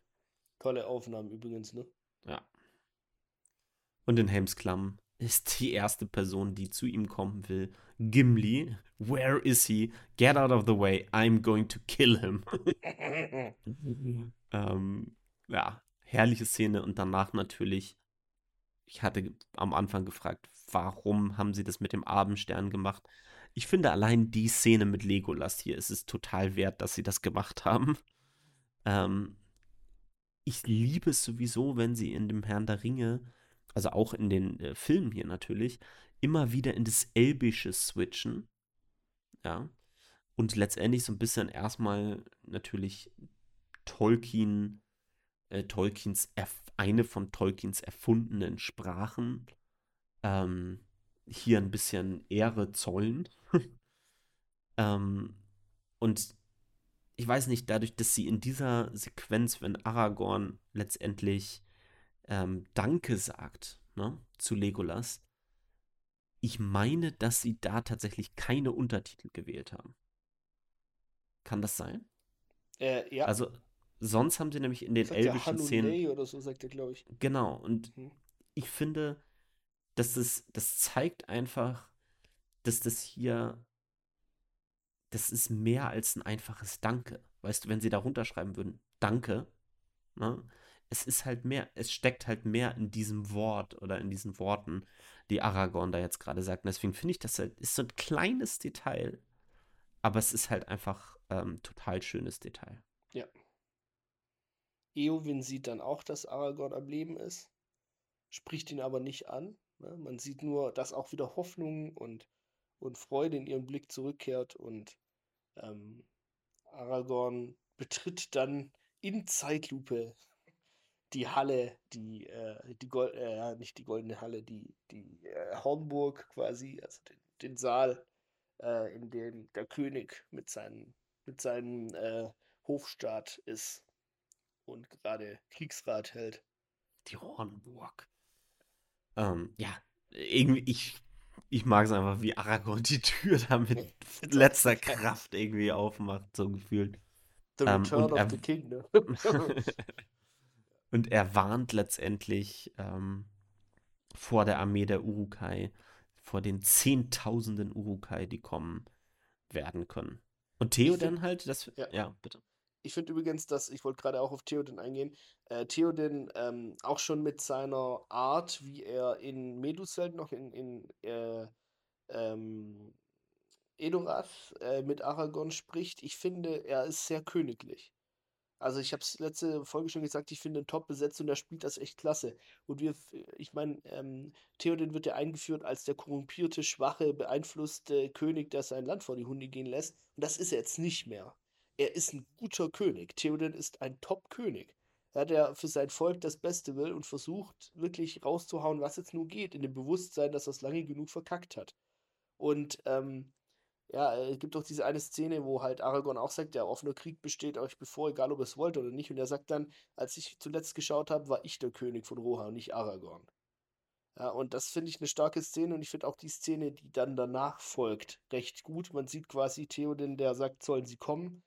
Tolle Aufnahmen übrigens, ne? Ja. Und in Helms Klamm ist die erste Person, die zu ihm kommen will, Gimli. Where is he? Get out of the way. I'm going to kill him. ähm, ja, herrliche Szene. Und danach natürlich, ich hatte am Anfang gefragt, warum haben sie das mit dem Abendstern gemacht? Ich finde allein die Szene mit Legolas hier ist es total wert, dass sie das gemacht haben. Ähm, ich liebe es sowieso, wenn sie in dem Herrn der Ringe, also auch in den äh, Filmen hier natürlich, immer wieder in das Elbische switchen. Ja. Und letztendlich so ein bisschen erstmal natürlich Tolkien, äh, Tolkiens, eine von Tolkiens erfundenen Sprachen ähm, hier ein bisschen Ehre zollen. ähm, und ich weiß nicht, dadurch, dass sie in dieser Sequenz, wenn Aragorn letztendlich ähm, Danke sagt ne, zu Legolas, ich meine, dass sie da tatsächlich keine Untertitel gewählt haben. Kann das sein? Äh, ja, Also, sonst haben sie nämlich in den sagt elbischen Szenen. Hanunei oder so, sagt er, glaube ich. Genau, und Mhm. ich finde, dass das, das zeigt einfach, dass das hier, das ist mehr als ein einfaches Danke. Weißt du, wenn sie da runterschreiben würden, Danke, ne? Es ist halt mehr, es steckt halt mehr in diesem Wort oder in diesen Worten, die Aragorn da jetzt gerade sagt. Und deswegen finde ich, das halt, ist so ein kleines Detail, aber es ist halt einfach ähm, total schönes Detail. Eowyn sieht dann auch, dass Aragorn am Leben ist, spricht ihn aber nicht an. Ne? Man sieht nur, dass auch wieder Hoffnung und, und Freude in ihren Blick zurückkehrt und ähm, Aragorn betritt dann in Zeitlupe die Halle, die, äh, die Gold, äh, nicht die goldene Halle, die, die äh, Hornburg quasi, also den, den Saal, äh, in dem der König mit seinem, mit seinem äh, Hofstaat ist und gerade Kriegsrat hält. Die Hornburg. Ähm, ja, irgendwie, ich, ich mag es einfach, wie Aragorn die Tür da mit letzter. Kraft irgendwie aufmacht, so gefühlt. The Ähm, Return und of the King, ne? Und er warnt letztendlich ähm, vor der Armee der Urukai, vor den Zehntausenden Urukai, die kommen werden können. Und Theoden halt, das, ja. ja, bitte. Ich finde übrigens, dass, ich wollte gerade auch auf Theoden eingehen, äh, Theoden ähm, auch schon mit seiner Art, wie er in Meduseld noch in, in äh, ähm, Edorath äh, mit Aragorn spricht, ich finde, er ist sehr königlich. Also ich habe es letzte Folge schon gesagt, ich finde ihn top besetzt und er spielt das echt klasse. Und wir, f- ich meine, ähm, Theoden wird ja eingeführt als der korrumpierte, schwache, beeinflusste König, der sein Land vor die Hunde gehen lässt. Und das ist er jetzt nicht mehr. Er ist ein guter König. Theoden ist ein Top-König. Ja, der für sein Volk das Beste will und versucht wirklich rauszuhauen, was jetzt nur geht, in dem Bewusstsein, dass er es lange genug verkackt hat. Und ähm, ja, es gibt doch diese eine Szene, wo halt Aragorn auch sagt, ja, offener Krieg besteht euch bevor, egal ob ihr es wollt oder nicht. Und er sagt dann, als ich zuletzt geschaut habe, war ich der König von Rohan, nicht Aragorn. Ja, und das finde ich eine starke Szene und ich finde auch die Szene, die dann danach folgt, recht gut. Man sieht quasi Theoden, der sagt, sollen sie kommen.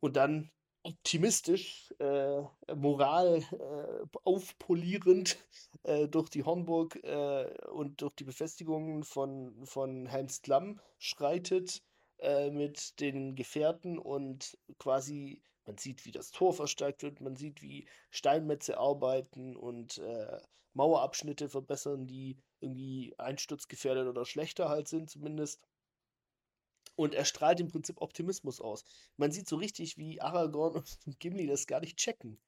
Und dann optimistisch, äh, Moral äh, aufpolierend äh, durch die Hornburg äh, und durch die Befestigungen von, von Helms Klamm schreitet äh, mit den Gefährten und quasi, man sieht, wie das Tor verstärkt wird, man sieht, wie Steinmetze arbeiten und äh, Mauerabschnitte verbessern, die irgendwie einsturzgefährdet oder schlechter halt sind zumindest. Und er strahlt im Prinzip Optimismus aus. Man sieht so richtig, wie Aragorn und Gimli das gar nicht checken.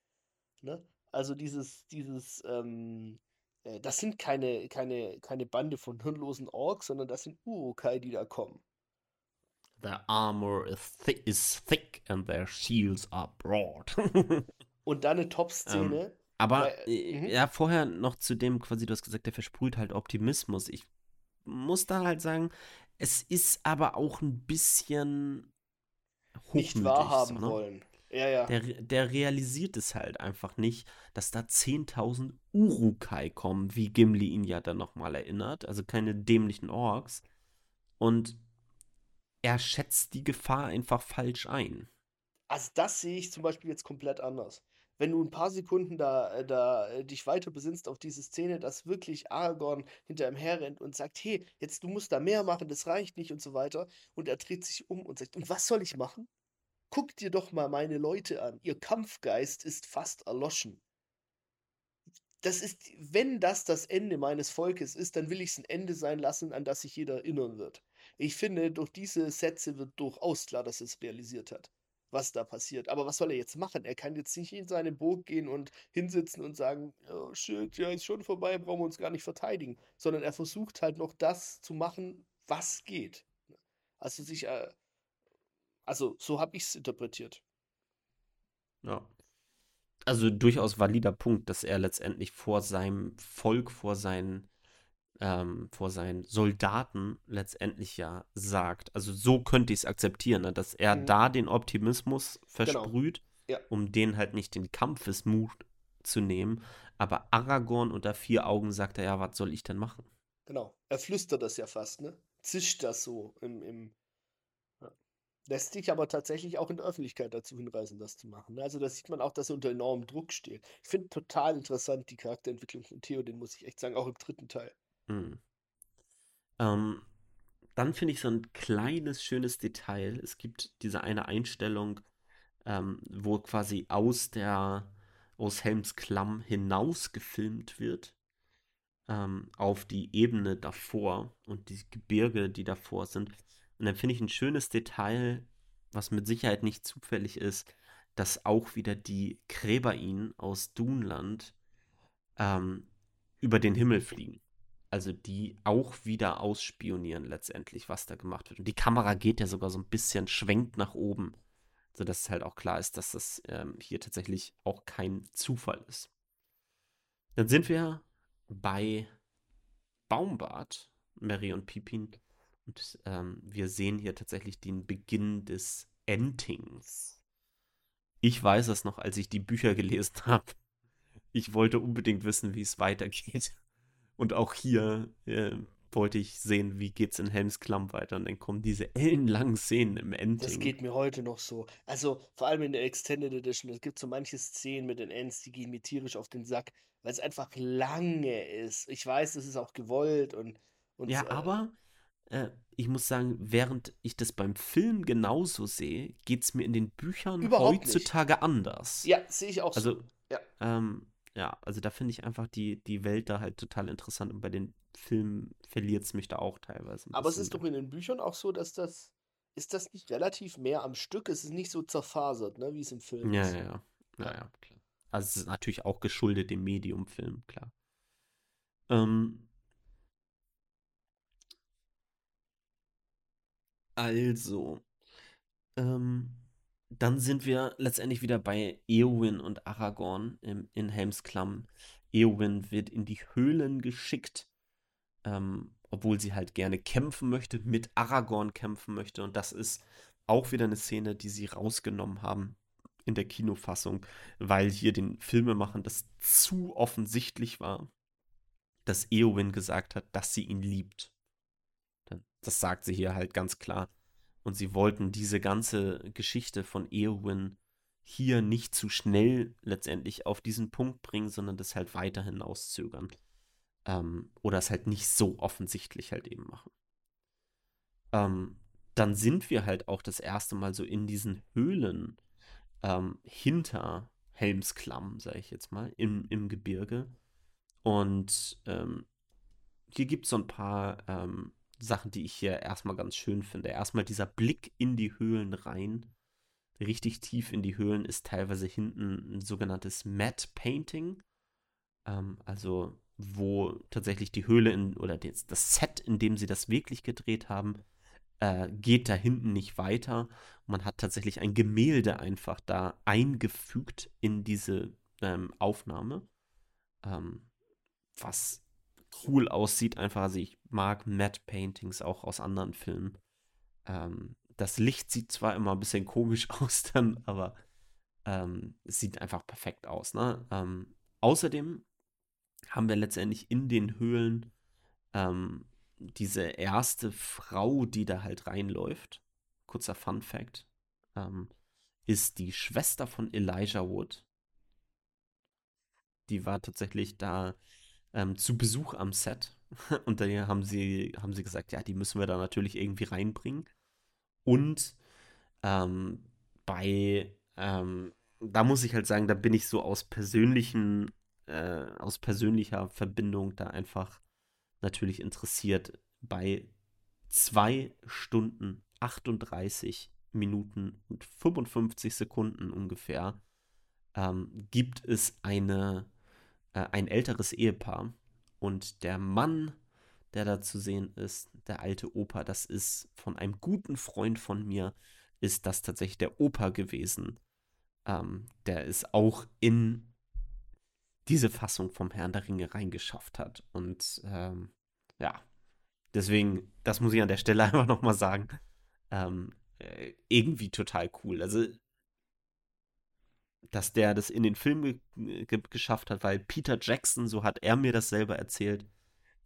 Ne? Also dieses, dieses, ähm, äh, das sind keine, keine, keine Bande von hirnlosen Orks, sondern das sind Urukai, die da kommen. Their armor is thick, is thick and their shields are broad. und dann eine Top-Szene. Ähm, aber weil, äh, mhm. ja, vorher noch zu dem, quasi, du hast gesagt, der versprüht halt Optimismus. Ich muss da halt sagen, es ist aber auch ein bisschen nicht wahrhaben so, ne? wollen. Ja, ja. Der, der realisiert es halt einfach nicht, dass da 10.000 Urukai kommen, wie Gimli ihn ja dann nochmal erinnert. Also keine dämlichen Orks. Und er schätzt die Gefahr einfach falsch ein. Also das sehe ich zum Beispiel jetzt komplett anders wenn du ein paar Sekunden da, äh, da äh, dich weiter besinnst auf diese Szene, dass wirklich Aragorn hinter ihm herrennt und sagt, hey, jetzt du musst da mehr machen, das reicht nicht und so weiter. Und er dreht sich um und sagt, und was soll ich machen? Guck dir doch mal meine Leute an. Ihr Kampfgeist ist fast erloschen. Das ist, wenn das das Ende meines Volkes ist, dann will ich es ein Ende sein lassen, an das sich jeder erinnern wird. Ich finde, durch diese Sätze wird durchaus klar, dass es realisiert hat was da passiert. Aber was soll er jetzt machen? Er kann jetzt nicht in seine Burg gehen und hinsitzen und sagen, oh shit, ja, ist schon vorbei, brauchen wir uns gar nicht verteidigen. Sondern er versucht halt noch das zu machen, was geht. Also sich, äh, also so habe ich es interpretiert. Ja. Also durchaus valider Punkt, dass er letztendlich vor seinem Volk, vor seinen ähm, vor seinen Soldaten letztendlich ja sagt. Also so könnte ich es akzeptieren, ne? dass er mhm. da den Optimismus genau. versprüht, genau. ja. um den halt nicht den Kampfesmut zu nehmen. Aber Aragorn unter vier Augen sagt er, ja, was soll ich denn machen? Genau, er flüstert das ja fast, ne? Zischt das so im, im. Lässt sich aber tatsächlich auch in der Öffentlichkeit dazu hinreißen, das zu machen. Ne? Also da sieht man auch, dass er unter enormem Druck steht. Ich finde total interessant die Charakterentwicklung von Theo, den muss ich echt sagen, auch im dritten Teil. Mhm. Ähm, dann finde ich so ein kleines, schönes Detail. Es gibt diese eine Einstellung, ähm, wo quasi aus der, aus Helms Klamm hinaus gefilmt wird ähm, auf die Ebene davor und die Gebirge, die davor sind. Und dann finde ich ein schönes Detail, was mit Sicherheit nicht zufällig ist, dass auch wieder die Gräberin aus Dunland ähm, über den Himmel fliegen also die auch wieder ausspionieren letztendlich, was da gemacht wird. Und die Kamera geht ja sogar so ein bisschen, schwenkt nach oben, sodass es halt auch klar ist, dass das ähm, hier tatsächlich auch kein Zufall ist. Dann sind wir bei Baumbart, Mary und Pipin. Und ähm, wir sehen hier tatsächlich den Beginn des Entings. Ich weiß es noch, als ich die Bücher gelesen habe. Ich wollte unbedingt wissen, wie es weitergeht. Und auch hier äh, wollte ich sehen, wie geht's in Helms Klamm weiter. Und dann kommen diese ellenlangen Szenen im Ending. Das geht mir heute noch so. Also vor allem in der Extended Edition, es gibt so manche Szenen mit den Ends, die gehen mir tierisch auf den Sack, weil es einfach lange ist. Ich weiß, das ist auch gewollt und. und ja, äh, aber äh, ich muss sagen, während ich das beim Film genauso sehe, geht es mir in den Büchern heutzutage nicht. anders. Ja, sehe ich auch also, so. Ja. Ähm, ja, also da finde ich einfach die, die Welt da halt total interessant und bei den Filmen verliert es mich da auch teilweise. Aber es ist doch in den Büchern auch so, dass das, ist das nicht relativ mehr am Stück? Es ist nicht so zerfasert, ne, wie es im Film ja, ist. Ja, ja, ja, ja, klar. Also es ist natürlich auch geschuldet dem Medium-Film, klar. Ähm, also, ähm, dann sind wir letztendlich wieder bei Eowyn und Aragorn im, in Helmsklamm. Eowyn wird in die Höhlen geschickt, ähm, obwohl sie halt gerne kämpfen möchte, mit Aragorn kämpfen möchte. Und das ist auch wieder eine Szene, die sie rausgenommen haben in der Kinofassung, weil hier den Filmemachern das zu offensichtlich war, dass Eowyn gesagt hat, dass sie ihn liebt. Das sagt sie hier halt ganz klar. Und sie wollten diese ganze Geschichte von Eowyn hier nicht zu schnell letztendlich auf diesen Punkt bringen, sondern das halt weiterhin auszögern. Ähm, oder es halt nicht so offensichtlich halt eben machen. Ähm, dann sind wir halt auch das erste Mal so in diesen Höhlen ähm, hinter Helmsklamm, sage ich jetzt mal, im, im Gebirge. Und ähm, hier gibt es so ein paar ähm, Sachen, die ich hier erstmal ganz schön finde. Erstmal dieser Blick in die Höhlen rein. Richtig tief in die Höhlen ist teilweise hinten ein sogenanntes Matte Painting. Ähm, also, wo tatsächlich die Höhle in, oder das, Set, in dem sie das wirklich gedreht haben, äh, geht da hinten nicht weiter. Man hat tatsächlich ein Gemälde einfach da eingefügt in diese ähm, Aufnahme. Ähm, was cool aussieht, einfach. Also ich mag Matte Paintings auch aus anderen Filmen. Ähm, das Licht sieht zwar immer ein bisschen komisch aus dann, aber ähm, es sieht einfach perfekt aus. Ne? Ähm, außerdem haben wir letztendlich in den Höhlen ähm, diese erste Frau, die da halt reinläuft, kurzer Fun Fact, ähm, ist die Schwester von Elijah Wood. Die war tatsächlich da ähm, zu Besuch am Set. Und da haben sie, haben sie gesagt, ja, die müssen wir da natürlich irgendwie reinbringen. Und ähm, bei, ähm, da muss ich halt sagen, da bin ich so aus persönlichen, äh, aus persönlicher Verbindung da einfach natürlich interessiert. Bei zwei Stunden 38 Minuten und 55 Sekunden ungefähr ähm, gibt es eine äh, ein älteres Ehepaar. Und der Mann, der da zu sehen ist, der alte Opa, das ist von einem guten Freund von mir, ist das tatsächlich der Opa gewesen. Ähm, der es auch in diese Fassung vom Herrn der Ringe reingeschafft hat. Und ähm, ja, deswegen, das muss ich an der Stelle einfach nochmal sagen. Ähm, äh, irgendwie total cool. Also dass der das in den Film ge ge geschafft hat, weil Peter Jackson, so hat er mir das selber erzählt,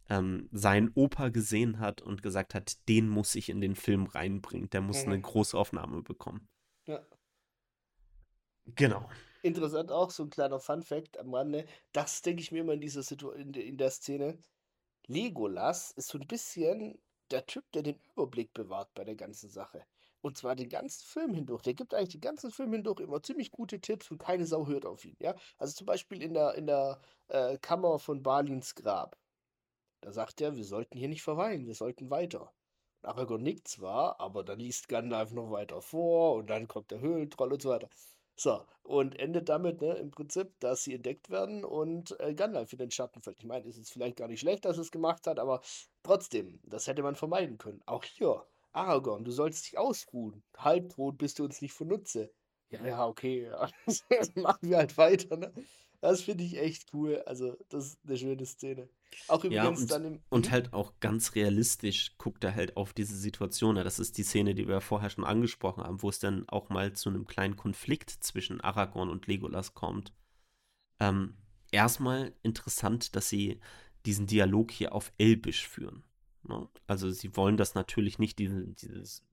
ähm, seinen Opa gesehen hat und gesagt hat, den muss ich in den Film reinbringen. Der muss mhm. eine Großaufnahme bekommen. Ja. Genau. Interessant auch, so ein kleiner Fun-Fact am Rande. Das denke ich mir immer in dieser Situation, in, in der Szene. Legolas ist so ein bisschen der Typ, der den Überblick bewahrt bei der ganzen Sache. Und zwar den ganzen Film hindurch. Der gibt eigentlich den ganzen Film hindurch immer ziemlich gute Tipps und keine Sau hört auf ihn. Ja? Also zum Beispiel in der, in der äh, Kammer von Balins Grab. Da sagt er, wir sollten hier nicht verweilen, wir sollten weiter. Aragorn nickt zwar, aber dann liest Gandalf noch weiter vor und dann kommt der Höhlentroll und so weiter. So, und endet damit ne, im Prinzip, dass sie entdeckt werden und äh, Gandalf in den Schatten fällt. Ich meine, ist es vielleicht gar nicht schlecht, dass es gemacht hat, aber trotzdem, das hätte man vermeiden können. Auch hier Aragorn, du sollst dich ausruhen. Halbtot bist du uns nicht von Nutze. Ja, ja, okay. Ja. Das machen wir halt weiter, ne? Das finde ich echt cool. Also, das ist eine schöne Szene. Auch übrigens ja, und, dann im. Und hm? halt auch ganz realistisch guckt er halt auf diese Situation. Das ist die Szene, die wir vorher schon angesprochen haben, wo es dann auch mal zu einem kleinen Konflikt zwischen Aragorn und Legolas kommt. Ähm, erstmal interessant, dass sie diesen Dialog hier auf Elbisch führen. Ne? Also sie wollen das natürlich nicht, diese, dieses.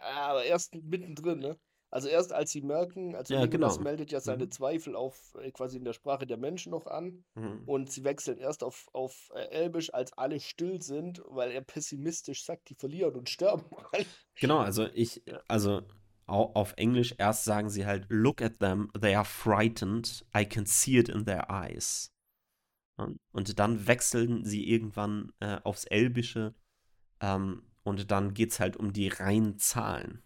Aber erst mittendrin, ne? Also erst als sie merken, also ja, genau. meldet ja seine mhm. Zweifel auf äh, quasi in der Sprache der Menschen noch an mhm. und sie wechseln erst auf, auf äh, Elbisch, als alle still sind, weil er pessimistisch sagt, die verlieren und sterben. genau, also ich, also auf Englisch erst sagen sie halt, look at them, they are frightened, I can see it in their eyes. Und dann wechseln sie irgendwann äh, aufs Elbische ähm, und dann geht es halt um die reinen Zahlen.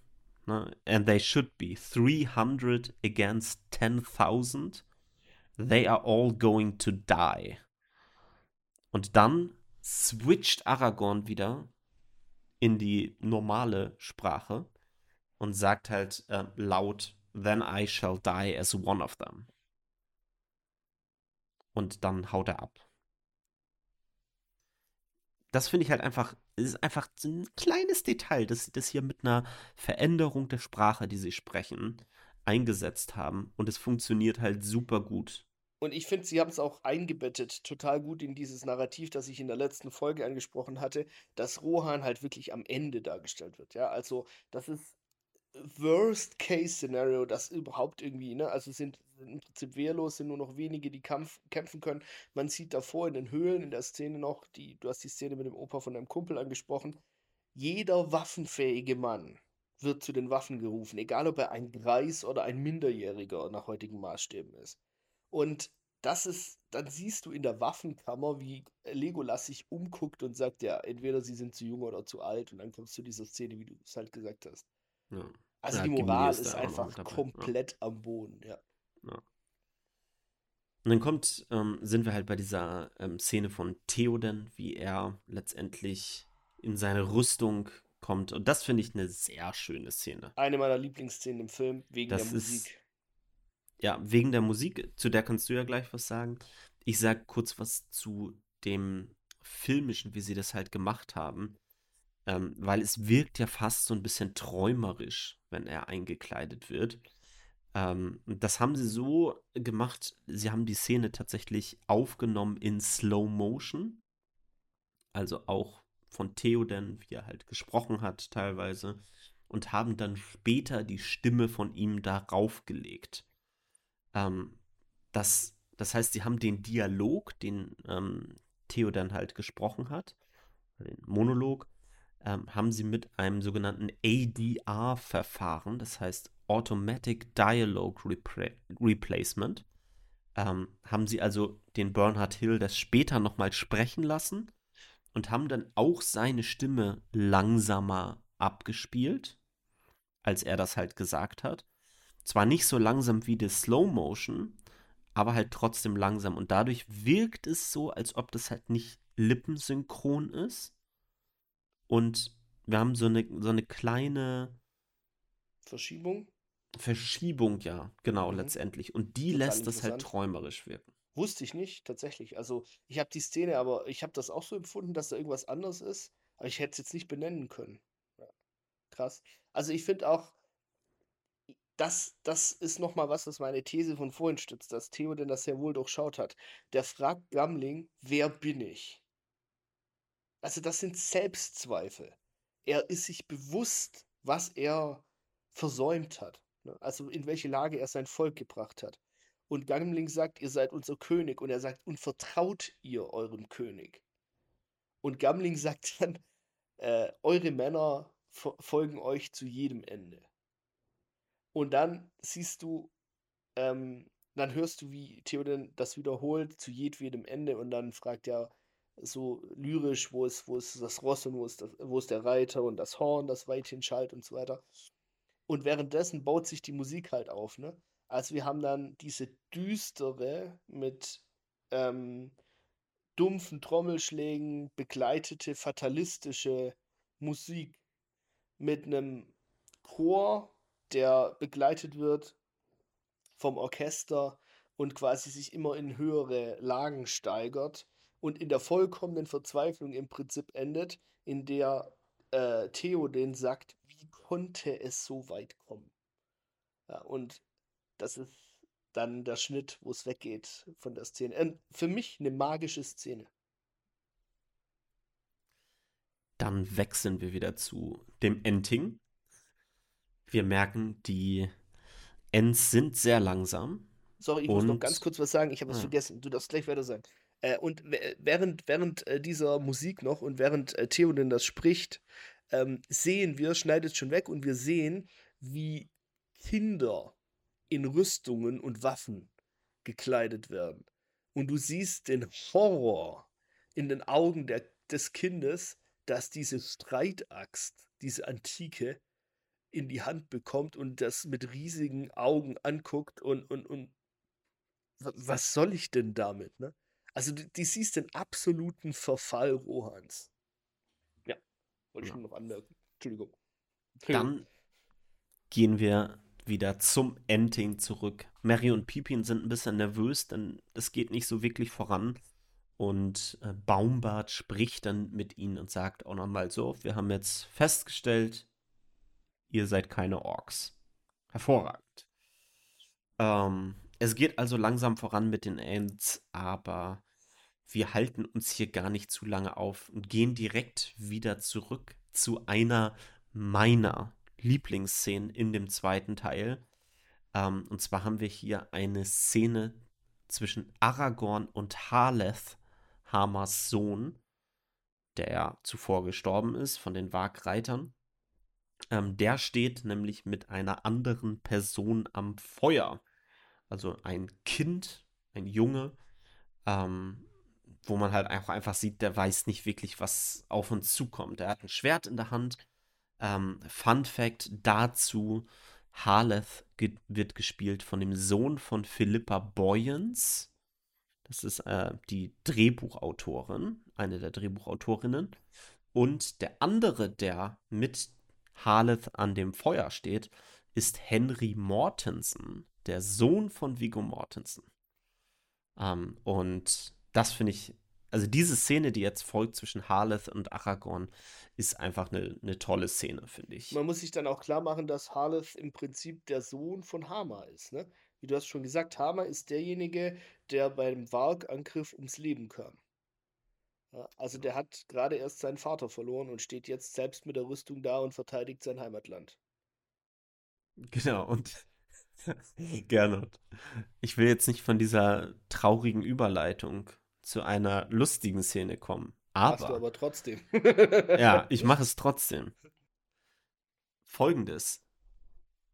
Ne? And they should be 300 against 10.000. They are all going to die. Und dann switcht Aragorn wieder in die normale Sprache und sagt halt äh, laut then I shall die as one of them. Und dann haut er ab. Das finde ich halt einfach, ist einfach ein kleines Detail, dass sie das hier mit einer Veränderung der Sprache, die sie sprechen, eingesetzt haben. Und es funktioniert halt super gut. Und ich finde, sie haben es auch eingebettet, total gut in dieses Narrativ, das ich in der letzten Folge angesprochen hatte, dass Rohan halt wirklich am Ende dargestellt wird. Ja, also das ist Worst-Case-Szenario, das überhaupt irgendwie, ne? Also sind im Prinzip wehrlos, sind nur noch wenige, die Kampf kämpfen können. Man sieht davor in den Höhlen, in der Szene noch, die, du hast die Szene mit dem Opa von deinem Kumpel angesprochen. Jeder waffenfähige Mann wird zu den Waffen gerufen, egal ob er ein Greis oder ein Minderjähriger nach heutigen Maßstäben ist. Und das ist, dann siehst du in der Waffenkammer, wie Legolas sich umguckt und sagt, ja, entweder sie sind zu jung oder zu alt. Und dann kommst du zu dieser Szene, wie du es halt gesagt hast. Ja. Also ja, die Moral ist, einfach komplett ja. am Boden, ja. Ja. Und dann kommt, ähm, sind wir halt bei dieser ähm, Szene von Theoden, wie er letztendlich in seine Rüstung kommt. Und das finde ich eine sehr schöne Szene. Eine meiner Lieblingsszenen im Film, wegen das der Musik. Ist, ja, wegen der Musik, zu der kannst du ja gleich was sagen. Ich sage kurz was zu dem Filmischen, wie sie das halt gemacht haben. Ähm, weil es wirkt ja fast so ein bisschen träumerisch, wenn er eingekleidet wird. Ähm, das haben sie so gemacht, sie haben die Szene tatsächlich aufgenommen in Slow Motion. Also auch von Theoden, wie er halt gesprochen hat teilweise. Und haben dann später die Stimme von ihm darauf gelegt. Ähm, das, das heißt, sie haben den Dialog, den ähm, Theo dann halt gesprochen hat, den Monolog, ähm, haben sie mit einem sogenannten ADR-Verfahren, das heißt Automatic Dialogue Repre Replacement, ähm, haben sie also den Bernhard Hill das später nochmal sprechen lassen und haben dann auch seine Stimme langsamer abgespielt, als er das halt gesagt hat. Zwar nicht so langsam wie das Slow Motion, aber halt trotzdem langsam. Und dadurch wirkt es so, als ob das halt nicht lippensynchron ist. Und wir haben so eine, so eine kleine Verschiebung. Verschiebung, ja, genau, mhm. letztendlich. Und die Total lässt das halt träumerisch wirken. Wusste ich nicht, tatsächlich. Also, ich habe die Szene, aber ich habe das auch so empfunden, dass da irgendwas anderes ist. Aber ich hätte es jetzt nicht benennen können. Ja. Krass. Also, ich finde auch, das, das ist nochmal was, was meine These von vorhin stützt, dass Theo denn das sehr wohl durchschaut hat. Der fragt Gamling, wer bin ich? Also das sind Selbstzweifel. Er ist sich bewusst, was er versäumt hat. Ne? Also in welche Lage er sein Volk gebracht hat. Und Gamling sagt, ihr seid unser König. Und er sagt, und vertraut ihr eurem König? Und Gamling sagt dann, äh, eure Männer folgen euch zu jedem Ende. Und dann siehst du, ähm, dann hörst du, wie Theoden das wiederholt zu jedwedem Ende und dann fragt er so lyrisch, wo ist, wo ist das Ross und wo ist, das, wo ist der Reiter und das Horn, das weithin schallt und so weiter. Und währenddessen baut sich die Musik halt auf, ne? Also wir haben dann diese düstere mit ähm, dumpfen Trommelschlägen begleitete fatalistische Musik mit einem Chor, der begleitet wird vom Orchester und quasi sich immer in höhere Lagen steigert und in der vollkommenen Verzweiflung im Prinzip endet, in der äh, Theo den sagt, konnte es so weit kommen? Ja, und das ist dann der Schnitt, wo es weggeht von der Szene. Ähm, für mich eine magische Szene. Dann wechseln wir wieder zu dem Ending. Wir merken, die Ends sind sehr langsam. Sorry, ich muss noch ganz kurz was sagen. Ich habe was ah. vergessen. Du darfst gleich weiter sagen. Äh, und während, während äh, dieser Musik noch und während äh, Theoden das spricht, ähm, sehen wir, schneidet schon weg und wir sehen, wie Kinder in Rüstungen und Waffen gekleidet werden. Und du siehst den Horror in den Augen der, des Kindes, dass diese Streitaxt, diese Antike, in die Hand bekommt und das mit riesigen Augen anguckt und, und, und was soll ich denn damit, ne? Also du, du siehst den absoluten Verfall Rohans. Wollte ich nur noch anmerken. Entschuldigung. Dann gehen wir wieder zum Ending zurück. Mary und Pippin sind ein bisschen nervös, denn es geht nicht so wirklich voran. Und äh, Baumbart spricht dann mit ihnen und sagt auch nochmal so, wir haben jetzt festgestellt, ihr seid keine Orks. Hervorragend. Ähm, es geht also langsam voran mit den Ents, aber wir halten uns hier gar nicht zu lange auf und gehen direkt wieder zurück zu einer meiner Lieblingsszenen in dem zweiten Teil. Ähm, und zwar haben wir hier eine Szene zwischen Aragorn und Harleth, Hamers Sohn, der zuvor gestorben ist von den Wagreitern. Ähm, der steht nämlich mit einer anderen Person am Feuer. Also ein Kind, ein Junge, ähm, wo man halt auch einfach sieht, der weiß nicht wirklich, was auf uns zukommt. Er hat ein Schwert in der Hand. Ähm, Fun Fact dazu: Harleth ge wird gespielt von dem Sohn von Philippa Boyens. Das ist äh, die Drehbuchautorin, eine der Drehbuchautorinnen. Und der andere, der mit Harleth an dem Feuer steht, ist Henry Mortensen, der Sohn von Viggo Mortensen. Ähm, und das finde ich, also diese Szene, die jetzt folgt zwischen Harleth und Aragorn, ist einfach eine, eine tolle Szene, finde ich. Man muss sich dann auch klar machen, dass Harleth im Prinzip der Sohn von Hama ist, ne? Wie du hast schon gesagt, Hama ist derjenige, der beim Warg-Angriff ums Leben kam. Ja, also der hat gerade erst seinen Vater verloren und steht jetzt selbst mit der Rüstung da und verteidigt sein Heimatland. Genau, und Gernot, ich will jetzt nicht von dieser traurigen Überleitung zu einer lustigen Szene kommen. Aber, Machst du aber trotzdem. ja, ich mache es trotzdem. Folgendes.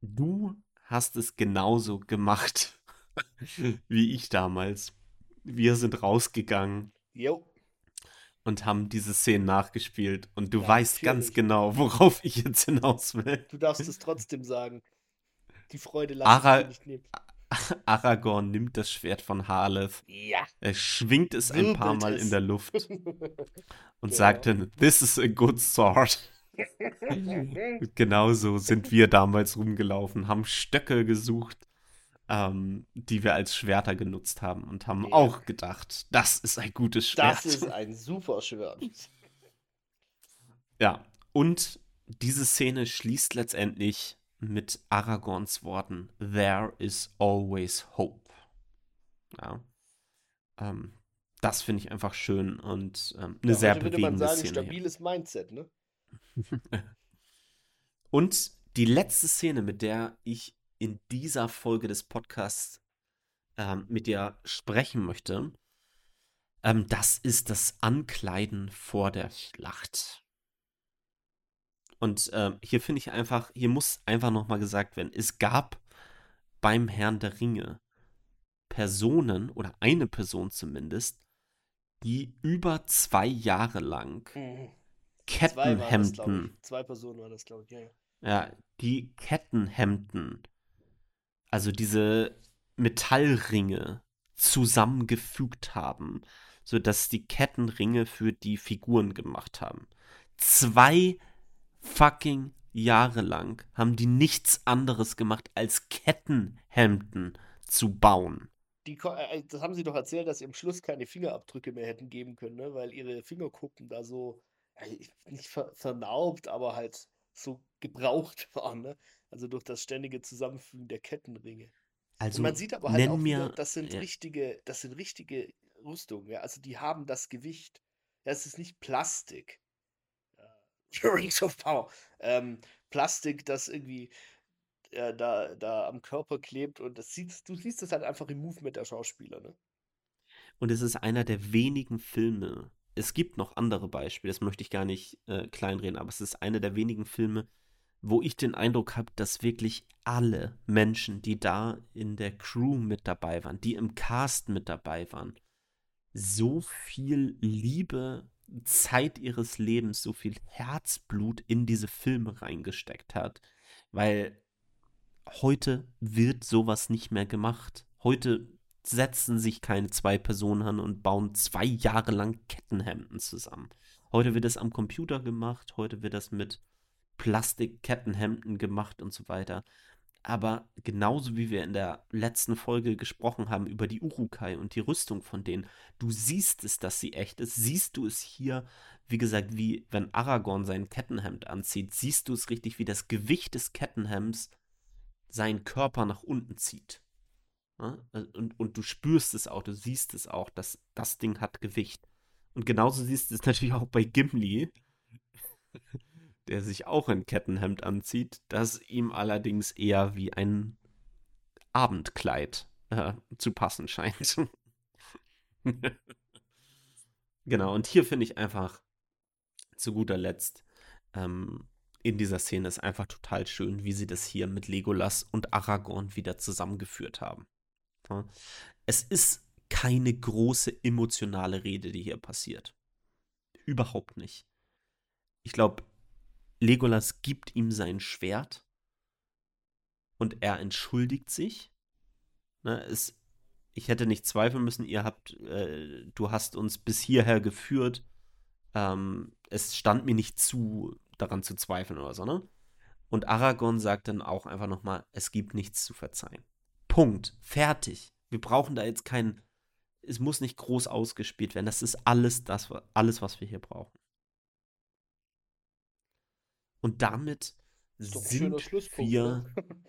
Du hast es genauso gemacht wie ich damals. Wir sind rausgegangen. Jo. Und haben diese Szene nachgespielt. Und du ja, weißt natürlich. ganz genau, worauf ich jetzt hinaus will. Du darfst es trotzdem sagen. Die Freude lasse Ara nicht nehmen. Aragorn nimmt das Schwert von Harleth. Ja. Er schwingt es ein paar Mal in der Luft und genau. sagt dann, This is a good sword. Genauso sind wir damals rumgelaufen, haben Stöcke gesucht, ähm, die wir als Schwerter genutzt haben und haben ja. auch gedacht, das ist ein gutes Schwert. Das ist ein super Schwert. Ja, und diese Szene schließt letztendlich mit Aragorns Worten, There is always hope. Ja. Ähm, das finde ich einfach schön und ähm, eine ja, sehr bewegende würde man sagen, Szene. Stabiles hier. Mindset, ne? und die letzte Szene, mit der ich in dieser Folge des Podcasts ähm, mit dir sprechen möchte, ähm, das ist das Ankleiden vor der Schlacht. Und äh, hier finde ich einfach, hier muss einfach nochmal gesagt werden, es gab beim Herrn der Ringe Personen oder eine Person zumindest, die über zwei Jahre lang mhm. Kettenhemden. Zwei, Personen waren das, glaube ich, ja, ja. Ja, die Kettenhemden, also diese Metallringe zusammengefügt haben, sodass die Kettenringe für die Figuren gemacht haben. Zwei fucking Jahre lang haben die nichts anderes gemacht, als Kettenhemden zu bauen. Die, äh, das haben sie doch erzählt, dass sie am Schluss keine Fingerabdrücke mehr hätten geben können, ne? weil ihre Fingerkuppen da so, nicht ver vernaubt, aber halt so gebraucht waren. Ne? Also durch das ständige Zusammenfügen der Kettenringe. Also Und man sieht aber halt auch mir, wieder, das sind ja. richtige, das sind richtige Rüstungen, ja. Also die haben das Gewicht. Ja, es ist nicht Plastik. Rings of Power. Ähm, Plastik, das irgendwie äh, da, da am Körper klebt und das sieht, du siehst das halt einfach im Movement der Schauspieler, ne? Und es ist einer der wenigen Filme. Es gibt noch andere Beispiele, das möchte ich gar nicht äh, kleinreden, aber es ist einer der wenigen Filme, wo ich den Eindruck habe, dass wirklich alle Menschen, die da in der Crew mit dabei waren, die im Cast mit dabei waren, so viel Liebe Zeit ihres Lebens so viel Herzblut in diese Filme reingesteckt hat. Weil heute wird sowas nicht mehr gemacht. Heute setzen sich keine zwei Personen an und bauen zwei Jahre lang Kettenhemden zusammen. Heute wird das am Computer gemacht, heute wird das mit Plastikkettenhemden gemacht und so weiter. Aber genauso wie wir in der letzten Folge gesprochen haben über die Urukai und die Rüstung von denen, du siehst es, dass sie echt ist. Siehst du es hier, wie gesagt, wie wenn Aragorn sein Kettenhemd anzieht, siehst du es richtig, wie das Gewicht des Kettenhemds seinen Körper nach unten zieht. Ja? Und, und du spürst es auch, du siehst es auch, dass das Ding hat Gewicht. Und genauso siehst du es natürlich auch bei Gimli, der sich auch ein Kettenhemd anzieht, das ihm allerdings eher wie ein Abendkleid äh, zu passen scheint. genau, und hier finde ich einfach zu guter Letzt ähm, in dieser Szene ist einfach total schön, wie sie das hier mit Legolas und Aragorn wieder zusammengeführt haben. Ja. Es ist keine große emotionale Rede, die hier passiert. Überhaupt nicht. Ich glaube, Legolas gibt ihm sein Schwert und er entschuldigt sich. Ne, es, ich hätte nicht zweifeln müssen, ihr habt, äh, du hast uns bis hierher geführt. Ähm, es stand mir nicht zu, daran zu zweifeln oder so, ne? Und Aragorn sagt dann auch einfach nochmal, es gibt nichts zu verzeihen. Punkt. Fertig. Wir brauchen da jetzt keinen, es muss nicht groß ausgespielt werden. Das ist alles das, alles, was wir hier brauchen. Und damit sind wir. Ne?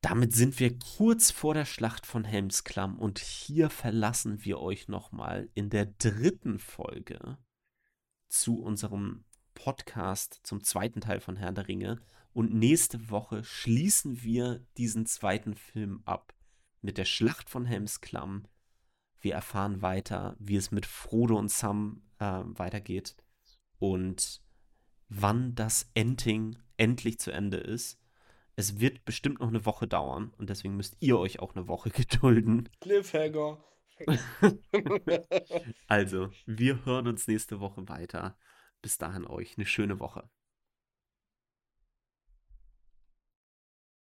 damit sind wir kurz vor der Schlacht von Helmsklamm und hier verlassen wir euch nochmal in der dritten Folge zu unserem Podcast zum zweiten Teil von Herr der Ringe. Und nächste Woche schließen wir diesen zweiten Film ab mit der Schlacht von Helmsklamm. Wir erfahren weiter, wie es mit Frodo und Sam äh, weitergeht und wann das Ending endlich zu Ende ist. Es wird bestimmt noch eine Woche dauern und deswegen müsst ihr euch auch eine Woche gedulden. Cliffhanger. also, wir hören uns nächste Woche weiter. Bis dahin euch eine schöne Woche.